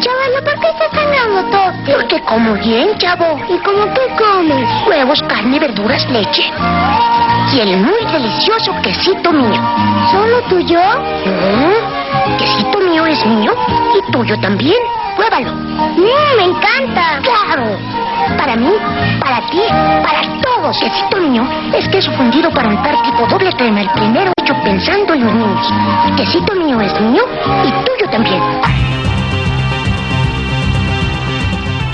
Chavalo, ¿por qué estás tan todo? Porque como bien, chavo. ¿Y cómo qué comes? Huevos, carne, verduras, leche. Y el muy delicioso quesito mío. ¿Solo tuyo? ¿Mm? Quesito mío es mío y tuyo también. Pruébalo. Mmm, me encanta. Claro. Para mí, para ti, para todos. Quesito mío es queso fundido para untar tipo doble crema. El primero hecho pensando en los niños. Quesito mío es mío y tuyo también.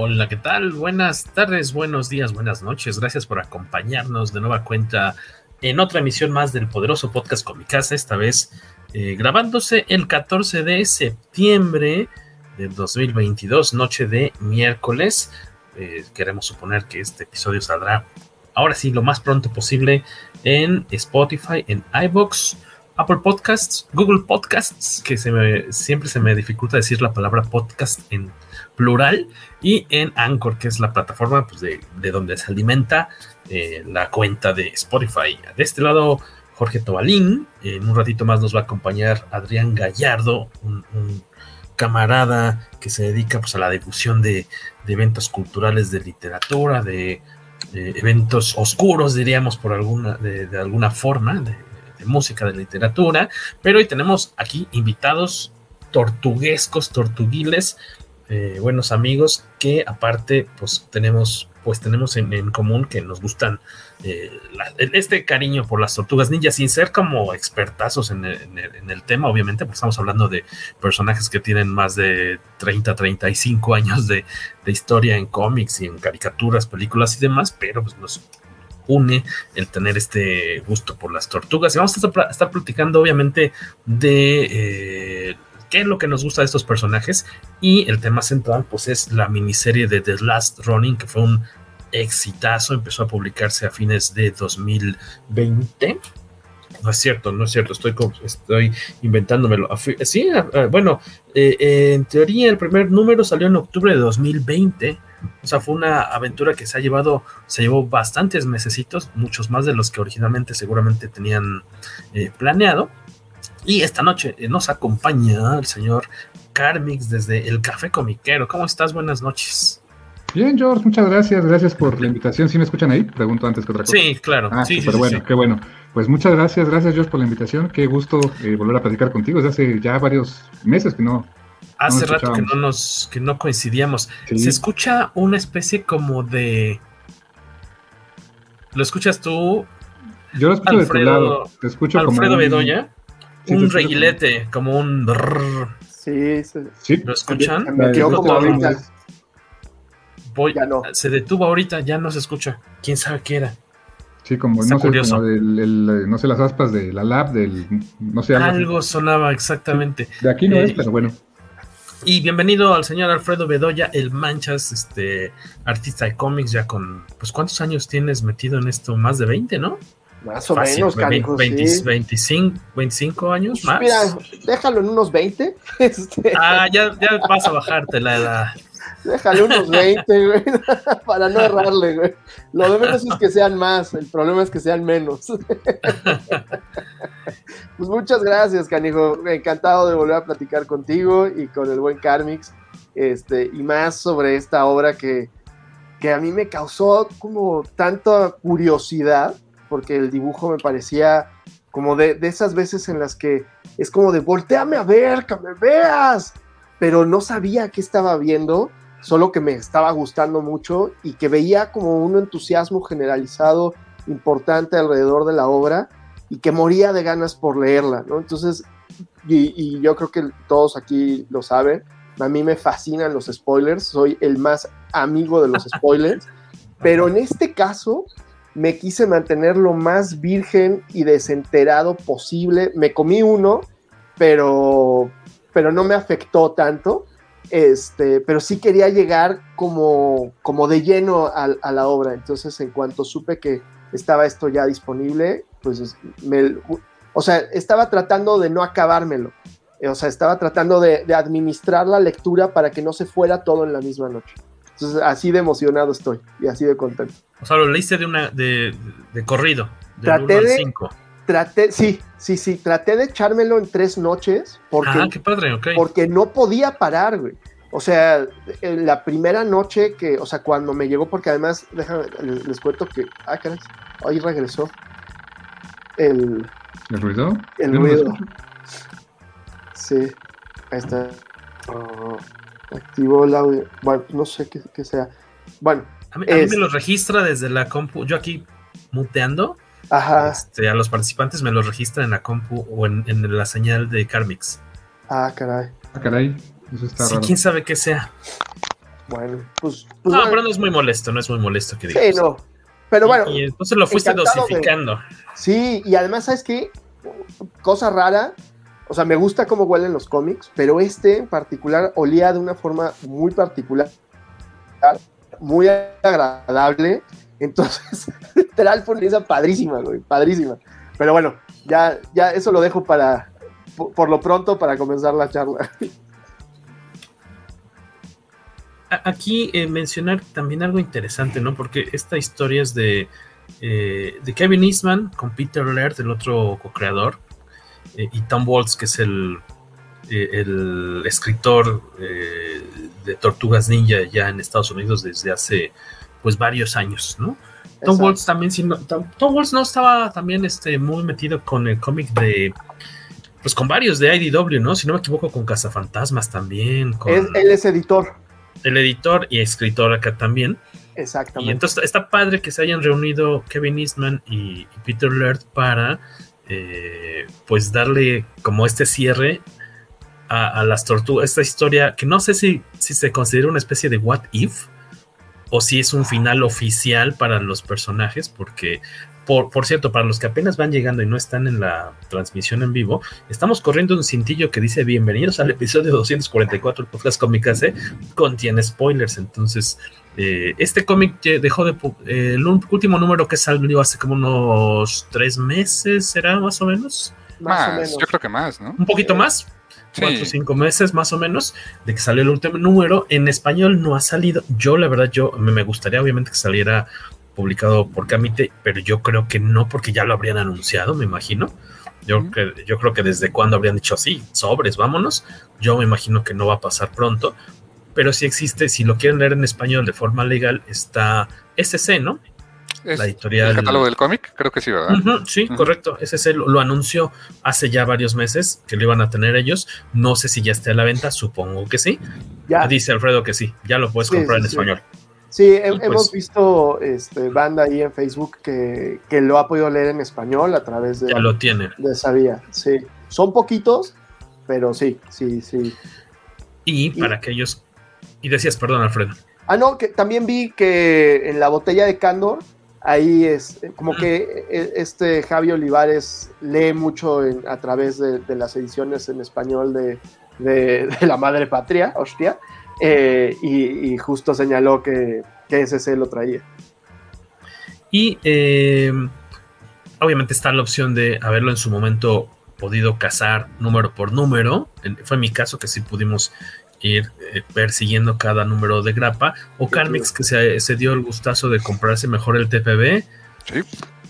Hola, ¿qué tal? Buenas tardes, buenos días, buenas noches. Gracias por acompañarnos de nueva cuenta en otra emisión más del poderoso podcast Comicasa, esta vez eh, grabándose el 14 de septiembre del 2022, noche de miércoles. Eh, queremos suponer que este episodio saldrá ahora sí lo más pronto posible en Spotify, en iBox, Apple Podcasts, Google Podcasts, que me, siempre se me dificulta decir la palabra podcast en plural, y en Anchor, que es la plataforma pues, de, de, donde se alimenta eh, la cuenta de Spotify. De este lado, Jorge Tobalín. En un ratito más nos va a acompañar Adrián Gallardo, un, camarada que se dedica pues, a la difusión de, de eventos culturales de literatura, de, eventos oscuros, diríamos, por alguna, de, de alguna forma, de, de música, de literatura. Pero hoy tenemos aquí invitados tortuguescos, tortuguiles, eh, buenos amigos que aparte pues tenemos pues tenemos en, común que nos gustan eh, este cariño por las tortugas ninjas sin ser como expertazos en el, en, el, tema obviamente porque estamos hablando de personajes que tienen más de 30 35 años de, de historia en cómics y en caricaturas películas y demás pero pues nos une el tener este gusto por las tortugas. Y vamos a estar platicando obviamente de eh, qué es lo que nos gusta de estos personajes. Y el tema central pues es la miniserie de The Last Running que fue un exitazo, empezó a publicarse a fines de 2020 no es cierto, no es cierto, estoy, estoy inventándomelo. Sí, bueno, eh, eh, en teoría el primer número salió en octubre de 2020, o sea, fue una aventura que se ha llevado, se llevó bastantes mesecitos, muchos más de los que originalmente seguramente tenían eh, planeado. Y esta noche nos acompaña el señor Carmix desde el Café Comiquero. ¿Cómo estás? Buenas noches. Bien, George, muchas gracias. Gracias por la invitación. ¿Sí me escuchan ahí? Pregunto antes que otra cosa. Sí, claro. Ah, sí, sí, bueno, sí. qué bueno. Pues muchas gracias, gracias, George, por la invitación. Qué gusto eh, volver a platicar contigo. Desde hace ya varios meses que no. Hace no rato que no nos que no coincidíamos. Sí. Se escucha una especie como de. ¿Lo escuchas tú? Yo lo escucho Alfredo, de tu lado. Te escucho Alfredo como un... Bedoya. Sí, un reguilete, como... como un. Brrr. Sí, sí. ¿Sí? ¿Lo escuchan? Me quedo como ahorita. Voy, no. Se detuvo ahorita, ya no se escucha. ¿Quién sabe qué era? Sí, como, no sé, como el, no sé, las aspas de la lab, del, no sé. Algo, algo sonaba exactamente. De aquí no eh, es, pero bueno. Y bienvenido al señor Alfredo Bedoya, el Manchas, este artista de cómics, ya con, pues, ¿cuántos años tienes metido en esto? Más de 20, ¿no? Más o Fácil, menos, 20, 20, sí. 25, 25 años más. Mira, déjalo en unos 20. Este... Ah, ya, ya vas a bajarte la edad. Déjale unos 20, güey, para no errarle, güey. Lo de menos es que sean más, el problema es que sean menos. pues muchas gracias, canijo. Encantado de volver a platicar contigo y con el buen Carmix. Este, y más sobre esta obra que, que a mí me causó como tanta curiosidad, porque el dibujo me parecía como de, de, esas veces en las que es como de volteame a ver, que me veas, pero no sabía qué estaba viendo, solo que me estaba gustando mucho y que veía como un entusiasmo generalizado importante alrededor de la obra y que moría de ganas por leerla, ¿no? Entonces, y, y yo creo que todos aquí lo saben, a mí me fascinan los spoilers, soy el más amigo de los spoilers, pero en este caso me quise mantener lo más virgen y desenterado posible. Me comí uno, pero, pero no me afectó tanto. Este, pero sí quería llegar como, como de lleno a, la obra. Entonces, en cuanto supe que estaba esto ya disponible, pues me, o sea, estaba tratando de no acabármelo. O sea, estaba tratando de, administrar la lectura para que no se fuera todo en la misma noche. Entonces, así de emocionado estoy y así de contento. O sea, lo leíste de una de, de corrido. Traté de, traté, sí, sí, sí, traté de echármelo en tres noches porque, ah, qué padre, okay. porque no podía parar, güey. O sea, la primera noche que, o sea, cuando me llegó, porque además, déjame, les cuento que, ah, caray, ahí regresó el... ¿El ruido? El ruido. Sí, ahí está. Uh, activó el audio. Bueno, no sé qué, qué sea. Bueno. A mí, a es... mí, me lo registra desde la compu. Yo aquí muteando. Ajá. Este, a los participantes me los registra en la compu o en, en la señal de Carmix. Ah, caray. Ah, caray. Eso está sí, raro. quién sabe qué sea. Bueno, pues. pues no, bueno. pero no es muy molesto, no es muy molesto que digamos. Sí, no. Pero bueno. Y, y entonces lo fuiste dosificando. De... Sí, y además, ¿sabes qué? Cosa rara. O sea, me gusta cómo huelen los cómics, pero este en particular olía de una forma muy particular, muy agradable. Entonces, literal fue una padrísima, güey, padrísima. Pero bueno, ya, ya eso lo dejo para, por, por lo pronto, para comenzar la charla. Aquí eh, mencionar también algo interesante, ¿no? Porque esta historia es de, eh, de Kevin Eastman con Peter Laird, el otro co-creador, eh, y Tom Waltz, que es el, eh, el escritor eh, de Tortugas Ninja ya en Estados Unidos desde hace pues varios años, ¿no? Tom Exacto. Waltz también, si no, Tom, Tom, Waltz no estaba también este, muy metido con el cómic de, pues con varios de IDW, ¿no? Si no me equivoco, con Cazafantasmas también. Con él, él es editor. El editor y escritor acá también. Exactamente. Y entonces está padre que se hayan reunido Kevin Eastman y, y Peter Laird para eh, pues darle como este cierre a, las tortugas, esta historia que no sé si, si se considera una especie de what if o si es un final oficial para los personajes, porque por, por, cierto, para los que apenas van llegando y no están en la transmisión en vivo, estamos corriendo un cintillo que dice bienvenidos al episodio 244 del podcast Comicase, contiene spoilers, entonces eh, este cómic dejó de eh, el último número que salió hace como unos tres meses, ¿será más o menos? Más, más o menos. yo creo que más, ¿no? Un poquito más, cuatro o cinco meses más o menos, de que salió el último número. En español no ha salido. Yo, la verdad, yo me gustaría obviamente que saliera publicado por Camite, pero yo creo que no, porque ya lo habrían anunciado, me imagino. Yo, uh -huh. que, yo creo que desde cuando habrían dicho sí, sobres, vámonos. Yo me imagino que no va a pasar pronto, pero si existe, si lo quieren leer en español de forma legal, está SC, ¿no? Es la editorial. ¿El catálogo del cómic? Creo que sí, ¿verdad? Uh -huh, sí, uh -huh. correcto. SC lo, lo, anunció hace ya varios meses que lo iban a tener ellos. No sé si ya esté a la venta, supongo que sí. Ya. Dice Alfredo que sí, ya lo puedes sí, comprar sí, en español. Sí, he, pues, hemos visto este, banda ahí en Facebook que, que, lo ha podido leer en español a través de. Ya lo tiene. De esa vía, sí. Son poquitos, pero sí, sí, sí. Y, y para aquellos. Y decías, perdón, Alfredo. Ah, no, que también vi que en la botella de Candor, ahí es como que este Javi Olivares lee mucho en, a través de, de, las ediciones en español de, de, de la madre patria, hostia. Eh, y, y, justo señaló que, que, ese se lo traía. Y eh, obviamente está la opción de haberlo en su momento podido cazar número por número. Fue mi caso que sí pudimos ir eh, persiguiendo cada número de grapa. O Carmix que se, se, dio el gustazo de comprarse mejor el TPB. Sí.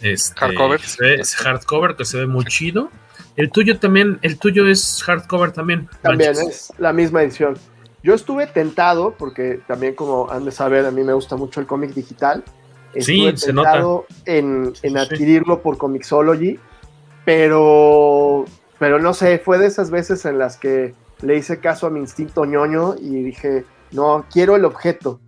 Este, hardcover. Es hardcover que se ve muy chido. El tuyo también, el tuyo es hardcover también. También Manches. es la misma edición. Yo estuve tentado, porque también como han de saber, a mí me gusta mucho el cómic digital. Estuve sí, se nota. En, en adquirirlo sí. por Comixology, pero, pero no sé, fue de esas veces en las que le hice caso a mi instinto ñoño y dije, no, quiero el objeto.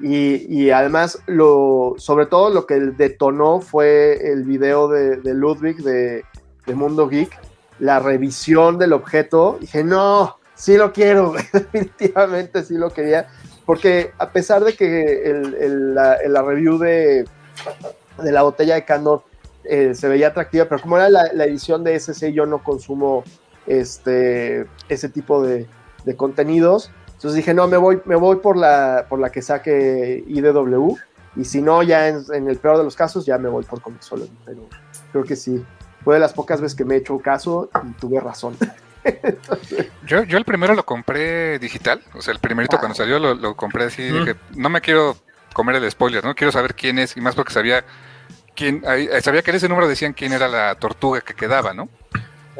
Y, y además, lo, sobre todo lo que detonó fue el video de, de Ludwig de, de, Mundo Geek, la revisión del objeto. Dije, no, sí lo quiero, definitivamente sí lo quería, porque a pesar de que la, review de, la botella de Candor eh, se veía atractiva, pero como era la, edición de SC, yo no consumo este, ese tipo de, contenidos. Entonces dije, no, me voy, me voy por, la, que saque IDW. Y si no, ya en, en el peor de los casos, ya me voy por Comixology. Pero creo que sí. Fue de las pocas veces que me he hecho caso y tuve razón. yo, yo el primero lo compré digital. O sea, el primerito ah. cuando salió lo, lo compré así. Mm. Dije, no me quiero comer el spoiler, no quiero saber quién es. Y más porque sabía quién, sabía que en ese número decían quién era la tortuga que quedaba, ¿no?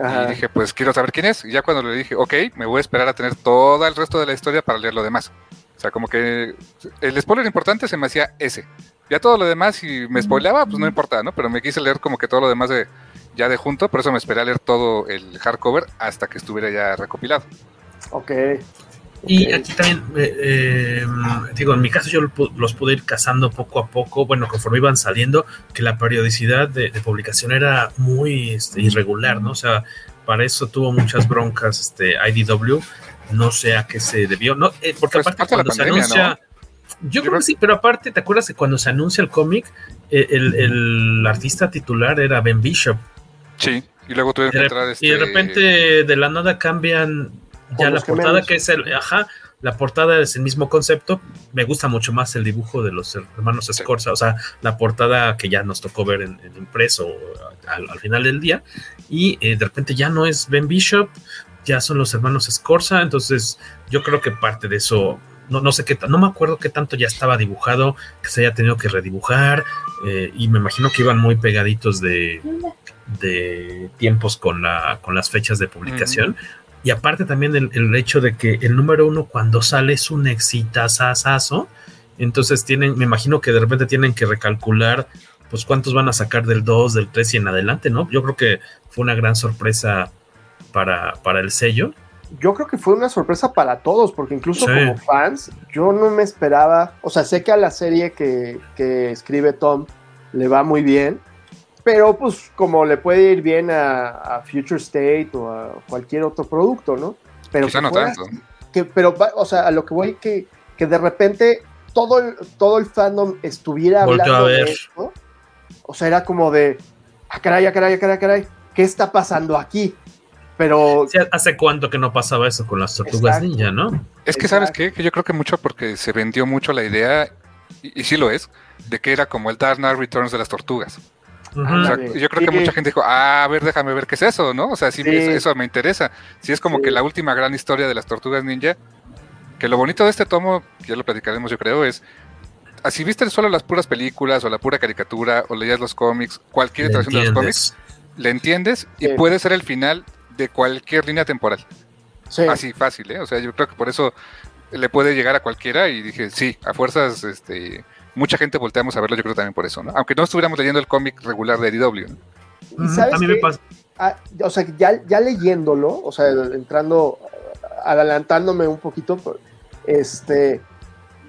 Ajá. Y dije, pues quiero saber quién es. Y ya cuando le dije, ok, me voy a esperar a tener todo el resto de la historia para leer lo demás. O sea, como que el spoiler importante se me hacía ese. Ya todo lo demás, si me spoileaba, pues no importaba, ¿no? Pero me quise leer como que todo lo demás de ya de junto, por eso me esperé a leer todo el hardcover hasta que estuviera ya recopilado. Ok. Y okay. aquí también, eh, eh, digo, en mi caso yo los pude ir cazando poco a poco, bueno, conforme iban saliendo, que la periodicidad de, de publicación era muy este, irregular, ¿no? O sea, para eso tuvo muchas broncas este IDW, no sé a qué se debió, ¿no? Eh, porque pues aparte cuando pandemia, se anuncia... ¿no? Yo creo que sí, pero aparte, ¿te acuerdas que cuando se anuncia el cómic, el, el, artista titular era Ben Bishop? Sí, y luego tuvieron que entrar este... Y de repente, de la nada cambian ya la portada gemelos. que es el, ajá, la portada es el mismo concepto. Me gusta mucho más el dibujo de los hermanos Scorza, sí. o sea, la portada que ya nos tocó ver en, en impreso al, al, final del día. Y eh, de repente ya no es Ben Bishop, ya son los hermanos Scorza. Entonces, yo creo que parte de eso. No, no sé qué, no me acuerdo qué tanto ya estaba dibujado, que se haya tenido que redibujar, eh, y me imagino que iban muy pegaditos de, de tiempos con, la, con las fechas de publicación. Y aparte también el, el, hecho de que el número uno cuando sale es un exitazazazo, entonces tienen, me imagino que de repente tienen que recalcular pues cuántos van a sacar del 2, del 3 y en adelante, ¿no? Yo creo que fue una gran sorpresa para, para el sello. Yo creo que fue una sorpresa para todos, porque incluso sí. como fans, yo no me esperaba, o sea, sé que a la serie que, que escribe Tom le va muy bien, pero pues como le puede ir bien a, a, Future State o a cualquier otro producto, ¿no? Pero Quizá no tanto. Que, pero, o sea, a lo que voy que, que de repente todo el, todo el fandom estuviera hablando de esto, o sea, era como de, ah, caray, ah, caray, ah, caray, caray, ¿qué está pasando aquí? Pero... ¿Hace cuánto que no pasaba eso con las tortugas Exacto. ninja, no? Es que, ¿sabes qué? Que yo creo que mucho porque se vendió mucho la idea, y, y sí lo es, de que era como el Dark Knight Returns de las tortugas. Uh -huh. o sea, yo creo que mucha gente dijo, ah, a ver, déjame ver qué es eso, ¿no? O sea, sí, sí. Eso, eso, me interesa. Si sí, es como sí. que la última gran historia de las tortugas ninja, que lo bonito de este tomo, ya lo platicaremos yo creo, es, si viste solo las puras películas o la pura caricatura o leías los cómics, cualquier traducción de los cómics, le entiendes y puede ser el final de cualquier línea temporal. Así fácil, ¿eh? O sea, yo creo que por eso le puede llegar a cualquiera y dije, sí, a fuerzas, este mucha gente volteamos a verlo, yo creo también por eso, ¿no? Aunque no estuviéramos leyendo el cómic regular de DW. ¿no? ¿Y sabes a mí me pasa. Ah, o sea, ya, ya leyéndolo, o sea, entrando, adelantándome un poquito, este,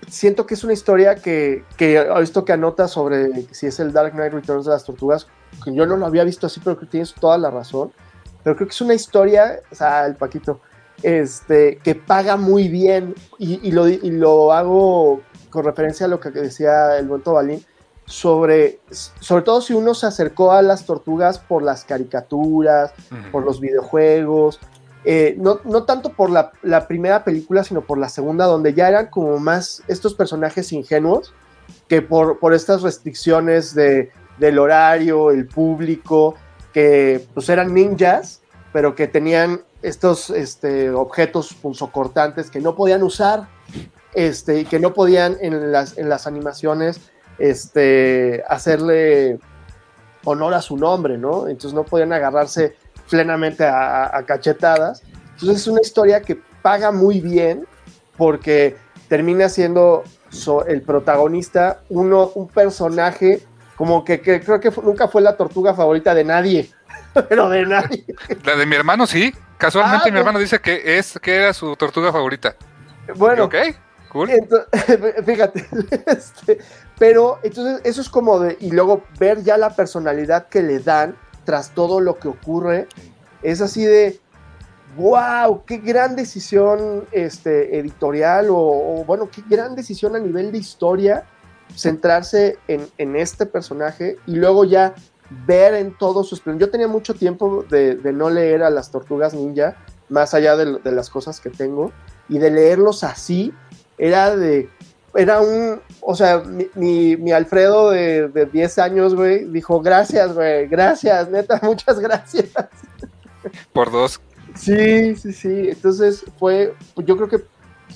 siento que es una historia que, que esto que anota sobre si es el Dark Knight Returns de las Tortugas, que yo no lo había visto así, pero que tienes toda la razón. Pero creo que es una historia, o sea, el Paquito, este, que paga muy bien y, y, lo, y lo hago con referencia a lo que decía el buen Tobalín, sobre, sobre todo si uno se acercó a las tortugas por las caricaturas, uh -huh. por los videojuegos, eh, no, no, tanto por la, la, primera película, sino por la segunda, donde ya eran como más estos personajes ingenuos, que por, por estas restricciones de, del horario, el público, que pues eran ninjas, pero que tenían estos este, objetos punzocortantes que no podían usar este, y que no podían en las, en las animaciones este, hacerle honor a su nombre, ¿no? Entonces no podían agarrarse plenamente a, cachetadas. Entonces es una historia que paga muy bien porque termina siendo el protagonista uno, un personaje como que, que creo que nunca fue la tortuga favorita de nadie. pero de nadie. La de mi hermano sí. Casualmente Ah, mi hermano dice que es que era su tortuga favorita. Bueno, Ok, cool. Fíjate, este, pero entonces eso es como de, y luego ver ya la personalidad que le dan tras todo lo que ocurre, es así de, wow, qué gran decisión este, editorial o, o, bueno, qué gran decisión a nivel de historia centrarse en, en este personaje y luego ya ver en todo su esplendor. Yo tenía mucho tiempo de, de no leer a las tortugas ninja, más allá de, de las cosas que tengo, y de leerlos así, era de, era un, o sea, mi, mi, mi Alfredo de, de 10 años, güey, dijo, gracias, güey, gracias, neta, muchas gracias. Por dos. Sí, sí, sí, entonces fue, yo creo que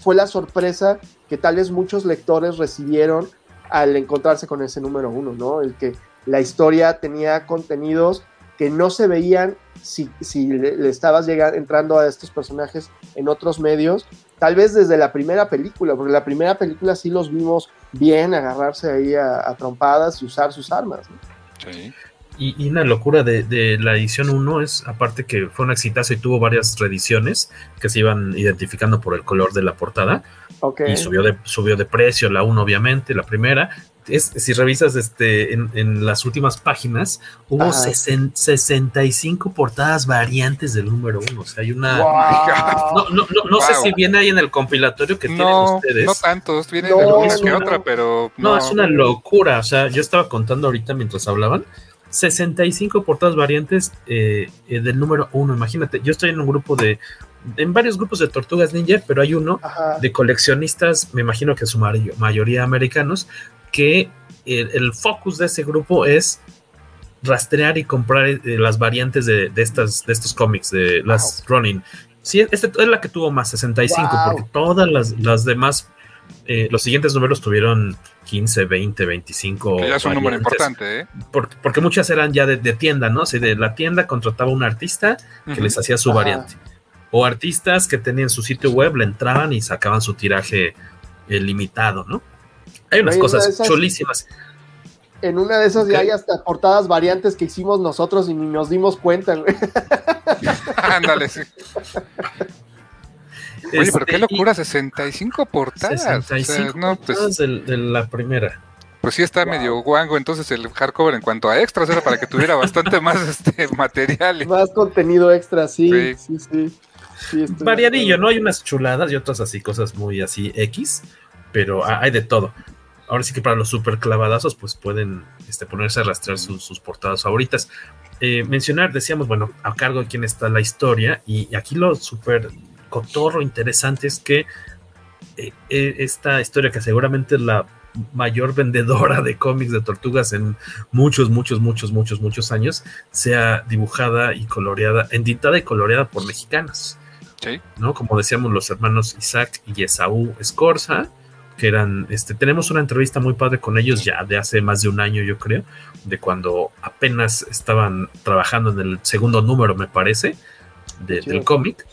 fue la sorpresa que tal vez muchos lectores recibieron al encontrarse con ese número uno, ¿no? El que la historia tenía contenidos que no se veían si, si le, estabas llegando, entrando a estos personajes en otros medios, tal vez desde la primera película, porque la primera película sí los vimos bien agarrarse ahí a, a trompadas y usar sus armas. ¿no? Sí. Y, y, una locura de, de, la edición 1 es, aparte que fue un exitazo y tuvo varias reediciones que se iban identificando por el color de la portada. Okay. Y subió de, subió de precio la 1, obviamente, la primera. Es, si revisas este, en, en, las últimas páginas, hubo sesen, 65 portadas variantes del número 1. O sea, hay una. Wow. No, no, no, no wow. sé si viene ahí en el compilatorio que no, tienen ustedes. No tantos, viene no, una que otra, pero. No. es una locura. O sea, yo estaba contando ahorita mientras hablaban. 65 portadas variantes eh, eh, del número 1. Imagínate, yo estoy en un grupo de. En varios grupos de tortugas ninja, pero hay uno Ajá. de coleccionistas, me imagino que su mayoría americanos, que el, el, focus de ese grupo es rastrear y comprar eh, las variantes de, de, estas, de estos cómics, de wow. las Running. Sí, esta es la que tuvo más 65, wow. porque todas las, las demás, eh, los siguientes números tuvieron 15, 20, 25. Que ya es un número importante, ¿eh? Porque, porque, muchas eran ya de, de tienda, ¿no? O sea, de la tienda contrataba un artista que uh -huh. les hacía su Ajá. variante. O artistas que tenían su sitio web, le entraban y sacaban su tiraje eh, limitado, ¿no? Hay unas cosas una esas, chulísimas. En una de esas ya hay hasta portadas variantes que hicimos nosotros y ni nos dimos cuenta, güey. Ándale, sí. Oye, este, pero qué locura, 65 portadas. 65 o sea, no, pues, portadas de, de, la primera. Pues sí está wow. medio guango entonces el hardcover en cuanto a extras, era para que tuviera bastante más este material. Más contenido extra, sí, sí, sí. sí. sí Variadillo, ¿no? Hay unas chuladas y otras así, cosas muy así X, pero hay de todo. Ahora sí que para los super clavadazos, pues pueden este, ponerse a rastrear sus, sus portadas favoritas. Eh, mencionar, decíamos, bueno, a cargo de quién está la historia, y aquí lo súper cotorro interesante es que eh, esta historia, que seguramente es la mayor vendedora de cómics de tortugas en muchos, muchos, muchos, muchos, muchos años, sea dibujada y coloreada, editada y coloreada por mexicanos. Sí. ¿no? Como decíamos, los hermanos Isaac y Esaú Escorza, que eran, este, tenemos una entrevista muy padre con ellos ya de hace más de un año, yo creo, de cuando apenas estaban trabajando en el segundo número, me parece, de, sí. del cómic.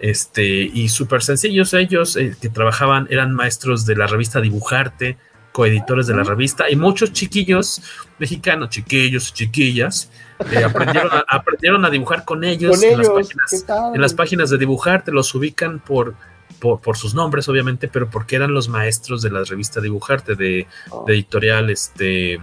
Este, y súper sencillos ellos eh, que trabajaban, eran maestros de la revista Dibujarte, coeditores de la revista, y muchos chiquillos mexicanos, chiquillos y chiquillas, eh, aprendieron, a, aprendieron, a, dibujar con ellos, con en, ellos las páginas, en las páginas de Dibujarte, los ubican por por, por, sus nombres, obviamente, pero porque eran los maestros de la revista Dibujarte, de, oh. de editorial, este,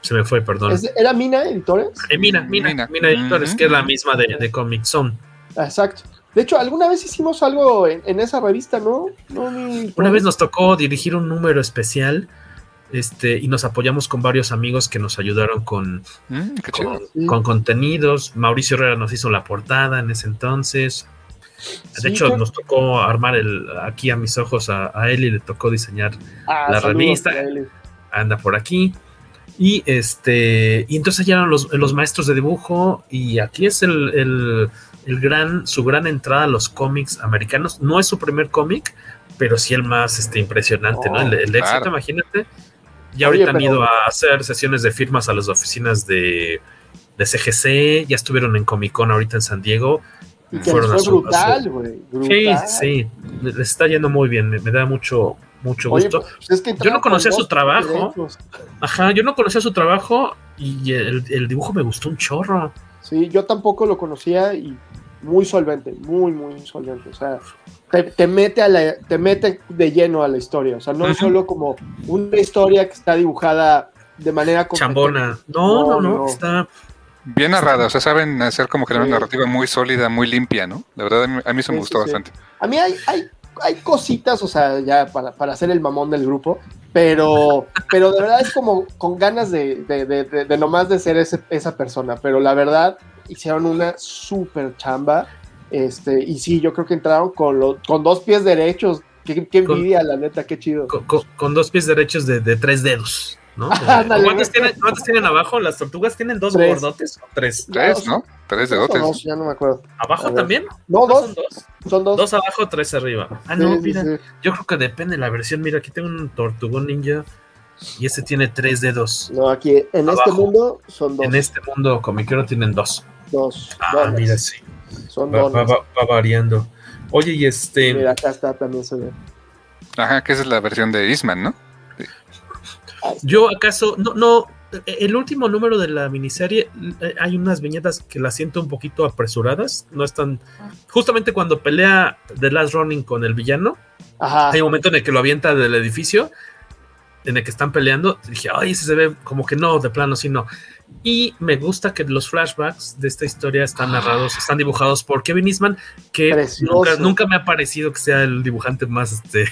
se me fue, perdón. ¿Era Mina Editores? Eh, Mina, Mina, Mina, Mina Editores, uh -huh. que es la misma de, de Comic Zone. Exacto. De hecho, alguna vez hicimos algo en, en esa revista, ¿no? no mi... Una vez nos tocó dirigir un número especial este, y nos apoyamos con varios amigos que nos ayudaron con, mm, con, contenidos. Mauricio Herrera nos hizo la portada en ese entonces. De sí, hecho, nos tocó armar el aquí a mis ojos a, a Eli, le tocó diseñar ah, la revista. Anda por aquí. Y este, y entonces ya eran los, los maestros de dibujo. Y aquí es el, el, el, gran, su gran entrada a los cómics americanos. No es su primer cómic, pero sí el más este, impresionante, oh, ¿no? El, el claro. éxito, imagínate. Ya ahorita Oye, han ido a hacer sesiones de firmas a las oficinas de, de CGC, ya estuvieron en Comic Con ahorita en San Diego. Y que fueron fue su, brutal, güey. Sí, sí, les está yendo muy bien, me, me da mucho, mucho Oye, gusto. Pues es que yo no conocía su trabajo. Ajá, yo no conocía su trabajo y el, el, dibujo me gustó un chorro. Sí, yo tampoco lo conocía y muy solvente, muy, muy solvente. O sea, te, mete, a la, te mete de lleno a la historia. O sea, no es solo como una historia que está dibujada de manera chambona. No, no, no, está bien narrada. O sea, saben hacer como que una narrativa muy sólida, muy limpia, ¿no? La verdad, a mí, eso me gustó bastante. A mí hay, hay, hay cositas, o sea, ya para, para hacer el mamón del grupo, pero, pero de verdad es como con ganas de, de, de, de nomás de ser ese, esa persona. Pero la verdad, hicieron una súper chamba. Este, y sí, yo creo que entraron con, con dos pies derechos. Qué, envidia, la neta, qué chido. Con, dos pies derechos de, tres dedos. ¿No? ¿Cuántos, tienen, tienen, abajo? ¿Las tortugas tienen dos gordotes o tres? Tres, ¿no? Tres dedotes. Dos, ya no me acuerdo. ¿Abajo también? No, dos. ¿Son dos? Son dos. Dos abajo, tres arriba. Ah, no, mira. Yo creo que depende de la versión. Mira, aquí tengo un tortugón ninja y este tiene tres dedos. No, aquí en este mundo son dos. En este mundo comiquero tienen dos. Dos. Ah, mira, sí. Son va, va, va, variando. Oye, y este. Mira, acá está también se ve. Ajá, que esa es la versión de Eastman, ¿no? Yo acaso, no, no, el último número de la miniserie eh, hay unas viñetas que las siento un poquito apresuradas, no están, justamente cuando pelea The Last Running con el villano, hay un momento en el que lo avienta del edificio, en el que están peleando, dije, ay, ese se ve como que no, de plano, sí, no. Y me gusta que los flashbacks de esta historia están narrados, están dibujados por Kevin Eastman, que nunca, me ha parecido que sea el dibujante más este,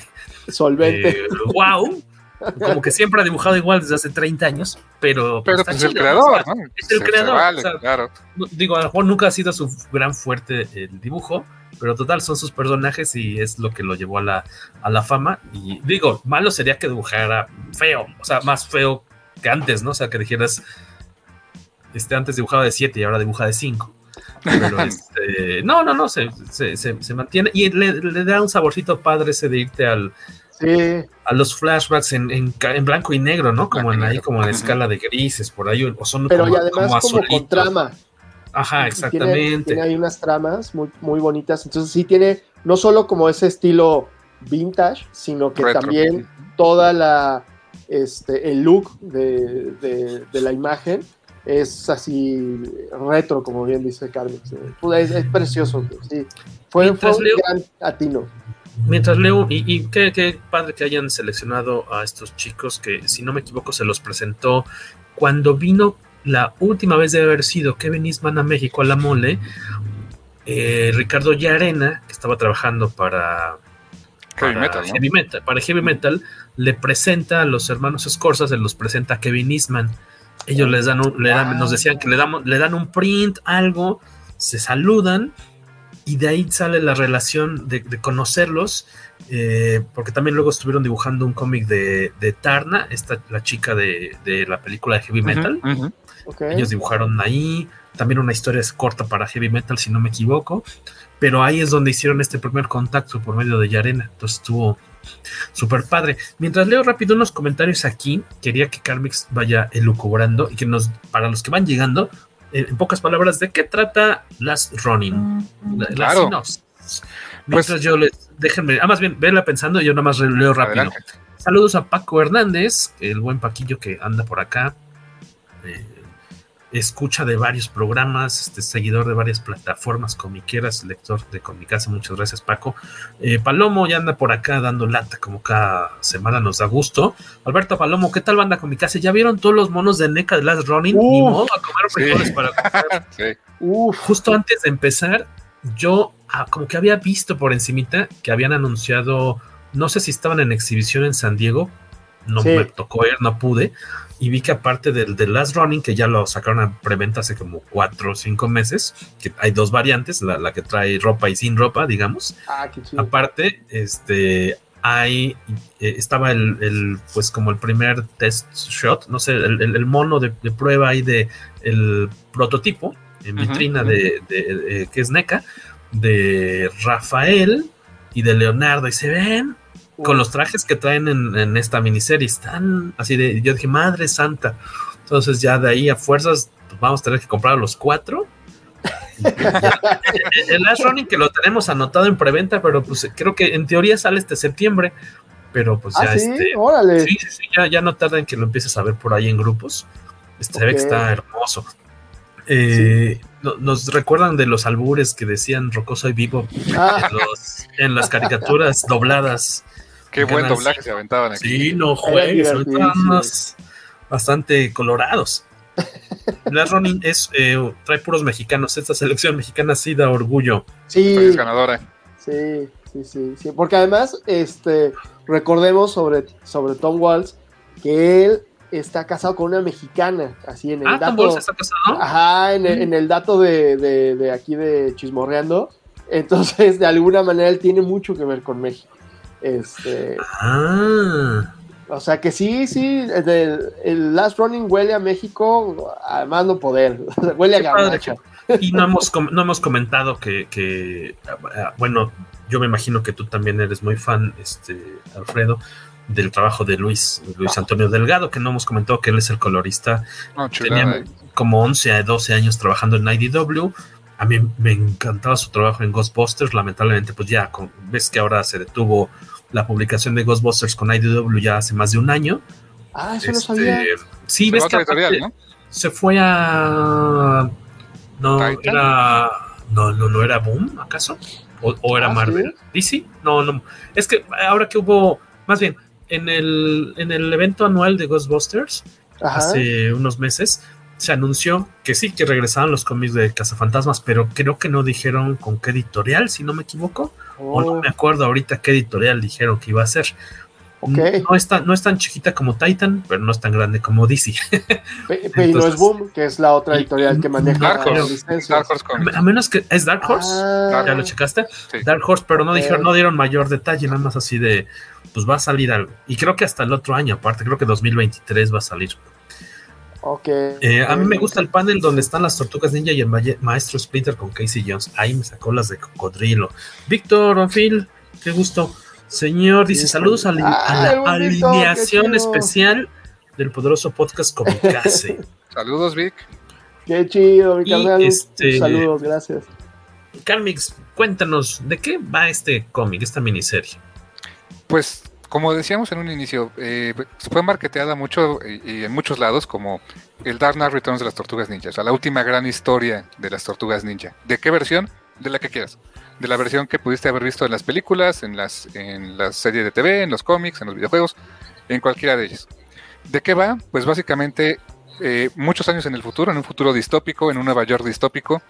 solvente. wow. Como que siempre ha dibujado igual desde hace 30 años, pero, pero pues, es el creador, ¿no? Es el creador. claro. Digo, a lo mejor nunca ha sido su gran fuerte el dibujo, pero total son sus personajes y es lo que lo llevó a la, a la fama. Y digo, malo sería que dibujara feo, o sea, más feo que antes, ¿no? O sea, que dijeras, este, antes dibujaba de 7 y ahora dibuja de 5. Pero este, no, no, no, se, se, se, mantiene y le, da un saborcito padre ese de irte al, a los flashbacks en, en, blanco y negro, ¿no? Como en ahí, como en escala de grises, por ahí, o son Pero y además como, con trama. Ajá, exactamente. Tiene, tiene, ahí unas tramas muy, muy bonitas, entonces sí tiene no solo como ese estilo vintage, sino que también toda la, este, el look de, de la imagen es así retro, como bien dice Carmen. Es, es, precioso, sí. Fue, un gran atino. Mientras leo, y, qué, padre que hayan seleccionado a estos chicos que, si no me equivoco, se los presentó cuando vino la última vez de haber sido Kevin Eastman a México a la mole. Eh, Ricardo Yarena, que estaba trabajando para, Heavy, Metal, Heavy Metal, para Heavy Metal, le presenta a los hermanos Scorsese, se los presenta a Kevin Eastman ellos les dan, le dan nos decían que le, damos, le dan un print, algo, se saludan y de ahí sale la relación de, conocerlos, eh, porque también luego estuvieron dibujando un cómic de, de, Tarna, esta, la chica de, la película de Heavy Metal. Ellos dibujaron ahí, también una historia corta para Heavy Metal, si no me equivoco, pero ahí es donde hicieron este primer contacto por medio de Yarena, entonces estuvo Super padre. Mientras leo rápido unos comentarios aquí, quería que Carmix vaya elucubrando y que nos, para los que van llegando, en pocas palabras, ¿de qué trata Last Running? La, Mientras pues, yo les, déjenme, ah, más bien, verla pensando, yo nada más leo rápido. Saludos a Paco Hernández, el buen Paquillo que anda por acá. Eh, escucha de varios programas, este seguidor de varias plataformas comiqueras, lector de Comicasa, muchas gracias Paco. Eh, Palomo ya anda por acá dando lata como cada semana nos da gusto. Alberto Palomo, ¿qué tal banda Comicasa? ¿Ya vieron todos los monos de NECA de Last Running? Ni modo a comer frijoles para Justo antes de empezar, yo ah, como que había visto por encimita que habían anunciado, no sé si estaban en exhibición en San Diego, no me tocó ir, no pude, y vi que aparte del de Last Running, que ya lo sacaron a preventa hace como cuatro o cinco meses, que hay dos variantes, la, que trae ropa y sin ropa, digamos. Ah, aparte, este, hay, eh, estaba el, pues como el primer test shot, no sé, el, mono de, prueba ahí de el prototipo en vitrina de, de, que es NECA, de Rafael y de Leonardo, y se ven con los trajes que traen en, esta miniserie. Están así de. Yo dije, madre santa. Entonces, ya de ahí a fuerzas, pues, vamos a tener que comprar los cuatro. el Last Running que lo tenemos anotado en preventa, pero pues creo que en teoría sale este septiembre. Pero pues ya ¿Ah, sí? este. Órale. Sí, sí, ya, ya no tarda en que lo empieces a ver por ahí en grupos. Este, que está hermoso. Eh, nos recuerdan de los albures que decían Rocoso y Vivo ah. en, las caricaturas dobladas. Qué buen doblaje se aventaban aquí. Sí, no juegues, más bastante colorados. Last Running es, eh, trae puros mexicanos. Esta selección mexicana sí da orgullo. Sí. Es ganadora. Sí, sí, sí, sí. Porque además, este, recordemos sobre, sobre Tom Waltz que él está casado con una mexicana, así en el ah, dato. está casado? Ajá, en el, en el dato de, de, de, aquí de Chismorreando. Entonces, de alguna manera, él tiene mucho que ver con México. Este. Ah. O sea que sí, sí, el, el, Last Running huele a México, además no poder, huele a garnacha. Y no hemos, no hemos comentado que, que, bueno, yo me imagino que tú también eres muy fan, este, Alfredo, del trabajo de Luis, Luis Antonio Delgado, que no hemos comentado que él es el colorista. Tenía como 11 a 12 años trabajando en IDW. A mí me encantaba su trabajo en Ghostbusters. Lamentablemente, pues ya ves que ahora se detuvo la publicación de Ghostbusters con IDW ya hace más de un año. Ah, eso no sabía. Este, sí, ves que se fue a. No, era. No, no, no era Boom, ¿acaso? ¿O, era ah, Marvel? ¿DC? No, no. Es que ahora que hubo. Más bien, en el, en el evento anual de Ghostbusters, hace unos meses, se anunció que sí, que regresaban los cómics de Cazafantasmas, pero creo que no dijeron con qué editorial, si no me equivoco. O no oh. me acuerdo ahorita qué editorial dijeron que iba a ser. No, es tan, no es tan chiquita como Titan, pero no es tan grande como DC. Pero no es Boom, que es la otra editorial que maneja Dark Horse, Dark Horse A menos que es Dark Horse, ah. ¿ya lo checaste? Dark Horse, pero no dijeron, no dieron mayor detalle, nada más así de, pues va a salir algo. Y creo que hasta el otro año, aparte, creo que 2023 va a salir. Eh, a mí me gusta el panel donde están las tortugas ninja y el maestro Splinter con Casey Jones. Ahí me sacó las de cocodrilo. Víctor, Phil, qué gusto. Señor, dice saludos a, la alineación especial del poderoso podcast Comicase. saludos, Vic. Qué chido, mi carnal. Este, saludos, gracias. Carmix, cuéntanos, ¿de qué va este cómic, esta miniserie? Pues, como decíamos en un inicio, eh, fue marketeada mucho y, en muchos lados como el Dark Knight Returns de las Tortugas Ninja, o sea, la última gran historia de las Tortugas Ninja. ¿De qué versión? De la que quieras de la versión que pudiste haber visto en las películas, en las, en las series de TV, en los cómics, en los videojuegos, en cualquiera de ellas. ¿De qué va? Pues básicamente eh, muchos años en el futuro, en un futuro distópico, en un Nueva York distópico,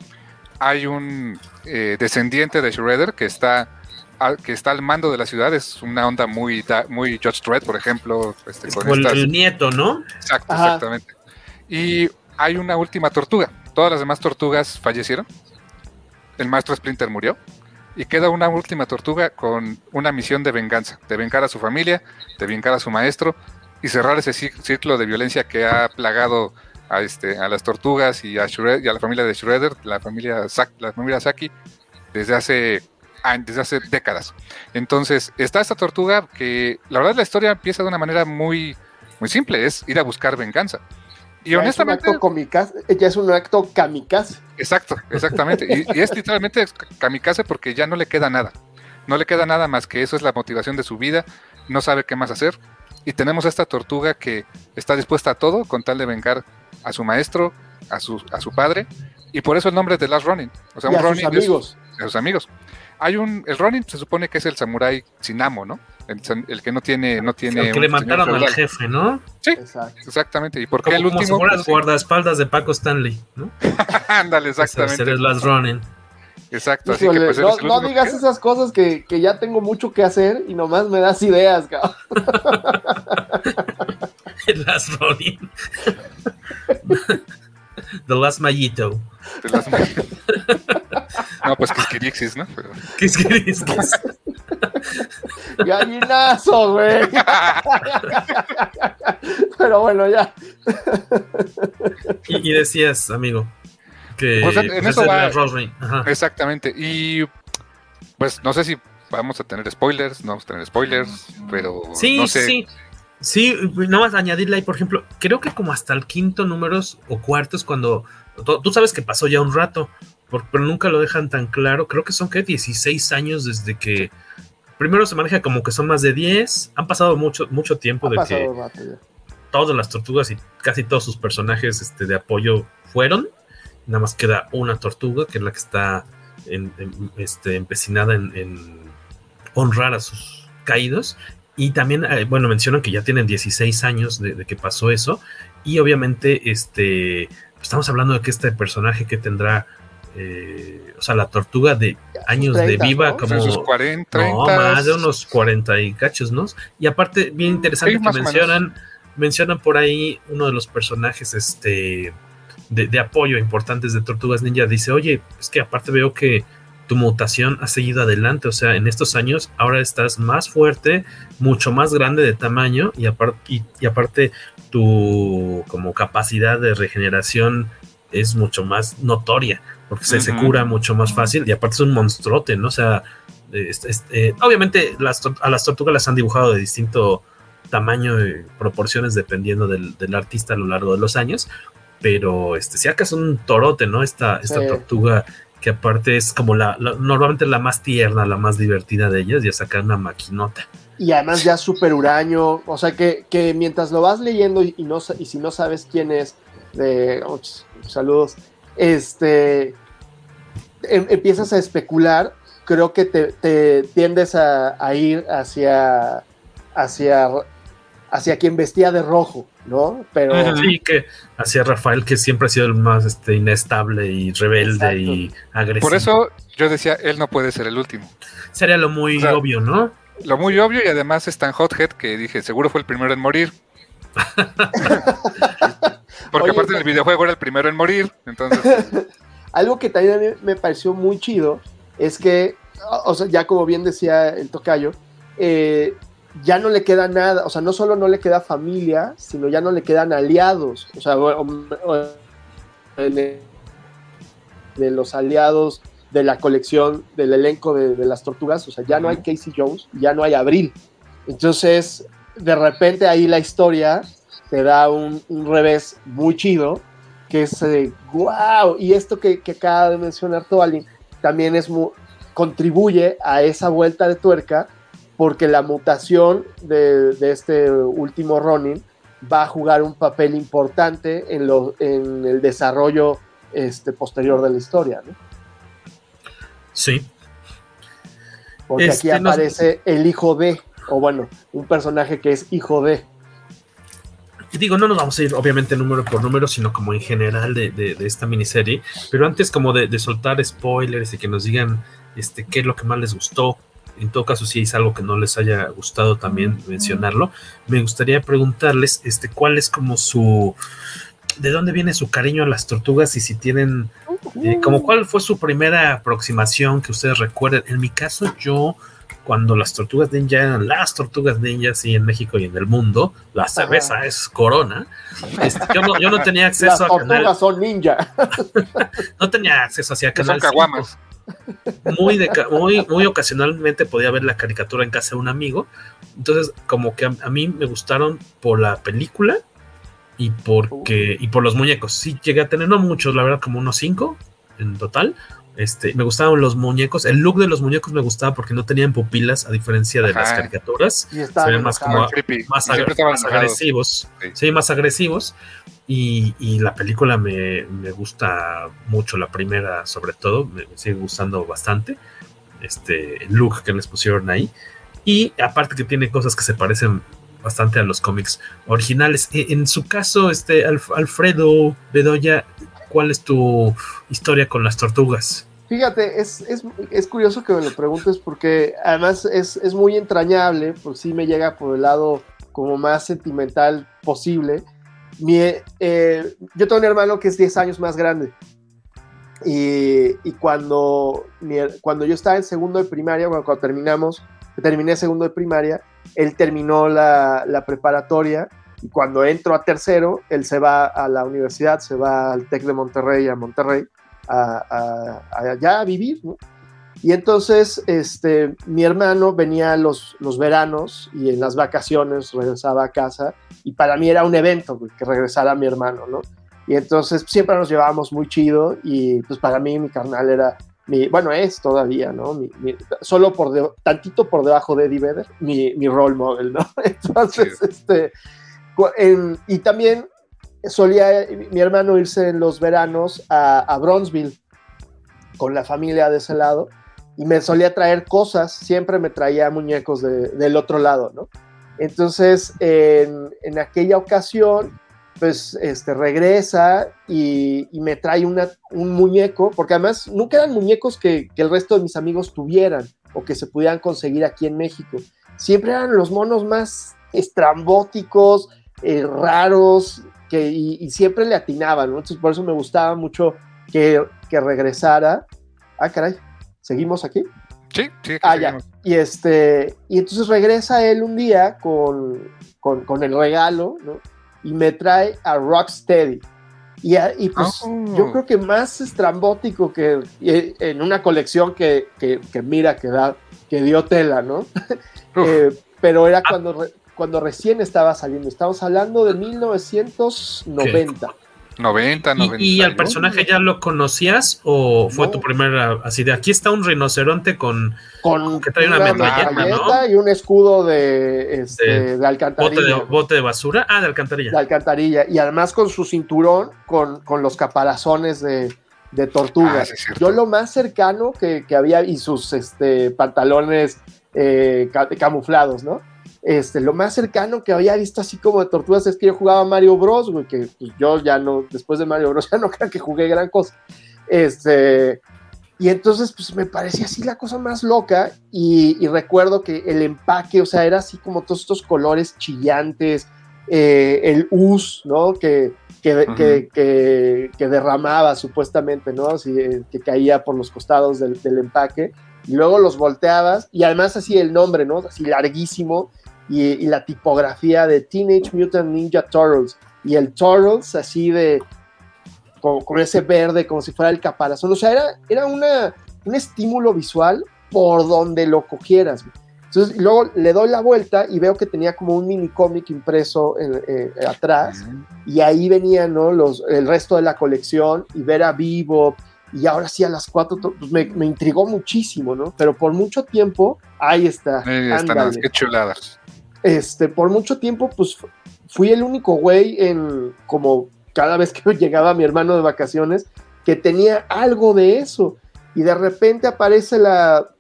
hay un eh, descendiente de Shredder que está, que está al mando de la ciudad, es una onda muy, muy Judge Dredd, por ejemplo. Este, con el nieto, ¿no? Exacto, exactamente. Y hay una última tortuga. Todas las demás tortugas fallecieron. El maestro Splinter murió y queda una última tortuga con una misión de venganza, de vengar a su familia, de vengar a su maestro y cerrar ese ciclo de violencia que ha plagado a, este, a las tortugas y a, y a la familia de Shredder, la familia, la familia Saki, desde hace, desde hace décadas. Entonces, está esta tortuga que la verdad la historia empieza de una manera muy, muy simple, es ir a buscar venganza. Y honestamente. Es un acto ya es un acto kamikaze. Exacto, exactamente. y, es literalmente kamikaze porque ya no le queda nada. No le queda nada más que eso es la motivación de su vida. No sabe qué más hacer. Y tenemos a esta tortuga que está dispuesta a todo con tal de vengar a su maestro, a su, a su padre. Y por eso el nombre de Last Running. O sea, un sus amigos. a sus amigos. Hay un. El Ronin se supone que es el samurái sin amo, ¿no? El, que no tiene, no tiene. El que le mataron al jefe, ¿no? Sí, exactamente. ¿Y por qué el último? Como las guardaespaldas de Paco Stanley, ¿no? Ándale, exactamente. Eres las Running. Exacto. Así que, pues, no, digas esas cosas que, que, ya tengo mucho que hacer y nomás me das ideas, cabrón. las Ronin. The Last Mallito. The Last Mallito. no, pues Kiskirixis, ¿no? Pero... Kiskirixis. Gallinazo, güey. Pero bueno, ya. y, decías, amigo, que pues en eso va, Exactamente. Y pues no sé si vamos a tener spoilers, no vamos a tener spoilers, pero sí, no sé. sí. Sí, nada más añadirle ahí, por ejemplo, creo que como hasta el quinto números o cuartos, cuando tú sabes que pasó ya un rato, pero nunca lo dejan tan claro. Creo que son que 16 años desde que primero se maneja como que son más de 10. Han pasado mucho, mucho tiempo de que todas las tortugas y casi todos sus personajes este, de apoyo fueron. nada más queda una tortuga, que es la que está este, empecinada en, honrar a sus caídos. Y también, eh, bueno, mencionan que ya tienen 16 años de, que pasó eso. Y obviamente, este, estamos hablando de que este personaje que tendrá, eh, o sea, la tortuga de años de viva, como... 40, no, más de unos 40 y cachos, ¿no? Y aparte, bien interesante que mencionan, mencionan por ahí uno de los personajes, este, de, apoyo importantes de Tortugas Ninja. Dice, oye, es que aparte veo que tu mutación ha seguido adelante, o sea, en estos años ahora estás más fuerte, mucho más grande de tamaño y, y, aparte tu como capacidad de regeneración es mucho más notoria, porque se, cura mucho más fácil y aparte es un monstruote, ¿no? O sea, este, obviamente las, a las tortugas las han dibujado de distinto tamaño y proporciones dependiendo del, del, artista a lo largo de los años, pero este, si acaso un torote, ¿no? Esta, esta tortuga aparte es como la, normalmente la más tierna, la más divertida de ellas, ya saca una maquinota. Y además ya súper huraño, o sea que, que, mientras lo vas leyendo y, no, y si no sabes quién es, de, oh, saludos, este, em, empiezas a especular, creo que te, te tiendes a, a, ir hacia, hacia, hacia quien vestía de rojo, ¿no? Pero sí, que hacia Rafael, que siempre ha sido el más este, inestable y rebelde y agresivo. Por eso yo decía, él no puede ser el último. Sería lo muy obvio, ¿no? Lo muy obvio y además es tan hothead que dije, seguro fue el primero en morir. Porque aparte del videojuego era el primero en morir, entonces... Algo que también a mí me pareció muy chido es que, o sea, ya como bien decía el tocayo, eh, ya no le queda nada, o sea, no solo no le queda familia, sino ya no le quedan aliados, o sea, de, los aliados de la colección del elenco de, las tortugas, o sea, ya no hay Casey Jones, ya no hay Abril. Entonces, de repente ahí la historia te da un, revés muy chido, que es de wow, y esto que, acaba de mencionar Toalin también es contribuye a esa vuelta de tuerca porque la mutación de, este último Ronin va a jugar un papel importante en, en el desarrollo este, posterior de la historia. ¿no? Sí. Porque aquí este, aparece el hijo de, o bueno, un personaje que es hijo de. Y digo, no nos vamos a ir obviamente número por número, sino como en general de, esta miniserie. Pero antes como de, soltar spoilers y que nos digan este, qué es lo que más les gustó, en todo caso si es algo que no les haya gustado también mencionarlo, me gustaría preguntarles este, cuál es como su, de dónde viene su cariño a las tortugas y si tienen, eh, como cuál fue su primera aproximación que ustedes recuerden. En mi caso yo cuando las tortugas ninja eran las tortugas ninja, sí, en México y en el mundo, la cerveza es Corona. Este, yo, no, tenía acceso a tortugas son ninja. no tenía acceso hacia canal. Son muy, muy, muy ocasionalmente podía ver la caricatura en casa de un amigo. Entonces, como que a, mí me gustaron por la película y porque y por los muñecos. Sí, llegué a tener no muchos, la verdad, como unos cinco en total. Este, me gustaban los muñecos. El look de los muñecos me gustaba porque no tenían pupilas, a diferencia de las caricaturas. Se ven más como más, agresivos. Sí. más agresivos. Y, la película me, gusta mucho, la primera sobre todo, me, sigue gustando bastante. Este look que les pusieron ahí. Y aparte que tiene cosas que se parecen bastante a los cómics originales. E, en, su caso, este Alfredo Bedoya, ¿cuál es tu historia con las tortugas? Fíjate, es, curioso que me lo preguntes porque además es, es muy entrañable, pues sí me llega por el lado como más sentimental posible eh, yo tengo un hermano que es 10 años más grande. Y, cuando, cuando yo estaba en segundo de primaria, cuando terminamos, terminé segundo de primaria, él terminó la, preparatoria y cuando entro a tercero, él se va a la universidad, se va al TEC de Monterrey, a Monterrey, a, allá a vivir, Y entonces, este, mi hermano venía los, los veranos y en las vacaciones regresaba a casa y para mí era un evento que regresara mi hermano, ¿no? Y entonces siempre nos llevábamos muy chido y pues para mí mi carnal era mi, bueno, es todavía, ¿no? solo por tantito por debajo de Eddie Vedder, mi, mi role model, ¿no? Entonces, este, y también solía mi hermano irse en los veranos a, a Bronzeville con la familia de ese lado y me solía traer cosas, siempre me traía muñecos de, del otro lado, ¿no? Entonces, en, en aquella ocasión, pues este, regresa y, me trae una, un muñeco, porque además nunca eran muñecos que, que, el resto de mis amigos tuvieran o que se pudieran conseguir aquí en México. Siempre eran los monos más estrambóticos, eh, raros, que, y, y, siempre le atinaban, ¿no? Entonces por eso me gustaba mucho que, que regresara. Ah, caray, ¿seguimos aquí? Sí, sí. Ah, ya. Y, este, y entonces regresa él un día con, con, con el regalo, ¿no? y me trae a Rocksteady. Y, y pues oh. yo creo que más estrambótico que en una colección que, que, que mira, que, da, que dio tela, ¿no? eh, pero era cuando, cuando recién estaba saliendo. Estamos hablando de 1990. ¿Qué? 90, 90. ¿Y, y al personaje ya lo conocías o fue no. tu primera así de aquí está un rinoceronte con, con que trae una, una metralleta, ¿no? y un escudo de, este, de, de alcantarilla. Bote de, bote de, basura? Ah, de alcantarilla. De alcantarilla. Y además con su cinturón, con, con los caparazones de, de tortugas. Ah, sí Yo lo más cercano que, que, había, y sus este, pantalones eh, camuflados, ¿no? Este, lo más cercano que había visto así como de tortugas es que yo jugaba Mario Bros, güey, que pues, yo ya no, después de Mario Bros, ya no creo que jugué gran cosa. Este, y entonces, pues me parecía así la cosa más loca. Y, y recuerdo que el empaque, o sea, era así como todos estos colores chillantes, eh, el us, ¿no? Que, que, -huh. que, que, que, derramaba supuestamente, ¿no? Así, que caía por los costados del, del empaque. Y luego los volteabas, y además así el nombre, ¿no? Así larguísimo, y, y, la tipografía de Teenage Mutant Ninja Turtles y el Turtles así de con, con, ese verde como si fuera el caparazón, o sea, era, era una, un estímulo visual por donde lo cogieras. Entonces, luego le doy la vuelta y veo que tenía como un mini cómic impreso eh, atrás, uh -huh. y ahí venían ¿no? Los, el resto de la colección, y ver a Vivo, y ahora sí a las cuatro, pues me, me, intrigó muchísimo, ¿no? Pero por mucho tiempo, ahí está. Ahí están, qué chuladas este, por mucho tiempo, pues fui el único güey en, como cada vez que llegaba mi hermano de vacaciones, que tenía algo de eso. Y de repente aparece la,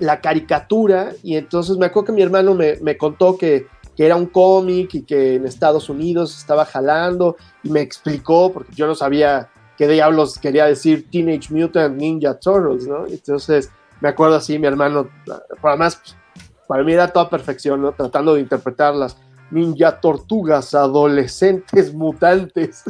la caricatura, y entonces me acuerdo que mi hermano me, me contó que, que, era un cómic y que en Estados Unidos estaba jalando, y me explicó, porque yo no sabía qué diablos quería decir Teenage Mutant Ninja Turtles, ¿no? Entonces me acuerdo así, mi hermano, además para mí era toda perfección, ¿no? Tratando de interpretar las ninja tortugas, adolescentes, mutantes.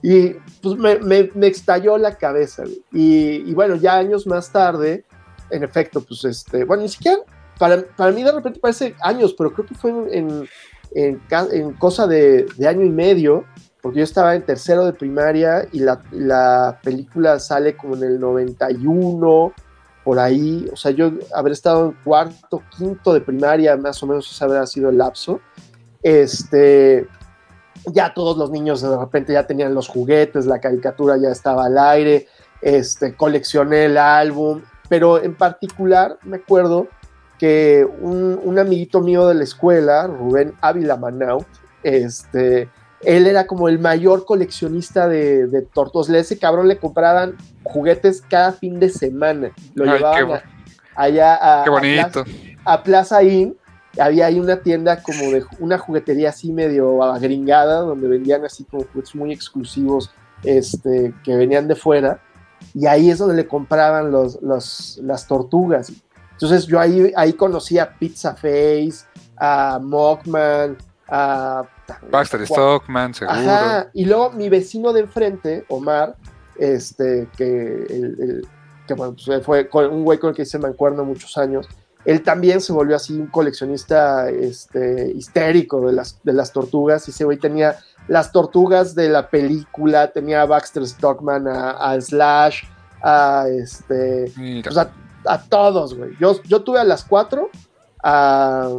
Y pues me, me, me estalló la cabeza. Y, y, bueno, ya años más tarde, en efecto, pues este, bueno, ni siquiera, para, para mí de repente parece años, pero creo que fue en, en, en cosa de, de, año y medio, porque yo estaba en tercero de primaria y la, la película sale como en el 91 por ahí, o sea, yo haber estado en cuarto, quinto de primaria, más o menos ese habrá sido el lapso, este, ya todos los niños de repente ya tenían los juguetes, la caricatura ya estaba al aire, este, coleccioné el álbum, pero en particular me acuerdo que un, un amiguito mío de la escuela, Rubén Ávila Manaut, este, él era como el mayor coleccionista de, de tortos. Ese cabrón le compraban juguetes cada fin de semana. Lo Ay, llevaban qué, a, allá a, qué bonito. A, Plaza, a Plaza Inn. Había ahí una tienda como de una juguetería así medio agringada, donde vendían así como juguetes muy exclusivos este, que venían de fuera. Y ahí es donde le compraban los, los, las tortugas. Entonces yo ahí, ahí conocí a Pizza Face, a Mockman, a Baxter Stockman, seguro. Ajá, y luego mi vecino de enfrente, Omar, este, que, el, el, que bueno, pues fue un güey con el que hice mancuerno muchos años, él también se volvió así un coleccionista este, histérico de las, de las tortugas, y ese güey tenía las tortugas de la película, tenía a Baxter Stockman, a, a Slash, a este, pues a, a, todos, güey. Yo, yo tuve a las cuatro, a,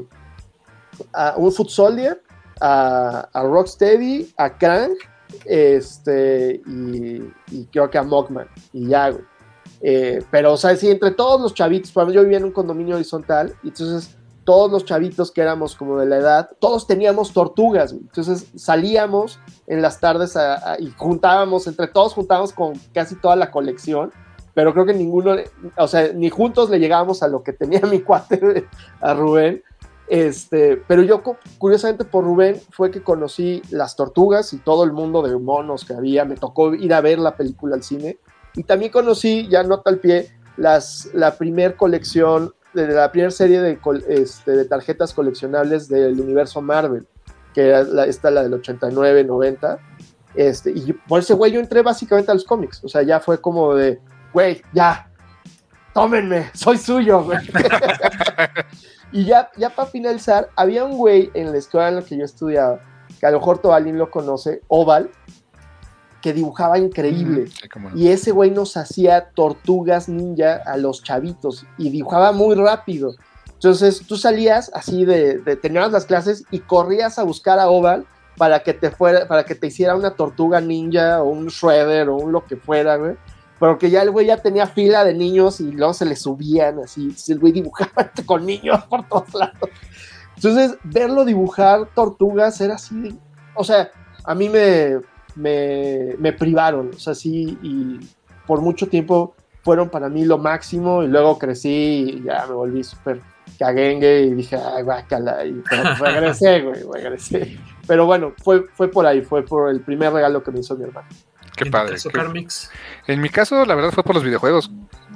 a un Foot Soldier, a, a Rocksteady, a Krang, este, y, y, creo que a Mockman, y ya, güey. Eh, pero, o sea, sí, entre todos los chavitos, yo vivía en un condominio horizontal, y entonces todos los chavitos que éramos como de la edad, todos teníamos tortugas, entonces salíamos en las tardes y juntábamos, entre todos juntábamos con casi toda la colección, pero creo que ninguno, o sea, ni juntos le llegábamos a lo que tenía mi cuate, a Rubén, este, pero yo, curiosamente, por Rubén fue que conocí las tortugas y todo el mundo de monos que había. Me tocó ir a ver la película al cine. Y también conocí, ya nota al pie, las, la primer colección, de la primera serie de, este, de, tarjetas coleccionables del universo Marvel, que era la, esta, la del 89, 90. Este, y por ese güey yo entré básicamente a los cómics. O sea, ya fue como de, güey, ya, tómenme, soy suyo. Y ya, ya para finalizar, había un güey en la escuela en la que yo estudiaba, que a lo mejor Tobalín lo conoce, Oval, que dibujaba increíble. Y ese güey nos hacía tortugas ninja a los chavitos y dibujaba muy rápido. Entonces tú salías así de, de tenías las clases y corrías a buscar a Oval para que te fuera, para que te hiciera una tortuga ninja o un shredder o un lo que fuera, güey pero que ya el güey ya tenía fila de niños y luego se le subían así, el güey dibujaba con niños por todos lados. Entonces, verlo dibujar tortugas era así, o sea, a mí me, me, privaron, o sea, sí, y por mucho tiempo fueron para mí lo máximo y luego crecí y ya me volví súper caguengue y dije, ay, guácala, y regresé, güey, regresé. Pero bueno, fue, fue por ahí, fue por el primer regalo que me hizo mi hermano. Qué padre. En mi caso, la verdad fue por los videojuegos.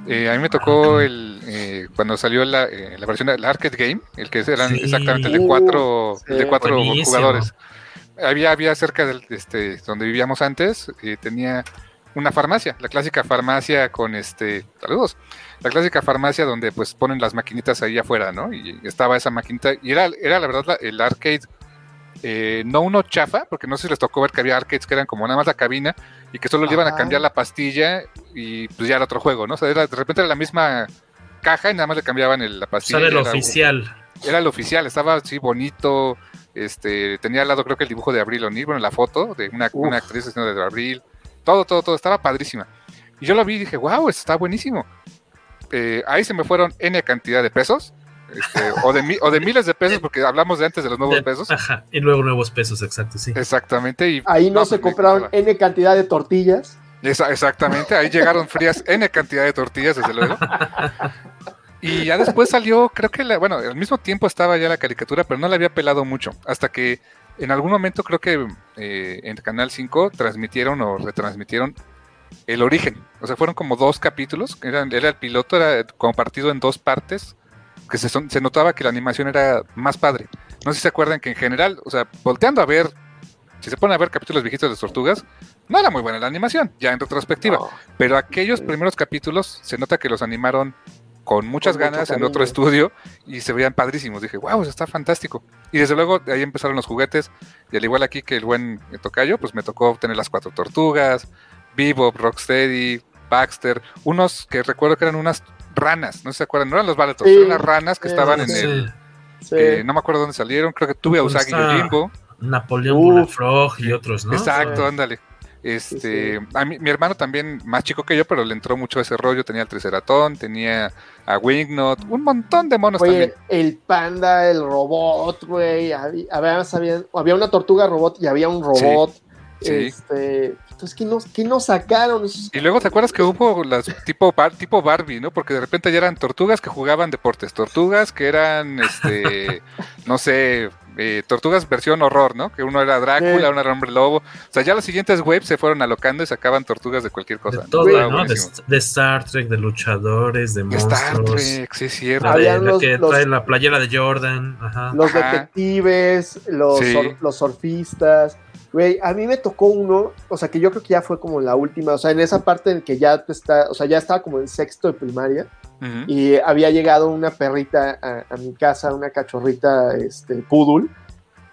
Eh, a mí me tocó el eh, cuando salió la, eh, la versión del Arcade Game, el que eran exactamente el de cuatro, de cuatro jugadores. Había, había cerca del este, donde vivíamos antes, tenía una farmacia, la clásica farmacia con este, saludos, la clásica farmacia donde pues ponen las maquinitas ahí afuera, ¿no? Y estaba esa maquinita, y era, era la verdad el arcade eh, no uno chafa, porque no sé si les tocó ver que había arcades que eran como nada más la cabina y que solo le iban a cambiar la pastilla y pues ya era otro juego, ¿no? O sea, de repente era la misma caja y nada más le cambiaban la pastilla. era el oficial. Era el oficial, estaba así bonito, este, tenía al lado creo que el dibujo de Abril O'Neill, bueno, la foto de una, una actriz de Abril, todo, todo, todo, estaba padrísima. Y yo lo vi y dije, wow, está buenísimo. Eh, ahí se me fueron N cantidad de pesos este, o, de, o de miles de pesos, porque hablamos de antes de los nuevos pesos. Ajá, y luego nuevos pesos, exacto, sí. Exactamente. Y, ahí no, se compraron N cantidad de tortillas. exactamente, ahí llegaron frías N cantidad de tortillas, desde luego. Y ya después salió, creo que, la, bueno, al mismo tiempo estaba ya la caricatura, pero no la había pelado mucho. Hasta que en algún momento, creo que eh, en Canal 5 transmitieron o retransmitieron el origen. O sea, fueron como dos capítulos. Era, era el piloto, era compartido en dos partes que se, se, notaba que la animación era más padre. No sé si se acuerdan que en general, o sea, volteando a ver, si se ponen a ver capítulos viejitos de las tortugas, no era muy buena la animación, ya en retrospectiva. Pero aquellos primeros capítulos se nota que los animaron con muchas ganas en otro estudio y se veían padrísimos. Dije, wow, está fantástico. Y desde luego de ahí empezaron los juguetes. Y al igual aquí que el buen tocayo, pues me tocó tener las cuatro tortugas, Bebop, Rocksteady, Baxter, unos que recuerdo que eran unas ranas, no se acuerdan, no eran los baratos, eran las ranas que estaban en el. no me acuerdo dónde salieron, creo que tuve a Usagi Yojimbo. Napoleón Frog y otros, ¿no? Exacto, ándale. Este, a mí, mi hermano también, más chico que yo, pero le entró mucho ese rollo. Tenía el Triceratón, tenía a Wingnut, un montón de monos también. El panda, el robot, güey. Había, había, una tortuga robot y había un robot. Este, entonces, ¿qué nos, qué nos sacaron? Y luego, ¿te acuerdas que hubo las tipo, tipo Barbie, ¿no? Porque de repente ya eran tortugas que jugaban deportes, tortugas que eran, este, no sé, eh, tortugas versión horror, ¿no? Que uno era Drácula, uno era hombre lobo. O sea, ya las siguientes webs se fueron alocando y sacaban tortugas de cualquier cosa. De todo, ¿no? De, Star Trek, de luchadores, de monstruos. Star Trek, sí, es cierto. La, los, que trae la playera de Jordan. Ajá. Los detectives, los, los surfistas. Güey, a mí me tocó uno, o sea, que yo creo que ya fue como la última, o sea, en esa parte en que ya está, o sea, ya estaba como en sexto de primaria y había llegado una perrita a, mi casa, una cachorrita, este, poodle,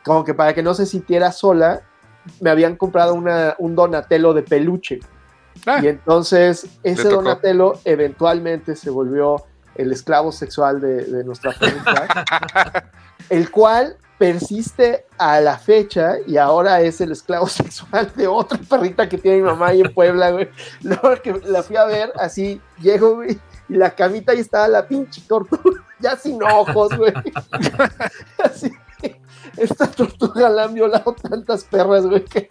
como que para que no se sintiera sola, me habían comprado una, un Donatello de peluche. Ah. y entonces ese Donatello eventualmente se volvió el esclavo sexual de, de nuestra perrita, el cual persiste a la fecha y ahora es el esclavo sexual de otra perrita que tiene mi mamá ahí en Puebla, güey. Luego que la fui a ver, así llego, güey, y la camita ahí estaba la pinche tortuga. ya sin ojos, güey. Así, esta tortuga la han violado tantas perras, güey. Que...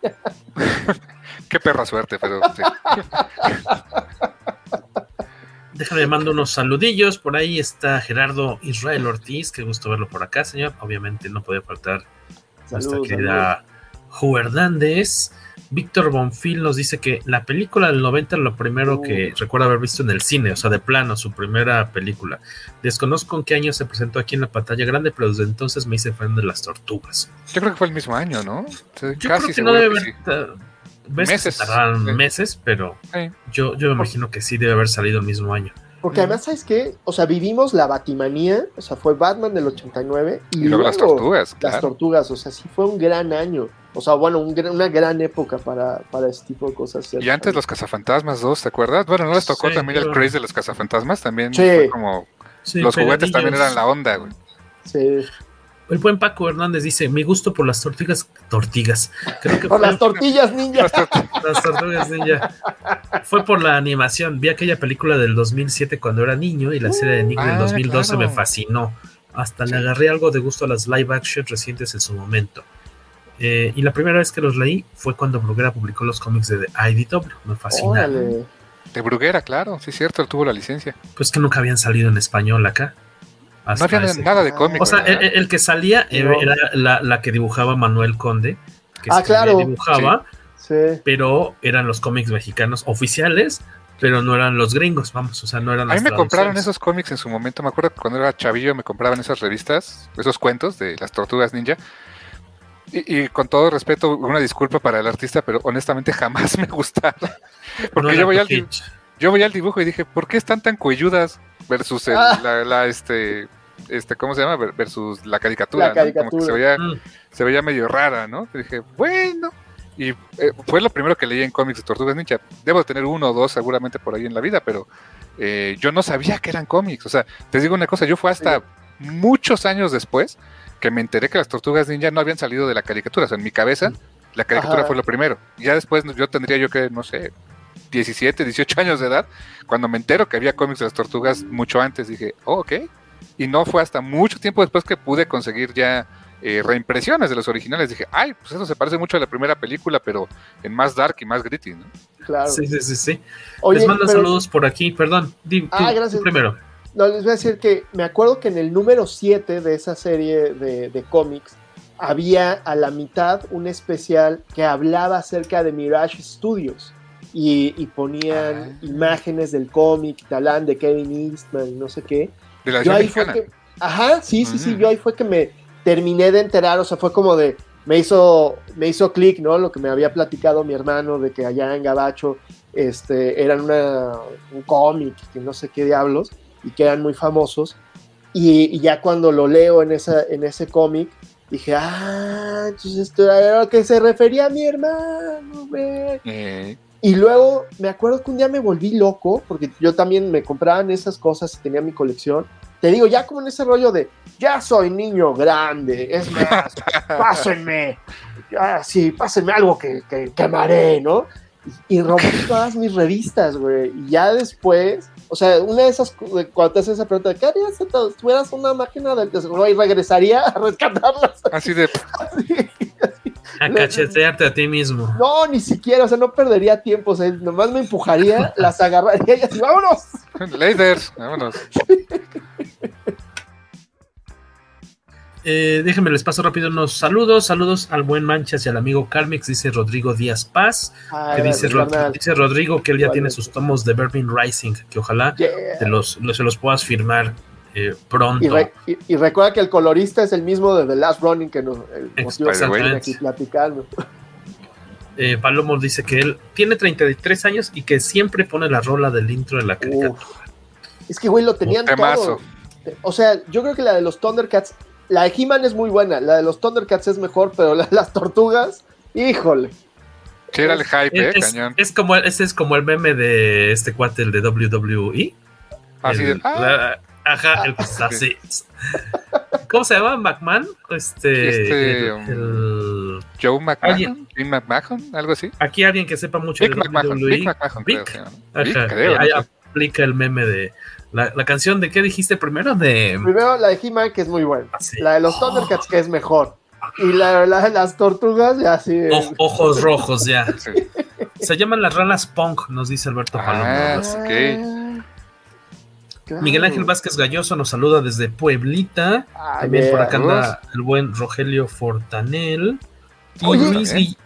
Qué perra suerte, pero sí. Déjame mando unos saludillos. Por ahí está Gerardo Israel Ortiz. Qué gusto verlo por acá, señor. Obviamente no podía faltar nuestra querida Ju Hernández. Víctor Bonfil nos dice que la película del 90 es lo primero que recuerda haber visto en el cine, o sea, de plano, su primera película. Desconozco en qué año se presentó aquí en la pantalla grande, pero desde entonces me hice fan de las tortugas. Yo creo que fue el mismo año, ¿no? Yo Casi creo que no debe haber. Meses. meses, pero yo, yo me imagino que sí debe haber salido el mismo año. Porque además, ¿sabes qué? O sea, vivimos la Batimanía, o sea, fue Batman del 89 y, luego, las tortugas. Las tortugas, o sea, sí fue un gran año. O sea, bueno, una gran época para, para este tipo de cosas. Y antes los cazafantasmas 2, ¿te acuerdas? Bueno, ¿no les tocó también el craze de los cazafantasmas? También fue como... los juguetes también eran la onda, güey. Sí. El buen Paco Hernández dice, mi gusto por las. Creo que por las tortillas ninja. las tortugas ninja. Fue por la animación. Vi aquella película del 2007 cuando era niño y la serie de Nick del 2012 me fascinó. Hasta le agarré algo de gusto a las live action recientes en su momento. Eh, y la primera vez que los leí fue cuando Bruguera publicó los cómics de IDW. Me fascinaron. De Bruguera, claro, sí es cierto, él tuvo la licencia. Pues que nunca habían salido en español acá. No había nada de cómics. O sea, el, que salía era la, que dibujaba Manuel Conde. Que ah, claro. dibujaba, pero eran los cómics mexicanos oficiales, pero no eran los gringos, vamos, o sea, no eran A mí me compraron esos cómics en su momento, me acuerdo que cuando era chavillo me compraban esas revistas, esos cuentos de las tortugas ninja, y, con todo respeto, una disculpa para el artista, pero honestamente jamás me gustaron. Porque yo, voy al, yo voy al dibujo y dije, ¿por qué están tan cuelludas versus ah. la, este, este, ¿cómo se llama? Versus la caricatura, Como que se veía, mm. se veía medio rara, ¿no? Y dije, bueno. Y eh, fue lo primero que leí en cómics de Tortugas Ninja. Debo tener uno o dos seguramente por ahí en la vida, pero eh, yo no sabía que eran cómics. O sea, te digo una cosa, yo fue hasta muchos años después que me enteré que las tortugas ninja no habían salido de la caricatura. O sea, en mi cabeza, la caricatura fue lo primero. Ya después yo tendría yo que, no sé, 17, 18 años de edad, cuando me entero que había cómics de las tortugas mucho antes, dije, oh, ok. Y no fue hasta mucho tiempo después que pude conseguir ya eh, reimpresiones de los originales. Dije, ay, pues eso se parece mucho a la primera película, pero en más dark y más gritty, ¿no? Claro. Sí, sí, sí, sí. Les mando saludos por aquí, perdón. ah, gracias. primero. No, les voy a decir que me acuerdo que en el número 7 de esa serie de, cómics había a la mitad un especial que hablaba acerca de Mirage Studios y, ponían ah. imágenes del cómic talán de Kevin Eastman y no sé qué. De la yo ahí fue que, Ajá, sí, sí, sí, yo ahí fue que me terminé de enterar, o sea, fue como de, me hizo, me hizo clic, ¿no? Lo que me había platicado mi hermano de que allá en Gabacho este, eran una, un cómic, que no sé qué diablos y que eran muy famosos. Y, ya cuando lo leo en, esa, en ese cómic, dije, ah, entonces esto era lo que se refería a mi hermano, eh. Y luego me acuerdo que un día me volví loco, porque yo también me compraban esas cosas y tenía mi colección. Te digo, ya como en ese rollo de, ya soy niño grande, es más, pásenme, ah, sí, pásenme algo que, que quemaré, ¿no? Y, y rompí todas mis revistas, güey. Y ya después o sea, una de esas, cuando te haces esa pregunta, ¿qué harías si tuvieras una máquina del tesoro y regresaría a rescatarlas? Así de. a cachetearte a ti mismo. No, ni siquiera, o sea, no perdería tiempo, o sea, nomás me empujaría, las agarraría y así, ¡vámonos! Lasers, vámonos. Eh, déjenme les paso rápido unos saludos. Saludos al buen Manchas y al amigo Carmix, dice Rodrigo Díaz Paz. Ah, que dice, Rodrigo que él ya tiene sus tomos de Berlin Rising, que ojalá te los, se los puedas firmar eh, pronto. Y, recuerda que el colorista es el mismo de The Last Running que nos aquí platicando. Eh, Palomo dice que él tiene 33 años y que siempre pone la rola del intro de la caricatura. Es que, güey, lo tenían todo. O sea, yo creo que la de los Thundercats la de He-Man es muy buena, la de los Thundercats es mejor, pero la de las tortugas, híjole. Sí, era el hype, eh, cañón. Es como, ese es como el meme de este cuate, el de WWE. Así de, ah. Ajá, el que está así. ¿Cómo se llama? ¿McMahon? Este. este el, Joe McMahon. Jim McMahon, algo así. Aquí alguien que sepa mucho Big de McMahon. WWE. Big McMahon, creo, ajá, creo, aplica el meme de la, la, canción de qué dijiste primero de primero la de He-Man que es muy buena, Ah, sí. la de los Thundercats que es mejor y la, la de las tortugas ya sí. O- ojos rojos ya. Se llaman las ranas punk, nos dice Alberto Ah, Palomo. ok. Claro. Miguel Ángel Vázquez Galloso nos saluda desde Pueblita. Ah, También por acá anda el buen Rogelio Fortanel. Y Oye, Luis Gui-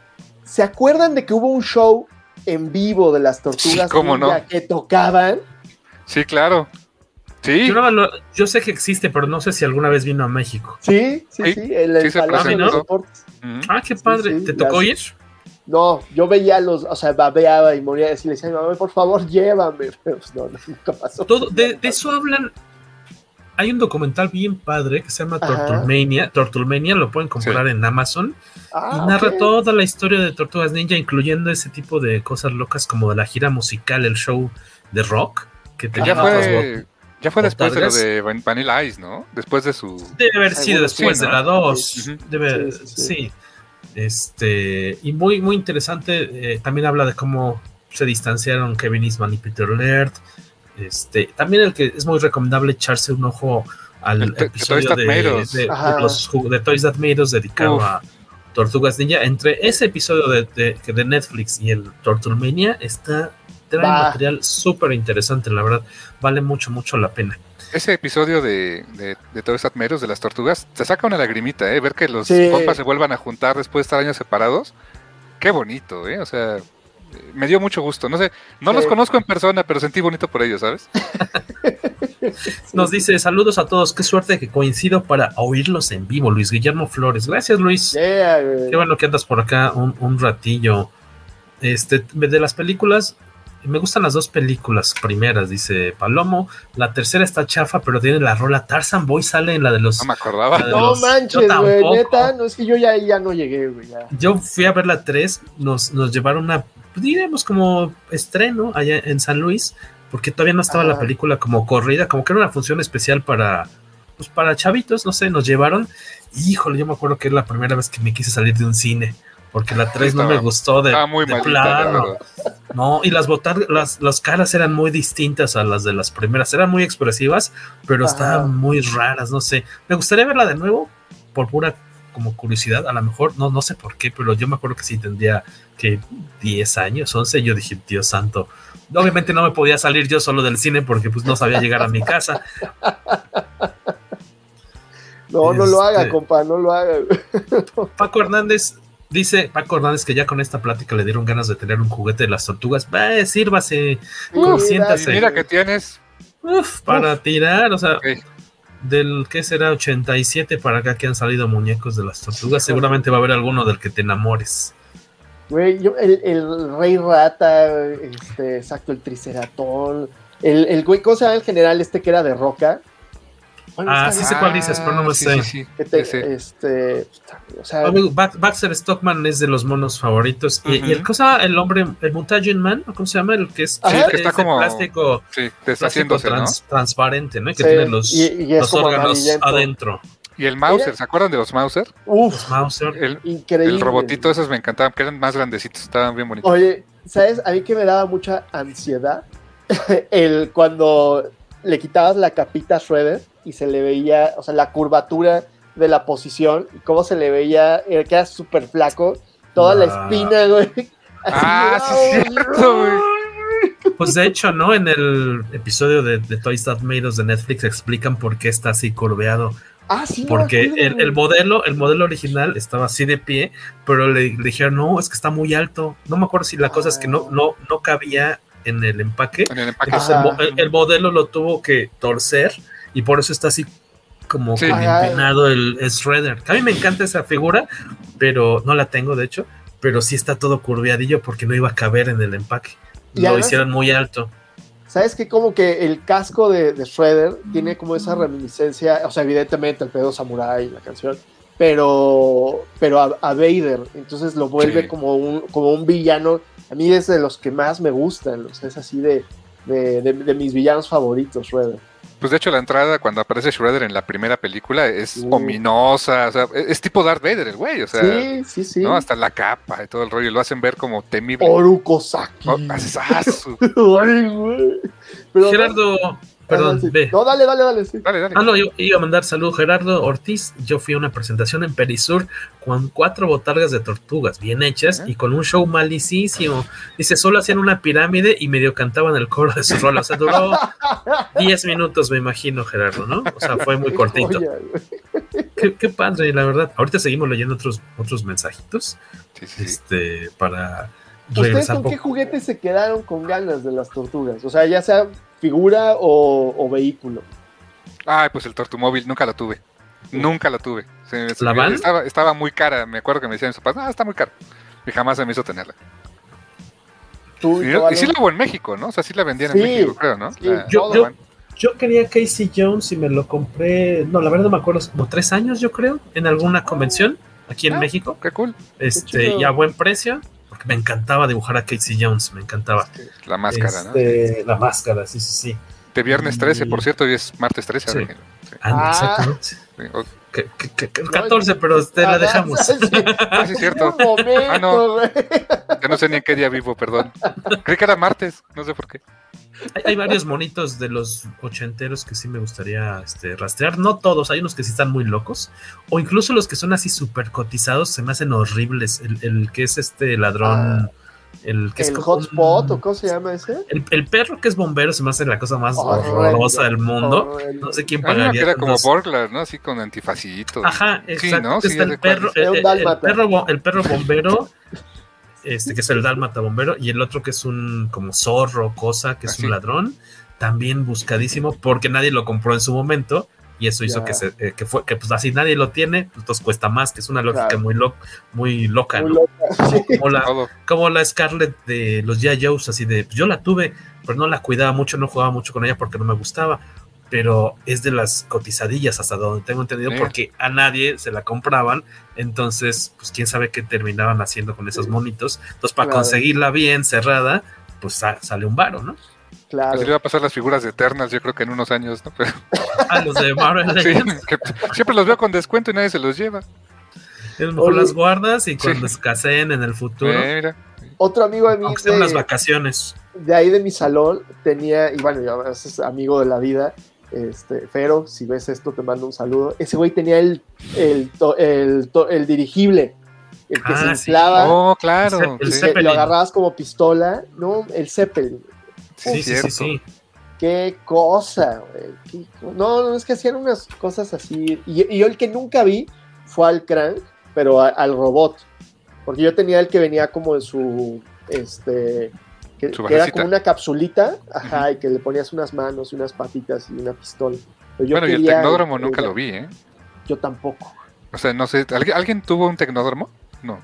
¿Se acuerdan de que hubo un show en vivo de las tortugas Sí, cómo no. que tocaban? Sí, claro. Sí. Yo, lo- yo sé que existe, pero no sé si alguna vez vino a México. Sí, sí, Sí, el sí se Palacio de los. Ah, qué padre. sí, ¿Te tocó sé. ir? No, yo veía los, o sea, babeaba y moría y le decía, mamá, por favor, llévame. Pero pues no, no, nunca pasó. Todo, de, de eso hablan. Hay un documental bien padre que se llama. Tortulmania. Tortulmania lo pueden comprar en Amazon. Ah, y narra toda la historia de Tortugas Ninja, incluyendo ese tipo de cosas locas como de la gira musical, el show de rock. Que tenía ya fue, ya fue después de lo de Van- Vanilla Ice, ¿no? Después de su. Debe haber sido después sí, de la 2. Ujú. Debe, Sí, sí, sí, sí. Este, y muy, muy interesante. eh, también habla de cómo se distanciaron Kevin Eastman y Peter Laird. Este, también el que es muy recomendable echarse un ojo al El to- de episodio de, de- de los de Toys That Made Us dedicado Uf. a Tortugas Ninja. Entre ese episodio de, de, de Netflix y el Tortulmania está trae Va. material súper interesante, la verdad. Vale mucho, mucho la pena. Ese episodio de, de, de Todos Atmeros, de las tortugas, te saca una lagrimita, ¿eh? Ver que los Sí. compas se vuelvan a juntar después de estar años separados. Qué bonito, ¿eh? O sea, me dio mucho gusto. No sé, no Sí. los conozco en persona, pero sentí bonito por ellos, ¿sabes? Nos dice saludos a todos, qué suerte que coincido para oírlos en vivo, Luis Guillermo Flores. Gracias, Luis. Yeah. Qué bueno que andas por acá un, un ratillo. Este, de las películas, me gustan las dos películas primeras, dice Palomo. La tercera está chafa, pero tiene la rola Tarzan Boy sale en la de los. No me acordaba. No los- manches, güey, neta, no es que yo ya, ya no llegué, güey. Yo fui a ver la 3, nos, nos llevaron una, diremos como estreno allá en San Luis, porque todavía no estaba la Ah. película como corrida, como que era una función especial para, pues para chavitos, no sé, nos llevaron. Híjole, yo me acuerdo que era la primera vez que me quise salir de un cine, porque la 3 no me gustó de, Estaba muy de malita, la plano. No, y las botar, las, las caras eran muy distintas a las de las primeras, eran muy expresivas, pero estaban muy raras, no sé. Me gustaría verla de nuevo, por pura como curiosidad, a lo mejor, no, no sé por qué, pero yo me acuerdo que sí tendría que 10 años, 11, yo dije, Dios santo. Obviamente no me podía salir yo solo del cine porque pues no sabía llegar a mi casa. No, no lo haga, Este- compa, no lo haga. Paco Hernández dice, Paco Hernández que ya con esta plática le dieron ganas de tener un juguete de las tortugas. Va, sírvase, Sí, consiéntase. Mira que tienes. Uf, para tirar, o sea, del que será 87 para acá que han salido muñecos de las tortugas, seguramente va a haber alguno del que te enamores. Güey, yo, el, el rey rata, este, exacto, el triceratón, el, el güey, ¿cómo se llama el general este que era de roca? Bueno, Ah, sí sé cuál dices, pero no me Ah, sí, sé. sí, sí. que te- ese. este, o sea, Amigo, Ba- Baxter Stockman es de los monos favoritos. Y- el cosa, el hombre, el Mutagen Man, ¿o ¿cómo se llama? El que es, es que está como- plástico, Sí, plástico deshaciéndose, ¿no? trans- transparente, ¿no? Y que Sí, tiene los, y- y es los órganos amarillento. adentro. Y el Mauser. ¿se acuerdan de los Mauser? uff, Mauser. El, increíble. el robotito, esos me encantaban, que eran más grandecitos, estaban bien bonitos. Oye, ¿sabes? A mí que me daba mucha ansiedad el cuando le quitabas la capita a Shredder y se le veía, o sea, la curvatura de la posición y cómo se le veía, eh, que era súper flaco, toda la Ah. espina, güey. Así, Ah, sí, ¡ay! es cierto, güey. Pues de hecho, ¿no? En el episodio de, de Toys That Made Us de Netflix explican por qué está así curveado. Ah, sí, Porque el, el modelo, el modelo original estaba así de pie, pero le, le dijeron, no, es que está muy alto. No me acuerdo si la cosa es que no, no, no cabía en el empaque. En el empaque. Entonces el modelo lo tuvo que torcer y por eso está así como Sí. empinado el, Shredder. A mí me encanta esa figura, pero no la tengo de hecho, pero sí está todo curveadillo porque no iba a caber en el empaque. Y Lo además- hicieron muy alto. ¿Sabes que Como que el casco de, de Shredder tiene como esa reminiscencia, o sea, evidentemente el pedo samurai, la canción, pero, pero a, a Vader, entonces lo vuelve Sí. como, un, como un villano. A mí es de los que más me gustan, o sea, es así de, de, de- de mis villanos favoritos, Shredder. Pues de hecho la entrada cuando aparece Shredder en la primera película es ominosa, o sea, es es tipo Darth Vader el güey, o sea, sí, sí, sí. ¿no? Hasta la capa y todo el rollo, lo hacen ver como temible. Oruko Saki. Oh, haces- ah, Ay, güey. Gerardo, Perdón, ve. No, dale, dale, dale, sí. Dale, dale. Ah, no, yo iba a mandar salud Gerardo Ortiz. Yo fui a una presentación en Perisur con cuatro botargas de tortugas bien hechas y con un show malicísimo. Dice, solo hacían una pirámide y medio cantaban el coro de sus rolas. O sea, duró 10 minutos, me imagino, Gerardo, ¿no? O sea, fue muy cortito. Qué, qué padre, la verdad. Ahorita seguimos leyendo otros, otros mensajitos. Sí, sí. Este, para. ¿Ustedes con qué juguetes se quedaron con ganas de las tortugas? O sea, ya sea figura o, o vehículo. Ay, pues el Tortumóvil, nunca lo tuve. Nunca lo tuve. Se, ¿La van? Estaba, estaba, muy cara, me acuerdo que me decían mis papás, no, está muy cara. Y jamás se me hizo tenerla. ¿Tú, y, y, sí la hubo en México, ¿no? O sea, sí la vendían sí, en México, creo, ¿no? Sí, la, yo, yo, yo, quería Casey Jones y me lo compré, no, la verdad no me acuerdo, como tres años, yo creo, en alguna convención aquí en ah, México. Qué cool. Este, qué y a buen precio me encantaba dibujar a Casey Jones, me encantaba. La máscara, este, ¿no? La máscara, sí, sí, sí. De viernes 13, por cierto, y es martes 13. Sí. Sí. Ah, exactamente. Sí. Que, que, que, que 14, pero te la dejamos. Sí, ah, sí, es cierto. Momento, ah, no. Ya no sé ni en qué día vivo, perdón. Creí que era martes, no sé por qué. Hay, hay, varios monitos de los ochenteros que sí me gustaría este, rastrear. No todos, hay unos que sí están muy locos. O incluso los que son así súper cotizados se me hacen horribles. El, el que es este ladrón. Ah. El, que ¿El es hotspot o cómo se llama ese? El, el, perro que es bombero se me hace la cosa más horrendo, horrorosa del mundo. Horrendo. No sé quién pagaría. que era como Borglar, ¿no? Así con antifacitos. Ajá, exacto. Sí, ¿no? sí, el, perro, el, el, perro, el perro bombero, este que es el dálmata bombero, y el otro que es un como zorro, cosa, que es Así. un ladrón, también buscadísimo porque nadie lo compró en su momento y eso hizo que se eh, que fue que pues así nadie lo tiene pues, entonces cuesta más que es una lógica claro. muy lo, muy loca muy ¿no? loca, sí. como, la, como la Scarlett de los G.I. Joes así de yo la tuve pero no la cuidaba mucho no jugaba mucho con ella porque no me gustaba pero es de las cotizadillas hasta donde tengo entendido Sí. porque a nadie se la compraban entonces pues quién sabe qué terminaban haciendo con esos monitos entonces para Claro. conseguirla bien cerrada pues sa- sale un varo ¿no? Claro. Así le va a pasar las figuras de Eternals, yo creo que en unos años, ¿no? Pero, a los de Marvel sí, que siempre los veo con descuento y nadie se los lleva. Es mejor Oye. las guardas y cuando Sí. escaseen en el futuro, Eh, mira. Otro amigo de mí aunque de, vacaciones. de ahí de mi salón tenía, y bueno, ya es amigo de la vida, este, Fero, si ves esto te mando un saludo. Ese güey tenía el, el, to- el, to- el dirigible, el que Ah, se sí. inflaba, Oh, claro. El que sí. Zeppelin. lo agarrabas como pistola, no, el Zeppelin. Sí, sí, sí, cierto. sí. Qué cosa, güey. No, no, es que hacían unas cosas así. Y, y yo el que nunca vi fue al Crank, pero a- al robot. Porque yo tenía el que venía como en su. Este. Que, Su que era como una capsulita, ajá, y que le ponías unas manos y unas patitas y una pistola. Pero yo Bueno, y el tecnódromo el- nunca el- lo vi, ¿eh? Yo tampoco. O sea, no sé, ¿alguien, ¿alguien tuvo un tecnódromo? No.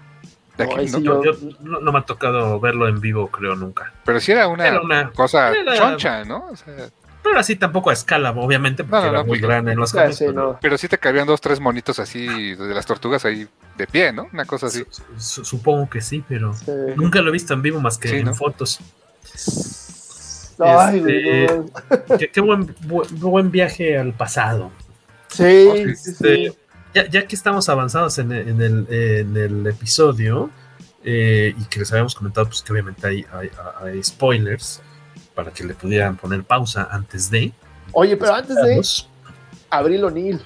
De No, aquí, ahí ¿no? sí Yo, yo- yo- no, no me ha tocado verlo en vivo, creo nunca. Pero sí era una, Era una- cosa era- choncha, ¿no? O sea, Pero así tampoco a escala, obviamente, porque No, no, era no, muy pues, grande en los cómics, sí, pero no. pero sí te cabían dos, tres monitos así de las tortugas ahí de pie, ¿no? Una cosa así. su- su- supongo que sí, pero Sí. nunca lo he visto en vivo más que Sí, en ¿no? fotos. Ay, Este. Qué, qué buen, bu- buen viaje al pasado. Sí, sí, sí, Este, sí. Ya, ya que estamos avanzados en, el- en el, en el episodio eh, y que les habíamos comentado pues que obviamente hay, hay- hay spoilers para que le pudieran poner pausa antes de Oye, pero antes de. Abril O'Neill.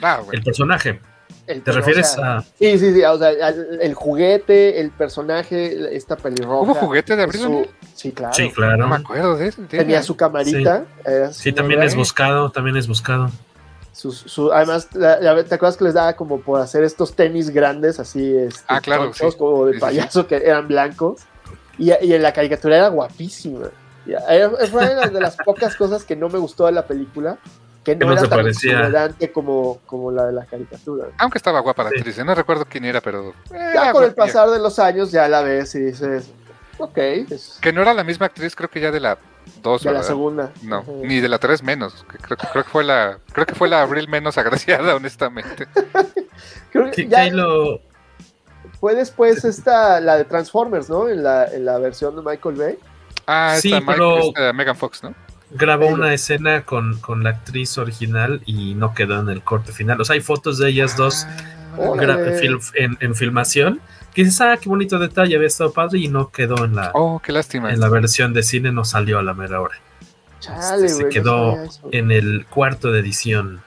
Ah, bueno. el personaje. el- ¿Te o refieres sea, a Sí, sí, sí, o sea, el, el juguete, el personaje, esta pelirroja. ¿Hubo juguete de Abril su- O'Neil? Sí, claro. Sí, claro. No me acuerdo de eso. Tenía su camarita. Sí, también es buscado, también es buscado. Su- su- además, la- la- ¿te acuerdas que les daba como por hacer estos tenis grandes, así, este, Ah, claro, chonchos, sí. como de Sí, sí, payaso, que eran blancos? Y, y en la caricatura era guapísima. Fue una de las pocas cosas que no me gustó de la película, que no, Que no era se tan parecía. como, como la de la caricatura. Aunque estaba guapa la Sí. actriz, no recuerdo quién era, pero... eh, Ya con el pasar de los años ya la ves y dices, ok, es Que no era la misma actriz, creo que ya de la 2, de la segunda. No, ni de la 3 menos. Creo, que- creo que fue la creo que fue la Abril menos agraciada, honestamente. Creo que ya lo, fue después esta, la de Transformers, ¿no? En la, en la versión de Michael Bay. Ah, Sí, esta, Mike- pero- esta Megan Fox, ¿no? grabó una escena con, con la actriz original y no quedó en el corte final. O sea, hay fotos de ellas dos en, en, filmación. Que dices, ah, qué bonito detalle, había estado padre y no quedó en la. Oh, qué lástima. En la versión de cine no salió a la mera hora. Chale, este, se quedó en el cuarto de edición.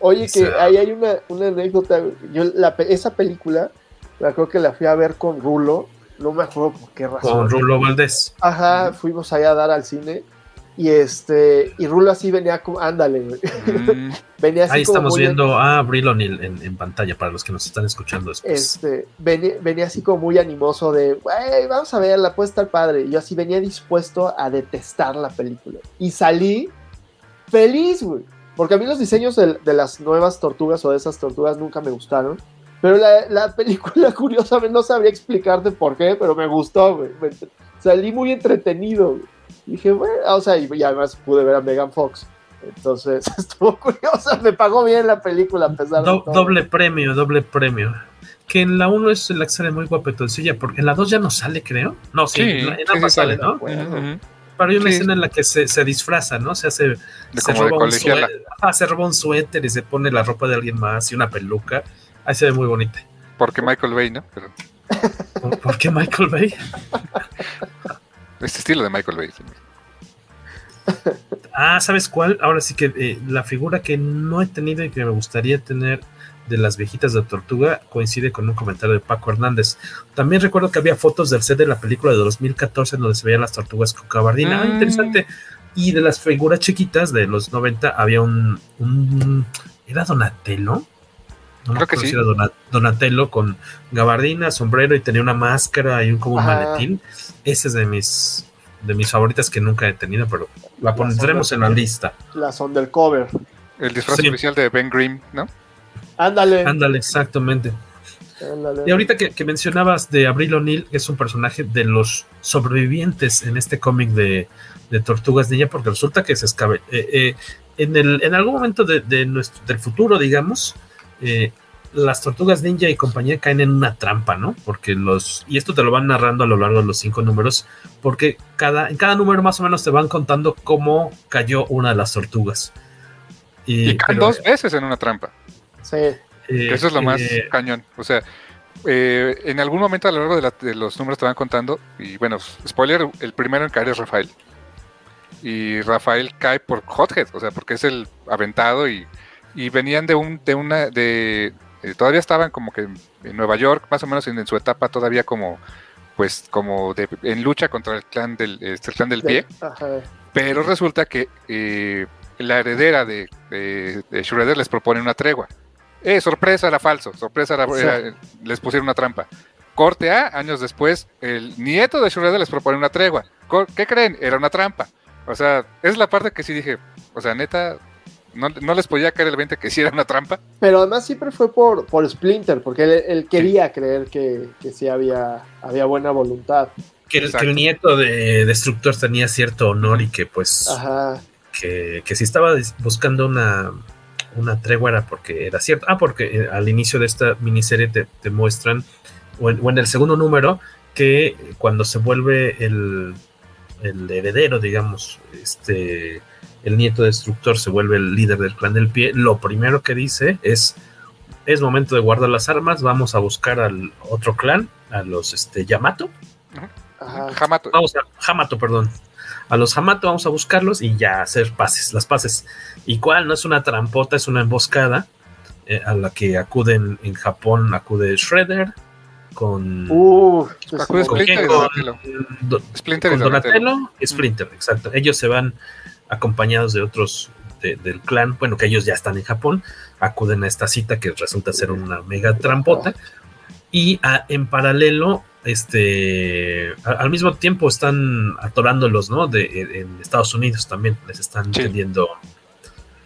Oye, que ahí hay una, una anécdota. Yo la, esa película, la creo que la fui a ver con Rulo. No me acuerdo por qué razón. Con Rulo Valdés. Ajá, fuimos allá a dar al cine. Y este, y Rulo así venía como, ándale, mm. venía así Ahí estamos viendo a en, en, pantalla para los que nos están escuchando después. Este, venía, así como muy animoso de, güey, vamos a verla, puede estar padre. Y yo así venía dispuesto a detestar la película. Y salí feliz, güey. Porque a mí los diseños de, las nuevas tortugas o de esas tortugas nunca me gustaron. Pero la, la película, curiosamente, no sabría explicarte por qué, pero me gustó, güey. Salí muy entretenido, güey dije, bueno, o sea, y, además pude ver a Megan Fox. Entonces estuvo curiosa, me pagó bien la película a pesar de todo. Doble premio, doble premio. Que en la 1 es la que sale muy guapetoncilla, porque en la 2 ya no sale, creo. No, sí, en, la sale, ¿no? Pero hay una escena en la que se, se disfraza, ¿no? Se hace. se, roba un suéter, ah, se roba un suéter y se pone la ropa de alguien más y una peluca. Ahí se ve muy bonita. Porque Michael Bay, ¿no? Pero... ¿Por qué Michael Bay? Este estilo de Michael Bay. ah, ¿sabes cuál? Ahora sí que eh, la figura que no he tenido y que me gustaría tener de las viejitas de Tortuga coincide con un comentario de Paco Hernández. También recuerdo que había fotos del set de la película de 2014 donde se veían las tortugas con cabardina. Ah, interesante. Y de las figuras chiquitas de los 90 había un, ¿era Donatello? No Creo que sí. Era Donatello con gabardina, sombrero y tenía una máscara y un como un maletín. Ese es de mis de mis favoritas que nunca he tenido, pero la pondremos en la lista. La son del cover. El disfraz oficial de Ben Grimm, ¿no? Ándale. Ándale, exactamente. Y ahorita que, mencionabas de Abril O'Neill, que es un personaje de los sobrevivientes en este cómic de, de, Tortugas Ninja, porque resulta que se escabe. Eh, eh, en, el, en algún momento de, nuestro, del futuro, digamos, eh, las tortugas ninja y compañía caen en una trampa, ¿no? Porque los, y esto te lo van narrando a lo largo de los cinco números, porque cada, en cada número más o menos te van contando cómo cayó una de las tortugas. Y, caen dos veces en una trampa. Sí. eso es lo más eh, cañón. O sea, eh, en algún momento a lo largo de, los números te van contando, y bueno, spoiler, el primero en caer es Rafael. Y Rafael cae por Hothead, o sea, porque es el aventado y, y venían de un, de una, de, eh, todavía estaban como que en Nueva York, más o menos en, su etapa todavía como, pues, como de, en lucha contra el clan del, este, clan del pie. Pero resulta que eh, la heredera de, de, Shredder les propone una tregua. Eh, sorpresa, era falso, sorpresa, era, les pusieron una trampa. Corte A, años después, el nieto de Shredder les propone una tregua. ¿Qué creen? Era una trampa. O sea, es la parte que sí dije, o sea, neta, no, les podía caer el 20 que hiciera una trampa. Pero además siempre fue por, por Splinter, porque él, quería creer que, que, sí había, había buena voluntad. Que el, nieto de Destructor tenía cierto honor y que pues Que, que si estaba buscando una, una tregua era porque era cierto. Ah, porque eh, al inicio de esta miniserie te, te muestran, o en, el segundo número, que cuando se vuelve el, el heredero, digamos, este el nieto destructor se vuelve el líder del clan del pie, lo primero que dice es, es momento de guardar las armas, vamos a buscar al otro clan, a los este, Yamato. Hamato. Vamos a, Hamato, perdón. A los Hamato vamos a buscarlos y ya hacer pases, las pases. ¿Y cuál? No es una trampota, es una emboscada eh, a la que acuden en Japón, acude Shredder, con, uh, con, Splinter, con, Donatello y Splinter, exacto. Ellos se van acompañados de otros del clan, bueno, que ellos ya están en Japón, acuden a esta cita que resulta ser una mega trampota y en paralelo, este, al mismo tiempo están atorándolos, ¿no? De, en Estados Unidos también les están vendiendo.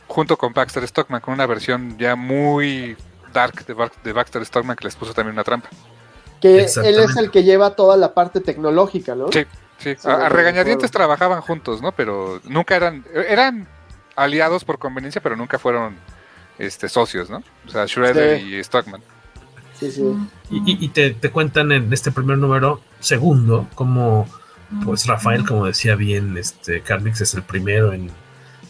Junto con Baxter Stockman, con una versión ya muy dark de, Baxter Stockman que les puso también una trampa. Que él es el que lleva toda la parte tecnológica, ¿no? Sí. Sí, a, regañadientes trabajaban juntos, ¿no? Pero nunca eran, eran aliados por conveniencia, pero nunca fueron este, socios, ¿no? O sea, Shredder y Stockman. Sí, sí. Y, te, cuentan en este primer número, segundo, como pues Rafael, como decía bien, este Carmix es el primero en,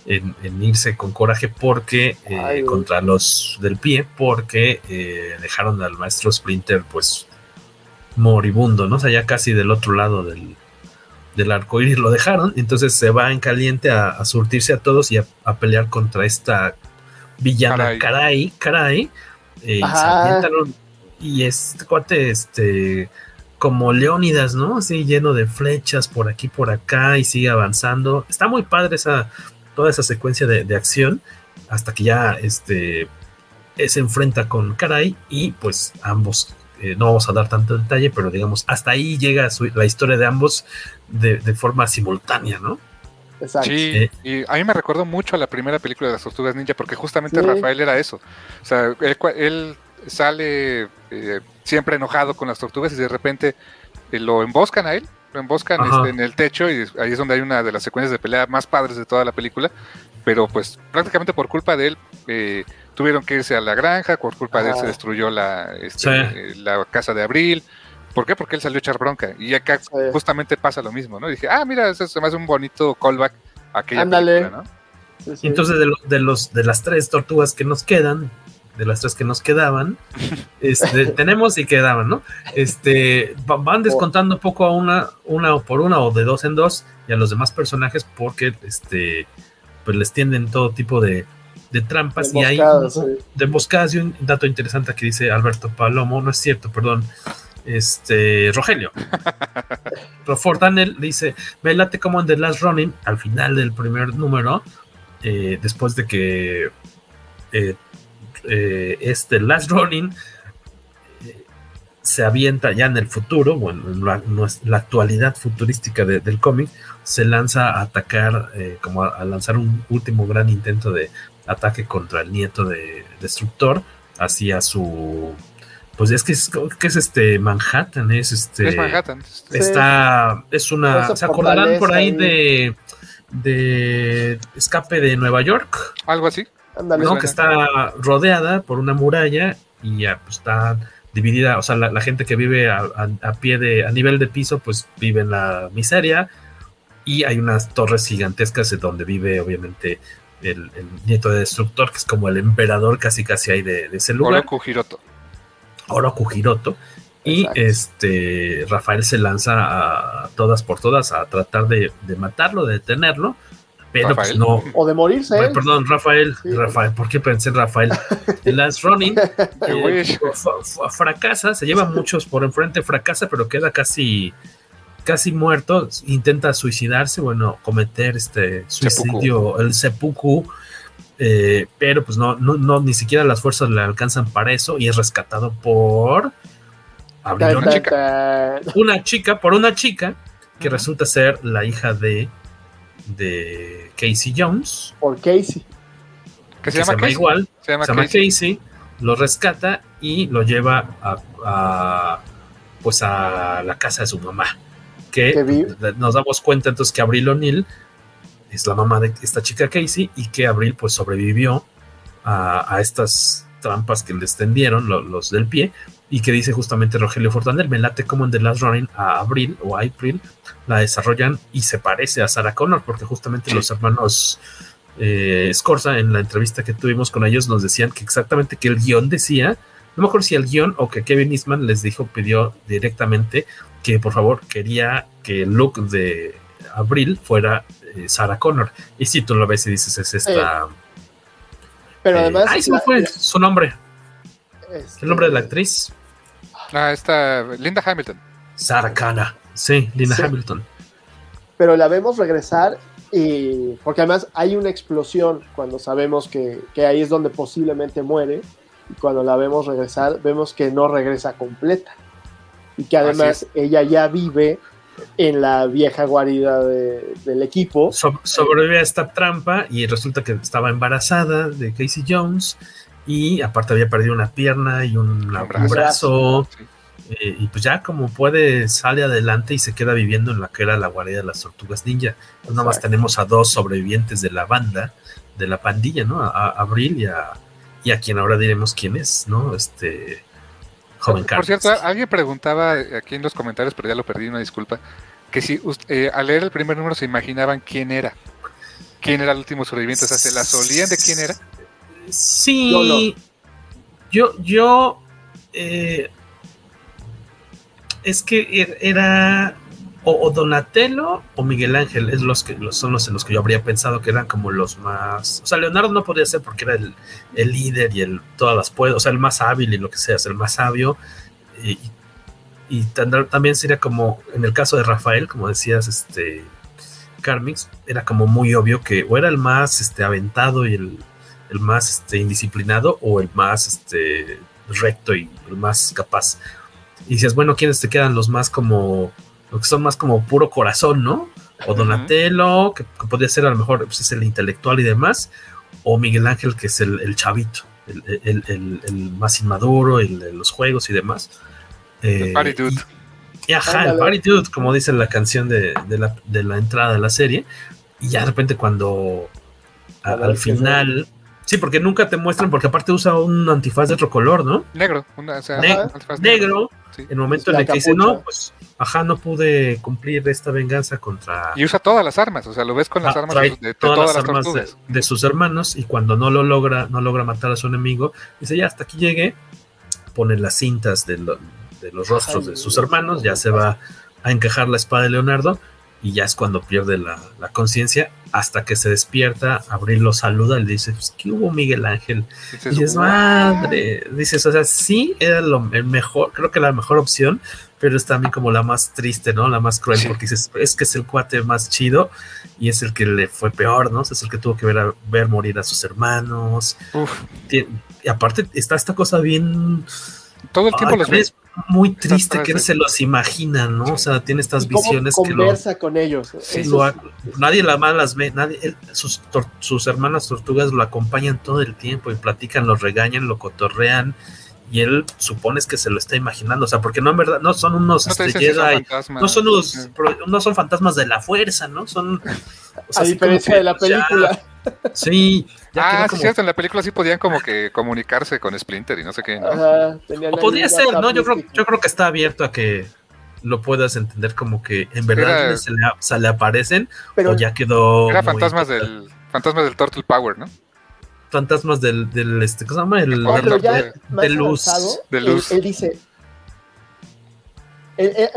en, irse con coraje porque eh, contra los del pie, porque eh, dejaron al maestro Splinter pues moribundo, ¿no? O sea, ya casi del otro lado del, del arco iris lo dejaron, entonces se va en caliente a, surtirse a todos y a, pelear contra esta villana Caray, Caray, eh, y, este cuate, este, como Leónidas, ¿no? Así lleno de flechas por aquí, por acá y sigue avanzando. Está muy padre esa, toda esa secuencia de, acción hasta que ya este se enfrenta con Karai y pues ambos eh, no vamos a dar tanto detalle pero digamos hasta ahí llega la historia de ambos de, forma simultánea no Exacto. Sí, eh, y a mí me recuerdo mucho a la primera película de las Tortugas Ninja porque justamente Rafael era eso. O sea, él, sale eh, siempre enojado con las tortugas y de repente lo emboscan a él lo emboscan este, en el techo y ahí es donde hay una de las secuencias de pelea más padres de toda la película. Pero pues prácticamente por culpa de él eh, tuvieron que irse a la granja, por culpa de él se destruyó la, este, eh, la casa de Abril. ¿Por qué? Porque él salió a echar bronca. Y acá justamente pasa lo mismo, ¿no? dije, ah, mira, eso se me hace un bonito callback a aquella película, ¿no? Entonces, de, de, los, de las tres tortugas que nos quedan, de las tres que nos quedaban, este, tenemos y quedaban, ¿no? Este, van descontando poco a una, una por una o de dos en dos y a los demás personajes porque, este, pues les tienden todo tipo de, trampas y hay de emboscadas y un dato interesante que dice Alberto Palomo, no es cierto, perdón, este, Rogelio. Ford Daniel dice, me late como en The Last Running, al final del primer número, eh, después de que eh, eh, este Last Running se avienta ya en el futuro, bueno, en la, actualidad futurística del cómic, se lanza a atacar, eh, como a, lanzar un último gran intento de ataque contra el nieto de Destructor, hacia su pues es que es, que es este Manhattan, es este. Es Manhattan. Está. Es una. ¿Se acordarán por ahí de. de escape de Nueva York? Algo así. Que está rodeada por una muralla y ya pues, está dividida, o sea, la, gente que vive a, pie de, a nivel de piso, pues vive en la miseria y hay unas torres gigantescas donde vive obviamente el, nieto de Destructor, que es como el emperador casi casi ahí de, ese lugar. Oroku Hiroto. Oroku Hiroto. Y este Rafael se lanza a todas por todas a tratar de, de matarlo, de detenerlo pero pues no. O de morirse. ¿eh? perdón, Rafael. Rafael, ¿por qué pensé en Rafael? El Lance Running eh, fracasa, se lleva muchos por enfrente, fracasa, pero queda casi casi muerto, intenta suicidarse, bueno, cometer este suicidio, el seppuku, eh, pero pues no, no, no, ni siquiera las fuerzas le alcanzan para eso y es rescatado por una chica. una chica, por una chica que resulta ser la hija de de Casey Jones. Por Casey. Que se, llama, igual. Se llama, Casey. Lo rescata y lo lleva a, pues a la casa de su mamá. Que nos damos cuenta entonces que Abril O'Neill es la mamá de esta chica Casey y que Abril pues sobrevivió a, estas trampas que le extendieron los del pie y que dice justamente Rogelio Fortander, me late como en The Last Running a Abril o a April la desarrollan y se parece a Sarah Connor, porque justamente los hermanos eh, Scorza en la entrevista que tuvimos con ellos nos decían que exactamente que el guion decía, no me acuerdo si el guion o que Kevin Eastman les dijo, pidió directamente que por favor quería que el look de Abril fuera eh, Sarah Connor. Y si tú lo ves y dices, es esta... pero además... Ahí se fue su nombre. El nombre de la actriz. Ah, está Linda Hamilton. Sarah Connor. Sí, Linda Hamilton. Pero la vemos regresar y porque además hay una explosión cuando sabemos que, ahí es donde posiblemente muere y cuando la vemos regresar vemos que no regresa completa y que además ella ya vive en la vieja guarida del equipo. sobrevive a esta trampa y resulta que estaba embarazada de Casey Jones y aparte había perdido una pierna y un, brazo. Eh, y pues ya como puede sale adelante y se queda viviendo en la que era la guardia de las tortugas ninja. Pues nada más tenemos a dos sobrevivientes de la banda, de la pandilla, ¿no? A, Abril y a, y a quien ahora diremos quién es, ¿no? Este joven Por cierto, alguien preguntaba aquí en los comentarios, pero ya lo perdí, una disculpa, que si eh, al leer el primer número se imaginaban quién era. quién era el último sobreviviente, o sea, ¿se la solían de quién era? Sí, yo, yo, eh, es que er, era o, Donatello o Miguel Ángel, es los que son los en los que yo habría pensado que eran como los más. O sea, Leonardo no podría ser porque era el, líder y el todas las puede, o sea, el más hábil y lo que sea, es el más sabio. Y, y también sería como en el caso de Rafael, como decías, este Carmix, era como muy obvio que o era el más este, aventado y el, el más este, indisciplinado o el más este, recto y el más capaz. Y dices, bueno, ¿quiénes te quedan los más como, los que son más como puro corazón, ¿no? O Donatello, que, podría ser a lo mejor pues, es el intelectual y demás, o Miguel Ángel, que es el, chavito, el, más inmaduro, el de los juegos y demás. Eh, y, ajá, el party dude, como dice la canción de, la, de la entrada de la serie. Y ya de repente cuando al final Sí, porque nunca te muestran, porque aparte usa un antifaz de otro color, ¿no? Negro, una, negro. En el momento en el que dice, no, pues, ajá, no pude cumplir esta venganza contra. Y usa todas las armas, o sea, lo ves con las armas de, todas, las, armas de, sus hermanos, y cuando no lo logra, no logra matar a su enemigo, dice, ya hasta aquí llegué, pone las cintas de, de los rostros de sus hermanos, ya se va a encajar la espada de Leonardo, y ya es cuando pierde la, conciencia hasta que se despierta, Abril lo saluda y le dice, pues, ¿qué hubo Miguel Ángel? Y dices, madre, dices, o sea, sí, era lo, el mejor, creo que la mejor opción, pero es también como la más triste, ¿no? La más cruel, porque dices, es que es el cuate más chido y es el que le fue peor, ¿no? es el que tuvo que ver, a, ver morir a sus hermanos. Y aparte está esta cosa bien... Todo el tiempo los ves muy triste que él se los imagina, ¿no? O sea, tiene estas visiones que conversa con ellos. nadie la más las ve, nadie, sus, sus hermanas tortugas lo acompañan todo el tiempo y platican, lo regañan, lo cotorrean y él supones que se lo está imaginando, o sea, porque no en verdad no son unos no, este, no son no son fantasmas de la fuerza, ¿no? Son a diferencia de la película. sí, ah, sí, cierto, en la película sí podían como que comunicarse con Splinter y no sé qué, ¿no? o podría ser, ¿no? Yo creo, yo creo que está abierto a que lo puedas entender como que en verdad se, le, aparecen pero o ya quedó. Era fantasmas del, fantasmas del Turtle Power, ¿no? Fantasmas del, del este, ¿cómo se llama? El, de, luz. de luz. Él, dice,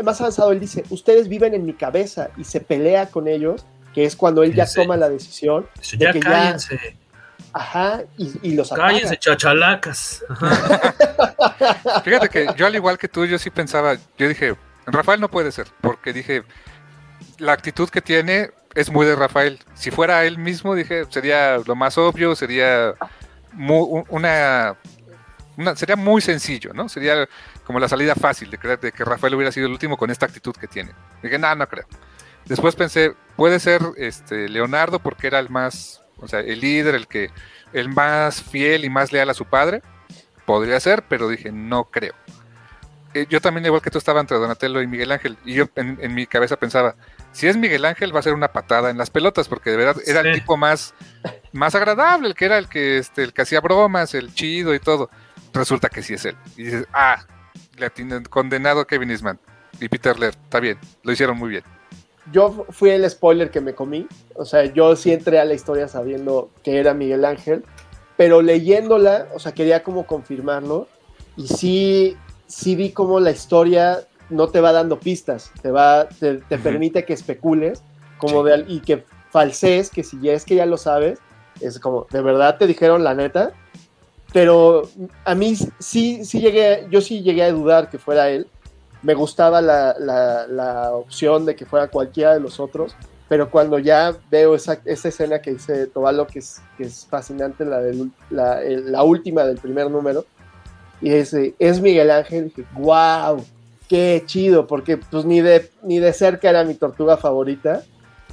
más avanzado, él dice, ustedes viven en mi cabeza y se pelea con ellos, que es cuando él ya toma la decisión. ya cállense. Ajá, y, los Cállense, chachalacas. Fíjate que yo al igual que tú, yo sí pensaba, yo dije, Rafael no puede ser, porque dije, la actitud que tiene es muy de Rafael. Si fuera él mismo, dije, sería lo más obvio, sería una, sería muy sencillo, ¿no? Sería como la salida fácil de creer que Rafael hubiera sido el último con esta actitud que tiene. Dije, no, no creo. Después pensé, puede ser este Leonardo porque era el más o sea, el líder, el que, el más fiel y más leal a su padre, podría ser, pero dije, no creo. Eh, yo también, igual que tú, estaba entre Donatello y Miguel Ángel, y yo en, mi cabeza pensaba, si es Miguel Ángel va a ser una patada en las pelotas, porque de verdad era el tipo más, más agradable, el que era el que, este, el que hacía bromas, el chido y todo. Resulta que sí es él. Y dices, ah, le condenado Kevin Eastman y Peter Laird, está bien, lo hicieron muy bien yo fui el spoiler que me comí. O sea, yo sí entré a la historia sabiendo que era Miguel Ángel, pero leyéndola, o sea, quería como confirmarlo. Y sí, sí vi como la historia no te va dando pistas, te va, te, permite que especules, como de, y que falsees, que si ya es que ya lo sabes, es como, de verdad te dijeron la neta. Pero a mí sí, sí llegué, yo sí llegué a dudar que fuera él. Me gustaba la, la, opción de que fuera cualquiera de los otros, pero cuando ya veo esa, esa escena que dice Tobalo, que es, que es fascinante, la, la, la, última del primer número, y es, es Miguel Ángel, dije, wow, qué chido, porque pues ni de, ni de cerca era mi tortuga favorita,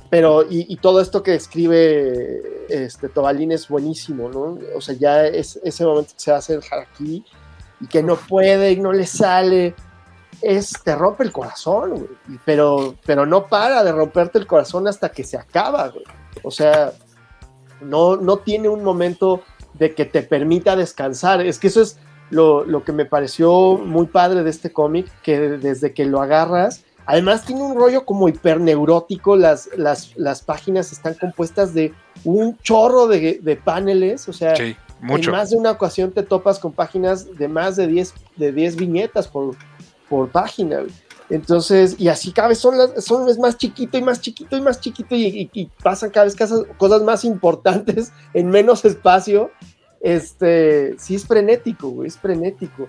pero y, todo esto que escribe este Tobalín es buenísimo, ¿no? O sea, ya es ese momento que se hace el haki y que no puede y no le sale, es, te rompe el corazón, Pero, pero no para de romperte el corazón hasta que se acaba, O sea, no, no tiene un momento de que te permita descansar. Es que eso es lo, que me pareció muy padre de este cómic, que desde que lo agarras, Además tiene un rollo como hiperneurótico, las, las, las páginas están compuestas de un chorro de, de paneles, o sea, mucho. en más de una ocasión te topas con páginas de más de 10 de 10 viñetas por, por página. Entonces, y así cada vez son, las, son es más chiquito y más chiquito y más chiquito y, y, y pasan cada vez cosas, cosas, más importantes en menos espacio. Este, sí es frenético, güey, es frenético.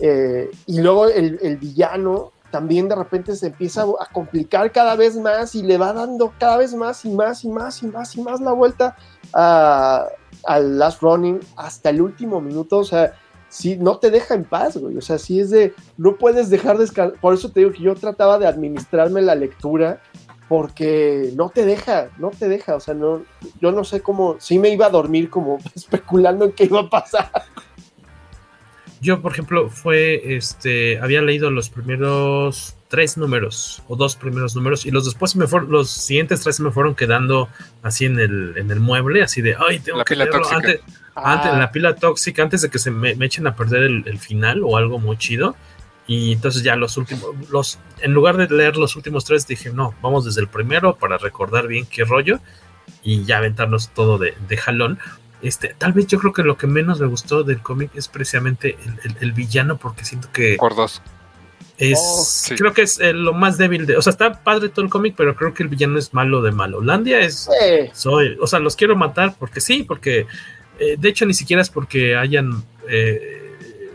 Eh, y luego el, el, villano también de repente se empieza a complicar cada vez más y le va dando cada vez más y más y más y más y más la vuelta al Last Running hasta el último minuto. O sea, sí, no te deja en paz, güey. O sea, sí es de, no puedes dejar descansar. Por eso te digo que yo trataba de administrarme la lectura, porque no te deja, no te deja. O sea, no, yo no sé cómo, sí me iba a dormir como especulando en qué iba a pasar. Yo, por ejemplo, fue, este, había leído los primeros tres números o dos primeros números y los después me fueron, los siguientes tres me fueron quedando así en el, en el mueble, así de, ay, tengo la que pila tóxica. antes, ah. antes, la pila tóxica, antes de que se me, me echen a perder el, el, final o algo muy chido. Y entonces ya los últimos, los, en lugar de leer los últimos tres, dije, no, vamos desde el primero para recordar bien qué rollo y ya aventarnos todo de, de jalón. Este, tal vez yo creo que lo que menos me gustó del cómic es precisamente el, el, el, villano, porque siento que. Por dos. Es, oh, sí. Creo que es eh, lo más débil de. O sea, está padre todo el cómic, pero creo que el villano es malo de Malolandia. Es. Sí. Soy. O sea, los quiero matar porque sí, porque. Eh, de hecho, ni siquiera es porque hayan. Eh,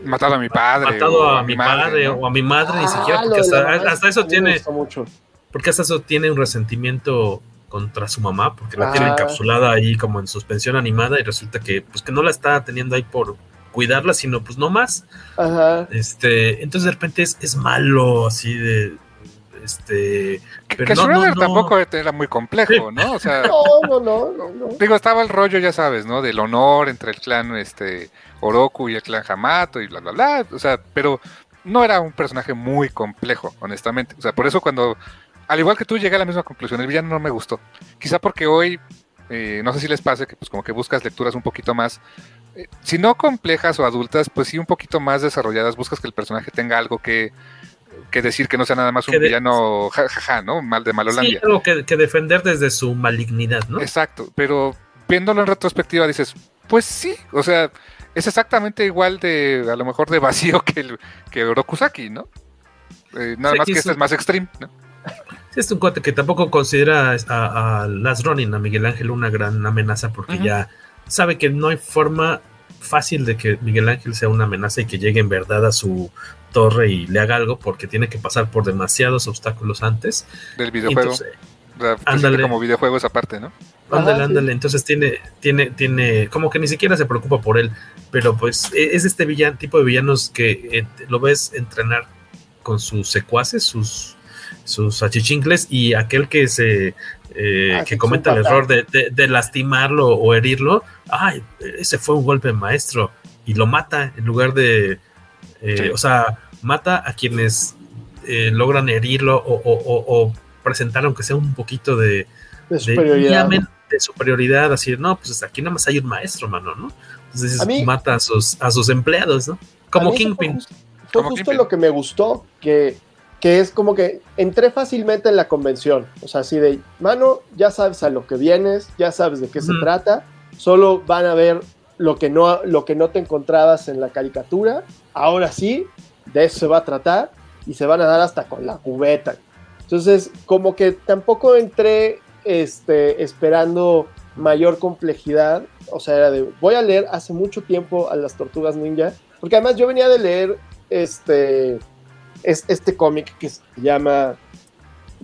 matado a mi padre. Matado a, a, mi padre, padre ¿no? o a mi madre, ah, ni siquiera, porque hasta, hasta eso tiene. Mucho. Porque hasta eso tiene un resentimiento contra su mamá porque la ah. tiene encapsulada ahí como en suspensión animada y resulta que pues que no la está teniendo ahí por cuidarla sino pues no más Ajá. este entonces de repente es, es malo así de este pero que no, Schroeder no, no. tampoco era muy complejo no o sea no, no, no, no, digo estaba el rollo ya sabes no del honor entre el clan este Oroku y el clan Hamato y bla bla bla o sea pero no era un personaje muy complejo honestamente o sea por eso cuando al igual que tú, llegué a la misma conclusión. El villano no me gustó. Quizá porque hoy, eh, no sé si les pase, que pues como que buscas lecturas un poquito más, eh, si no complejas o adultas, pues sí un poquito más desarrolladas. Buscas que el personaje tenga algo que, que decir, que no sea nada más un de- villano jajaja, ja, ja, ¿no? Mal de sí, Malolandia. algo que, que defender desde su malignidad no Exacto, pero viéndolo en retrospectiva dices, pues sí, o sea, es exactamente igual de, a lo mejor de vacío que, el, que Orokusaki, ¿no? Eh, nada Sí, más que sí, este sí. es más extreme, ¿no? Sí, es un cuate que tampoco considera a, a Last Ronin, a Miguel Ángel, una gran amenaza porque ya sabe que no hay forma fácil de que Miguel Ángel sea una amenaza y que llegue en verdad a su torre y le haga algo porque tiene que pasar por demasiados obstáculos antes. Del videojuego. Entonces, ándale. como videojuego esa parte, ¿no? Ándale, Ajá, ándale. Entonces tiene, tiene, tiene, como que ni siquiera se preocupa por él, pero pues e- es este villano, tipo de villanos que eh, lo ves entrenar con sus secuaces, sus, sus achichincles y aquel que se eh, Ah, que cometa el error de, de- de lastimarlo o herirlo, ay, ese fue un golpe maestro y lo mata en lugar de, eh, Sí. o sea, mata a quienes eh, logran herirlo o, o- o- o presentar aunque sea un poquito de, de de, superioridad. llamen de superioridad, así, no, pues aquí nada más hay un maestro, mano, ¿no? Entonces A mí- mata a sus, a sus empleados, ¿no? Como fue Kingpin. Fue Como justo Kingpin. lo que me gustó, que, que es como que entré fácilmente en la convención. O sea, así de, mano, ya sabes a lo que vienes, ya sabes de qué se trata, solo van a ver lo que, no, lo que no te encontrabas en la caricatura. Ahora sí, de eso se va a tratar y se van a dar hasta con la cubeta. Entonces, como que tampoco entré este, esperando mayor complejidad. O sea, era de, voy a leer hace mucho tiempo a las tortugas ninja, porque además yo venía de leer este, es, este cómic que se llama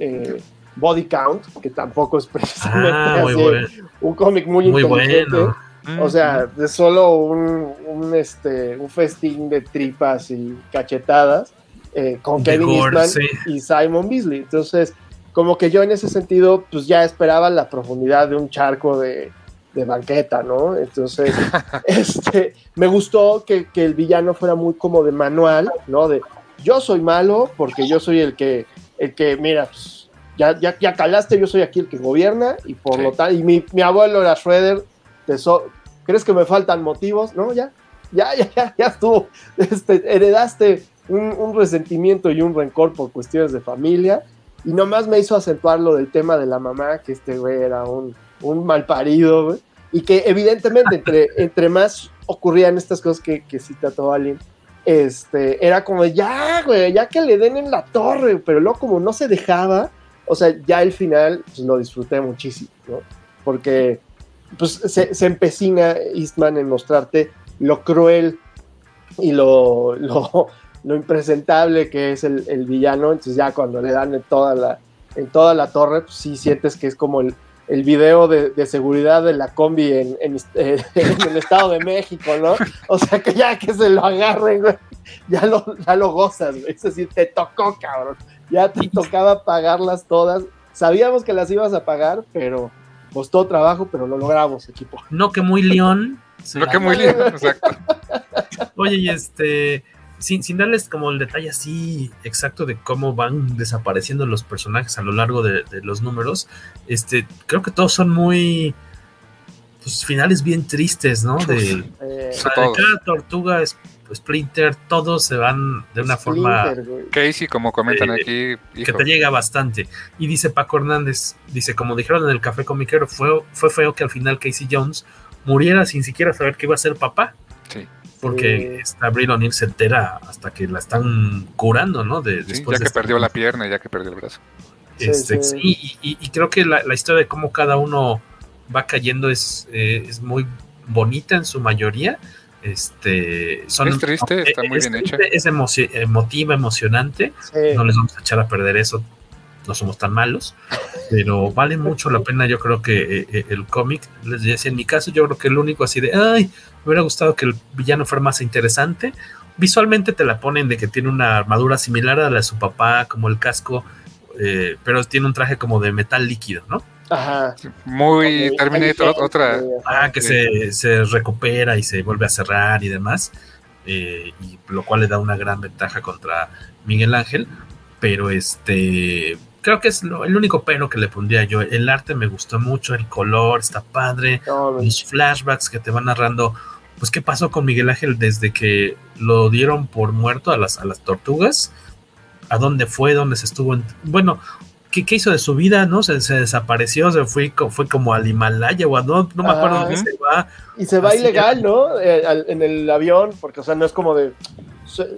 eh, Body Count, que tampoco es precisamente Ah, así, bueno. un cómic muy, Muy inteligente. bueno. O sea, es solo un, un, este, un festín de tripas y cachetadas eh, con gore, Eastman y Simon Beasley. Entonces, como que yo en ese sentido, pues ya esperaba la profundidad de un charco de, de banqueta, ¿no? Entonces, este, me gustó que, que el villano fuera muy como de manual, ¿no? De yo soy malo porque yo soy el que, el que, mira, pues, ya, ya, ya calaste, yo soy aquí el que gobierna y por Sí. lo tal, y mi, mi abuelo era Schroeder, te so- ¿crees que me faltan motivos? No, ya, ya, ya, ya, ya estuvo, este, heredaste un, un resentimiento y un rencor por cuestiones de familia Y nomás me hizo acentuar lo del tema de la mamá, que este güey era un, un mal parido, güey. Y que evidentemente entre, entre más ocurrían estas cosas que, que cita Tobalin, este, era como, ya, güey, ya que le den en la torre, pero luego como no se dejaba, o sea, ya el final pues, lo disfruté muchísimo, ¿no? Porque pues, se, se empecina Eastman en mostrarte lo cruel y lo, lo, impresentable que es el, villano, entonces ya cuando le dan en toda la, en toda la torre, pues sí sientes que es como el, video de, seguridad de la combi en, en, en, el Estado de México, ¿no? O sea, que ya que se lo agarren, güey, ya lo, ya lo gozas, güey. Es decir, te tocó, cabrón. Ya te tocaba pagarlas todas. Sabíamos que las ibas a pagar, pero costó trabajo, pero lo logramos, equipo. No que muy león. No que muy león, exacto. Oye, y este, sin, sin, darles como el detalle así exacto de cómo van desapareciendo los personajes a lo largo de, de los números, este, creo que todos son muy pues, finales bien tristes, ¿no? De, eh, o sea, de cada tortuga Splinter, todos se van de una Splinter, forma. Casey, como comentan eh, aquí. Hijo. Que te llega bastante. Y dice Paco Hernández, dice, como dijeron en el café comiquero, fue, fue feo que al final Casey Jones muriera sin siquiera saber que iba a ser papá. Sí porque esta Abril O'Neill se entera hasta que la están curando, ¿no? De, sí, después ya que de perdió la pierna, ya que perdió el brazo. Este, sí, sí. Y, y, y, creo que la, la, historia de cómo cada uno va cayendo es, eh, es muy bonita en su mayoría. Este, son, es triste, está muy es, bien hecha. Es emoci emotiva, emocionante. No les vamos a echar a perder eso. No somos tan malos, pero vale mucho la pena. Yo creo que eh, el cómic, les decía, en mi caso, yo creo que el único así de ay, me hubiera gustado que el villano fuera más interesante. Visualmente te la ponen de que tiene una armadura similar a la de su papá, como el casco, eh, pero tiene un traje como de metal líquido, ¿no? Ajá. Muy okay. Terminator, otra. Ah, que se, se, recupera y se vuelve a cerrar y demás. Eh, y lo cual le da una gran ventaja contra Miguel Ángel. Pero este. Creo que es lo, el único pero que le pondría yo. El arte me gustó mucho, el color está padre. No, los flashbacks que te van narrando. Pues, ¿qué pasó con Miguel Ángel desde que lo dieron por muerto a las, a las tortugas? ¿A dónde fue? ¿Dónde se estuvo? En... Bueno, ¿Qué, ¿qué, hizo de su vida? ¿No? Se, se, desapareció, se fue, fue como al Himalaya o a no, no me acuerdo dónde se va. Y se va Así ilegal, ¿no? Eh, al, en el avión, porque, o sea, no es como de.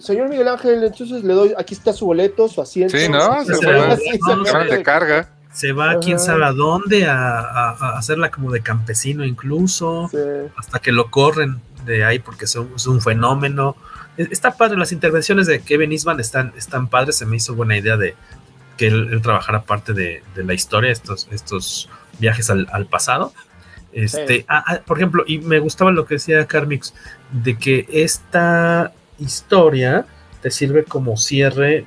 Señor Miguel Ángel, entonces le doy, aquí está su boleto, su asiento. Sí, ¿no? Se, se, se va, no, se de carga. Se va Ajá. quién sabe a dónde, a, a, a, hacerla como de campesino incluso, sí. hasta que lo corren de ahí porque es un, es un fenómeno. Está padre, las intervenciones de Kevin Eastman están, están padres, se me hizo buena idea de, que él, él trabajara parte de, de, la historia, estos, estos viajes al, al pasado. Este, sí. ah, ah, por ejemplo, y me gustaba lo que decía Carmix, de que esta historia te sirve como cierre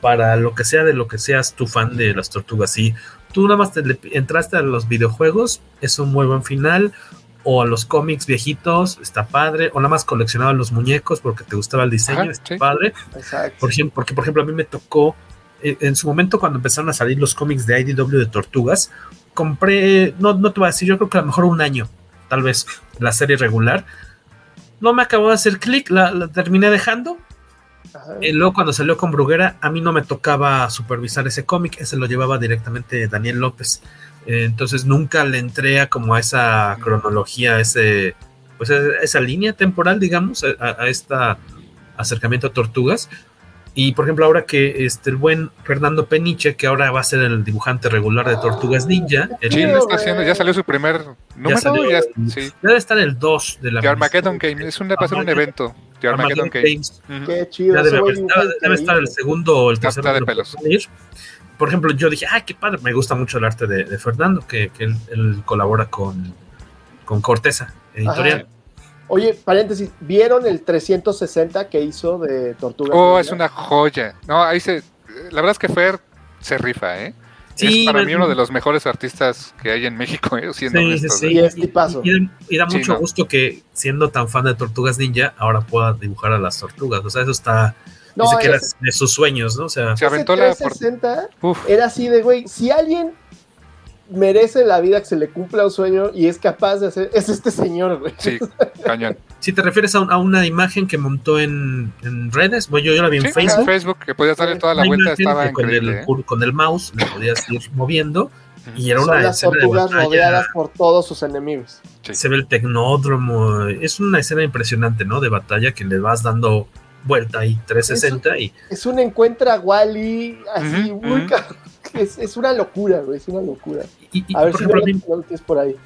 para lo que sea de lo que seas tu fan de las tortugas. Si tú nada más te le, entraste a los videojuegos, es un muy buen final, o a los cómics viejitos, está padre, o nada más coleccionaba los muñecos porque te gustaba el diseño, Ajá, está sí. padre. Exacto. Por ejemplo, porque, por ejemplo, a mí me tocó en su momento cuando empezaron a salir los cómics de IDW de Tortugas, compré, no, no te voy a decir, yo creo que a lo mejor un año, tal vez, la serie regular. No me acabó de hacer clic, la, la, terminé dejando. Y luego cuando salió con Bruguera, a mí no me tocaba supervisar ese cómic, ese lo llevaba directamente Daniel López. Eh, entonces nunca le entré a como a esa cronología, a ese, pues a esa línea temporal, digamos, a, a este acercamiento a Tortugas y por ejemplo, ahora que este, el buen Fernando Peniche, que ahora va a ser el dibujante regular de Tortugas Ninja. El, sí, está haciendo, ya salió su primer número. Ya salió, ya, sí. Debe estar el 2 de la. The Armageddon Game, es un, va a ser un evento. The Armageddon, Armageddon Games. Uh -huh. Qué chido. Ya debe, debe, debe, estar el segundo o el tercero. de pelos. Por ejemplo, yo dije, ah, qué padre, me gusta mucho el arte de, de Fernando, que, que él, él, colabora con, con Corteza, editorial. Ajá. Oye, paréntesis, ¿vieron el 360 que hizo de Tortuga? Oh, es una joya. No, ahí se. La verdad es que Fer se rifa, ¿eh? Sí, es para mí uno de los mejores artistas que hay en México, ¿eh? siendo sí, honestos, sí, ¿eh? sí. Y, y, y, da mucho sí, no. gusto que, siendo tan fan de Tortugas Ninja, ahora pueda dibujar a las tortugas. O sea, eso está. No, dice que era de sus sueños, ¿no? O sea, se aventó la. 360 por... era así de, güey, si alguien merece la vida que se le cumpla un sueño y es capaz de hacer, es este señor, güey. Sí, cañón. Si te refieres a, un, a, una imagen que montó en, en redes, bueno, yo, yo la vi en sí, Facebook. En Facebook, que podías darle toda la vuelta, estaba con el, ¿eh? con el mouse le podías ir moviendo y era Son una las escena de tortugas rodeadas por todos sus enemigos. Sí. Se ve el tecnódromo, es una escena impresionante, ¿no? De batalla que le vas dando vuelta ahí 360 y Es un encuentra a Wally así, Ujú, muy ujú. ca- es, es una locura, güey, es una locura. y- y, A ver por si ejemplo, no tienes por ahí.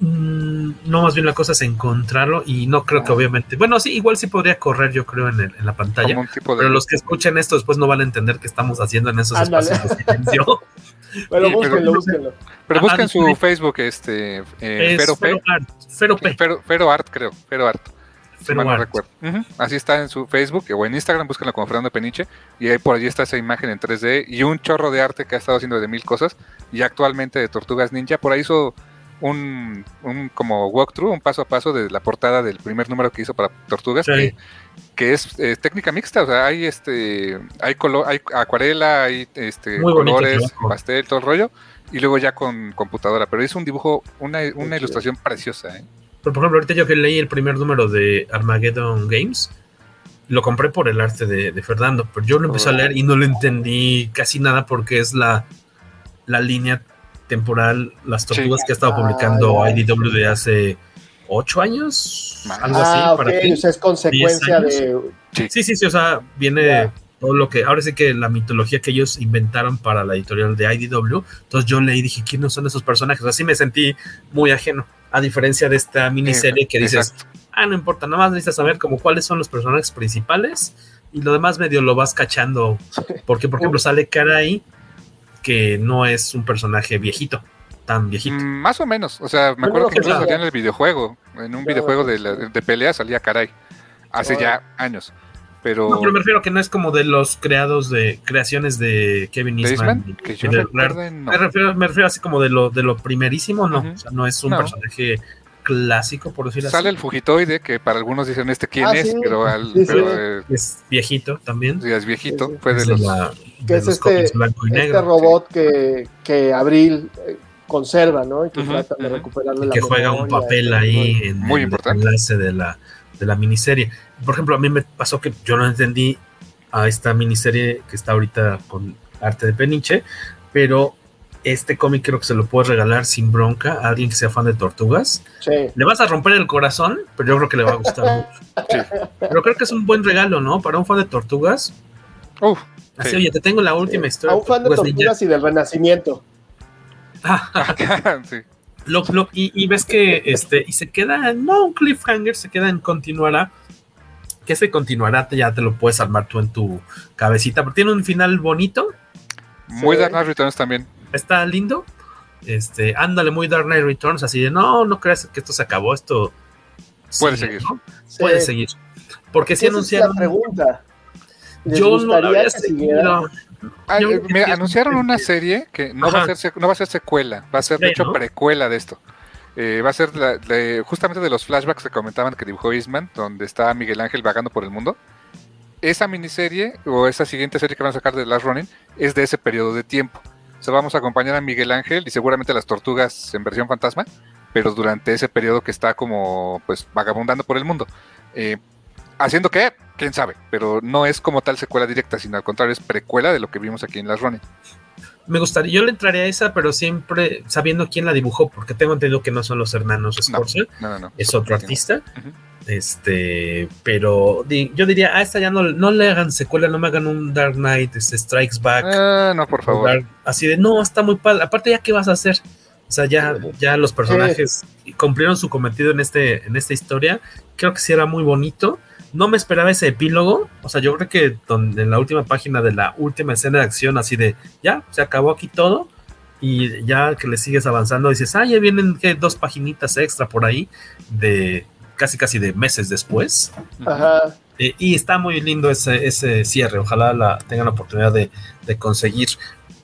Mm, no, más bien la cosa es encontrarlo y no creo que obviamente, bueno, sí, igual sí podría correr yo creo en, el- en la pantalla, de. pero los que escuchen esto después no van a entender qué estamos haciendo en esos Ándale. espacios de silencio. Pero Sí, búsquenlo, pero- búsquenlo. Pero Ah, busquen ah, su. Facebook, este. Eh, Es Fero. Fero Art, Fero P, Fero, Fero Art, creo. Fero Art. Si Fero mal no recuerdo. Así está en su Facebook o en Instagram, búsquenlo como Fernando Peniche. Y ahí por allí está esa imagen en 3D y un chorro de arte que ha estado haciendo de mil cosas. Y actualmente de Tortugas Ninja. Por ahí hizo un, un como walkthrough, un paso a paso de la portada del primer número que hizo para Tortugas. Sí. Que, que es técnica mixta, o sea, hay este, hay color, hay acuarela, hay este Muy colores, pastel, todo el rollo, y luego ya con computadora, pero hizo un dibujo, una, una ilustración preciosa, ¿eh? Pero, por ejemplo, ahorita yo que leí el primer número de Armageddon Games, lo compré por el arte de, de Fernando, pero yo lo empecé a Oh. leer y no lo entendí casi nada porque es la, la línea temporal, las tortugas que ha estado Ah, publicando ya. IDW de hace ocho años, algo así. Ah, ok, para ti. o sea, es consecuencia ¿Diez de... Sí, sí, sí, o sea, viene todo lo que, ahora sí que la mitología que ellos inventaron para la editorial de IDW, entonces yo leí y dije, ¿quiénes son esos personajes? Así me sentí muy ajeno, a diferencia de esta miniserie que dices, Exacto. ah, no importa, nada más necesitas saber como cuáles son los personajes principales y lo demás medio lo vas cachando, porque por ejemplo sale Karai, que no es un personaje viejito, tan viejito. Mm, más o menos, o sea, me Bueno, acuerdo que incluso salía en el videojuego, en un Ya, videojuego de, la- de pelea salía Caray, hace ya años, pero... No, pero me refiero a que no es como de los creados de creaciones de Kevin ¿De Eastman. Eastman? y- Que yo de recuerde, Rare. no. me, refiero, me refiero así como de lo, de lo primerísimo, no. O sea, no es un No. personaje clásico, por decirlo Sale el así. fugitoide, que para algunos dicen este quién Ah, es, sí. pero, al, Sí, sí. pero eh, Es viejito también. ya es viejito, Sí, sí. fue de los... la- que de es los este, blanco y este negro. robot que, que Abril eh, conserva, ¿no? Y que trata de recuperarle y la que juega un papel ahí en Muy el importante. enlace de la, de la miniserie. Por ejemplo, a mí me pasó que yo no entendí a esta miniserie que está ahorita con arte de Peniche, pero este cómic creo que se lo puedes regalar sin bronca a alguien que sea fan de tortugas. Sí. Le vas a romper el corazón, pero yo creo que le va a gustar mucho. Sí. Pero creo que es un buen regalo, ¿no? Para un fan de tortugas. Uf, Así, Sí. oye, te tengo la última historia. A un fan de Tortugas tortugas y del renacimiento. sí. Lo- lo- y, y ves que este, y se queda, no un cliffhanger, se queda en continuará. Que ese continuará te- ya te lo puedes armar tú en tu cabecita, pero tiene un final bonito, Muy Sí. Dark Knight Returns también. está lindo. Este, ándale, muy Dark Knight Returns, así de no, no creas que esto se acabó, esto Puede sigue, seguir. ¿no? Sí. Puede seguir. Porque si Esa es la anunciaron. pregunta. ¿Les Yo no lo había seguido. Ah, eh, que mira, anunciaron un- una serie que no va, a ser, no va a ser secuela, va a ser de hecho ¿no? precuela de esto. Eh, va a ser la- de- justamente de los flashbacks que comentaban que dibujó Eastman, donde está Miguel Ángel vagando por el mundo. Esa miniserie o esa siguiente serie que van a sacar de Last Running es de ese periodo de tiempo. O sea, vamos a acompañar a Miguel Ángel y seguramente las tortugas en versión fantasma, pero durante ese periodo que está como pues vagabundando por el mundo. Eh, ¿Haciendo qué? ¿Quién sabe? Pero no es como tal secuela directa, sino al contrario es precuela de lo que vimos aquí en Last Running. Me gustaría, yo le entraría a esa, pero siempre sabiendo quién la dibujó, porque tengo entendido que no son los hermanos No, Scorza, no, no, no. es otro artista. Este, pero di- yo diría, a esta ya no, no le hagan secuela, no me hagan un Dark Knight este, Strikes Back. Ah, no, por favor. Dark- así de, no, está muy padre. Aparte, ¿ya qué vas a hacer? O sea, ya, ya los personajes cumplieron su cometido en, este, en esta historia. Creo que sí era muy bonito. No me esperaba ese epílogo. O sea, yo creo que donde, en la última página de la última escena de acción, así de, ya, se acabó aquí todo. Y ya que le sigues avanzando, dices, ah, ya vienen ¿qué? dos paginitas extra por ahí de casi casi de meses después. Ajá. Eh, y está muy lindo ese, ese cierre. Ojalá la tengan la oportunidad de, de conseguir.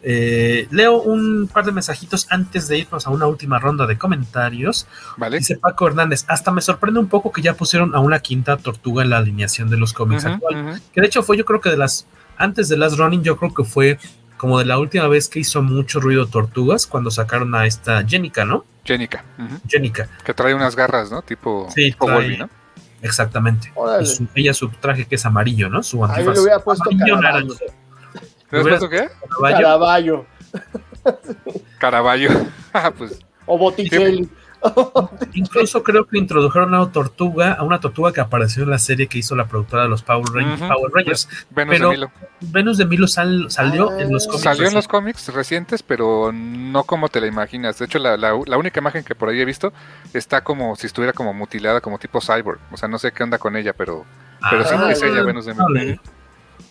Eh, leo un par de mensajitos antes de irnos a una última ronda de comentarios. Vale. Dice Paco Hernández, hasta me sorprende un poco que ya pusieron a una quinta tortuga en la alineación de los cómics actual. ujú. Que de hecho fue yo creo que de las, antes de las running, yo creo que fue como de la última vez que hizo mucho ruido Tortugas, cuando sacaron a esta Jenica, ¿no? Jenica. Jenica. Que trae unas garras, ¿no? Tipo, sí, tipo Wolverine, ¿no? Exactamente. Su, ella su traje que es amarillo, ¿no? Su antifaz. Ahí le ¿Le has puesto qué? Caraballo. Caraballo. Ah, pues. O Botticelli. Incluso creo que introdujeron a una tortuga, a una tortuga que apareció en la serie que hizo la productora de los Power Rangers. Power Rangers. Venus de Milo. Venus de Milo salió en los cómics. Salió en los cómics recientes, pero no como te la imaginas. De hecho, la, la, única imagen que por ahí he visto está como si estuviera como mutilada, como tipo cyborg. O sea, no sé qué onda con ella, pero, pero sí es ella, Venus de Milo.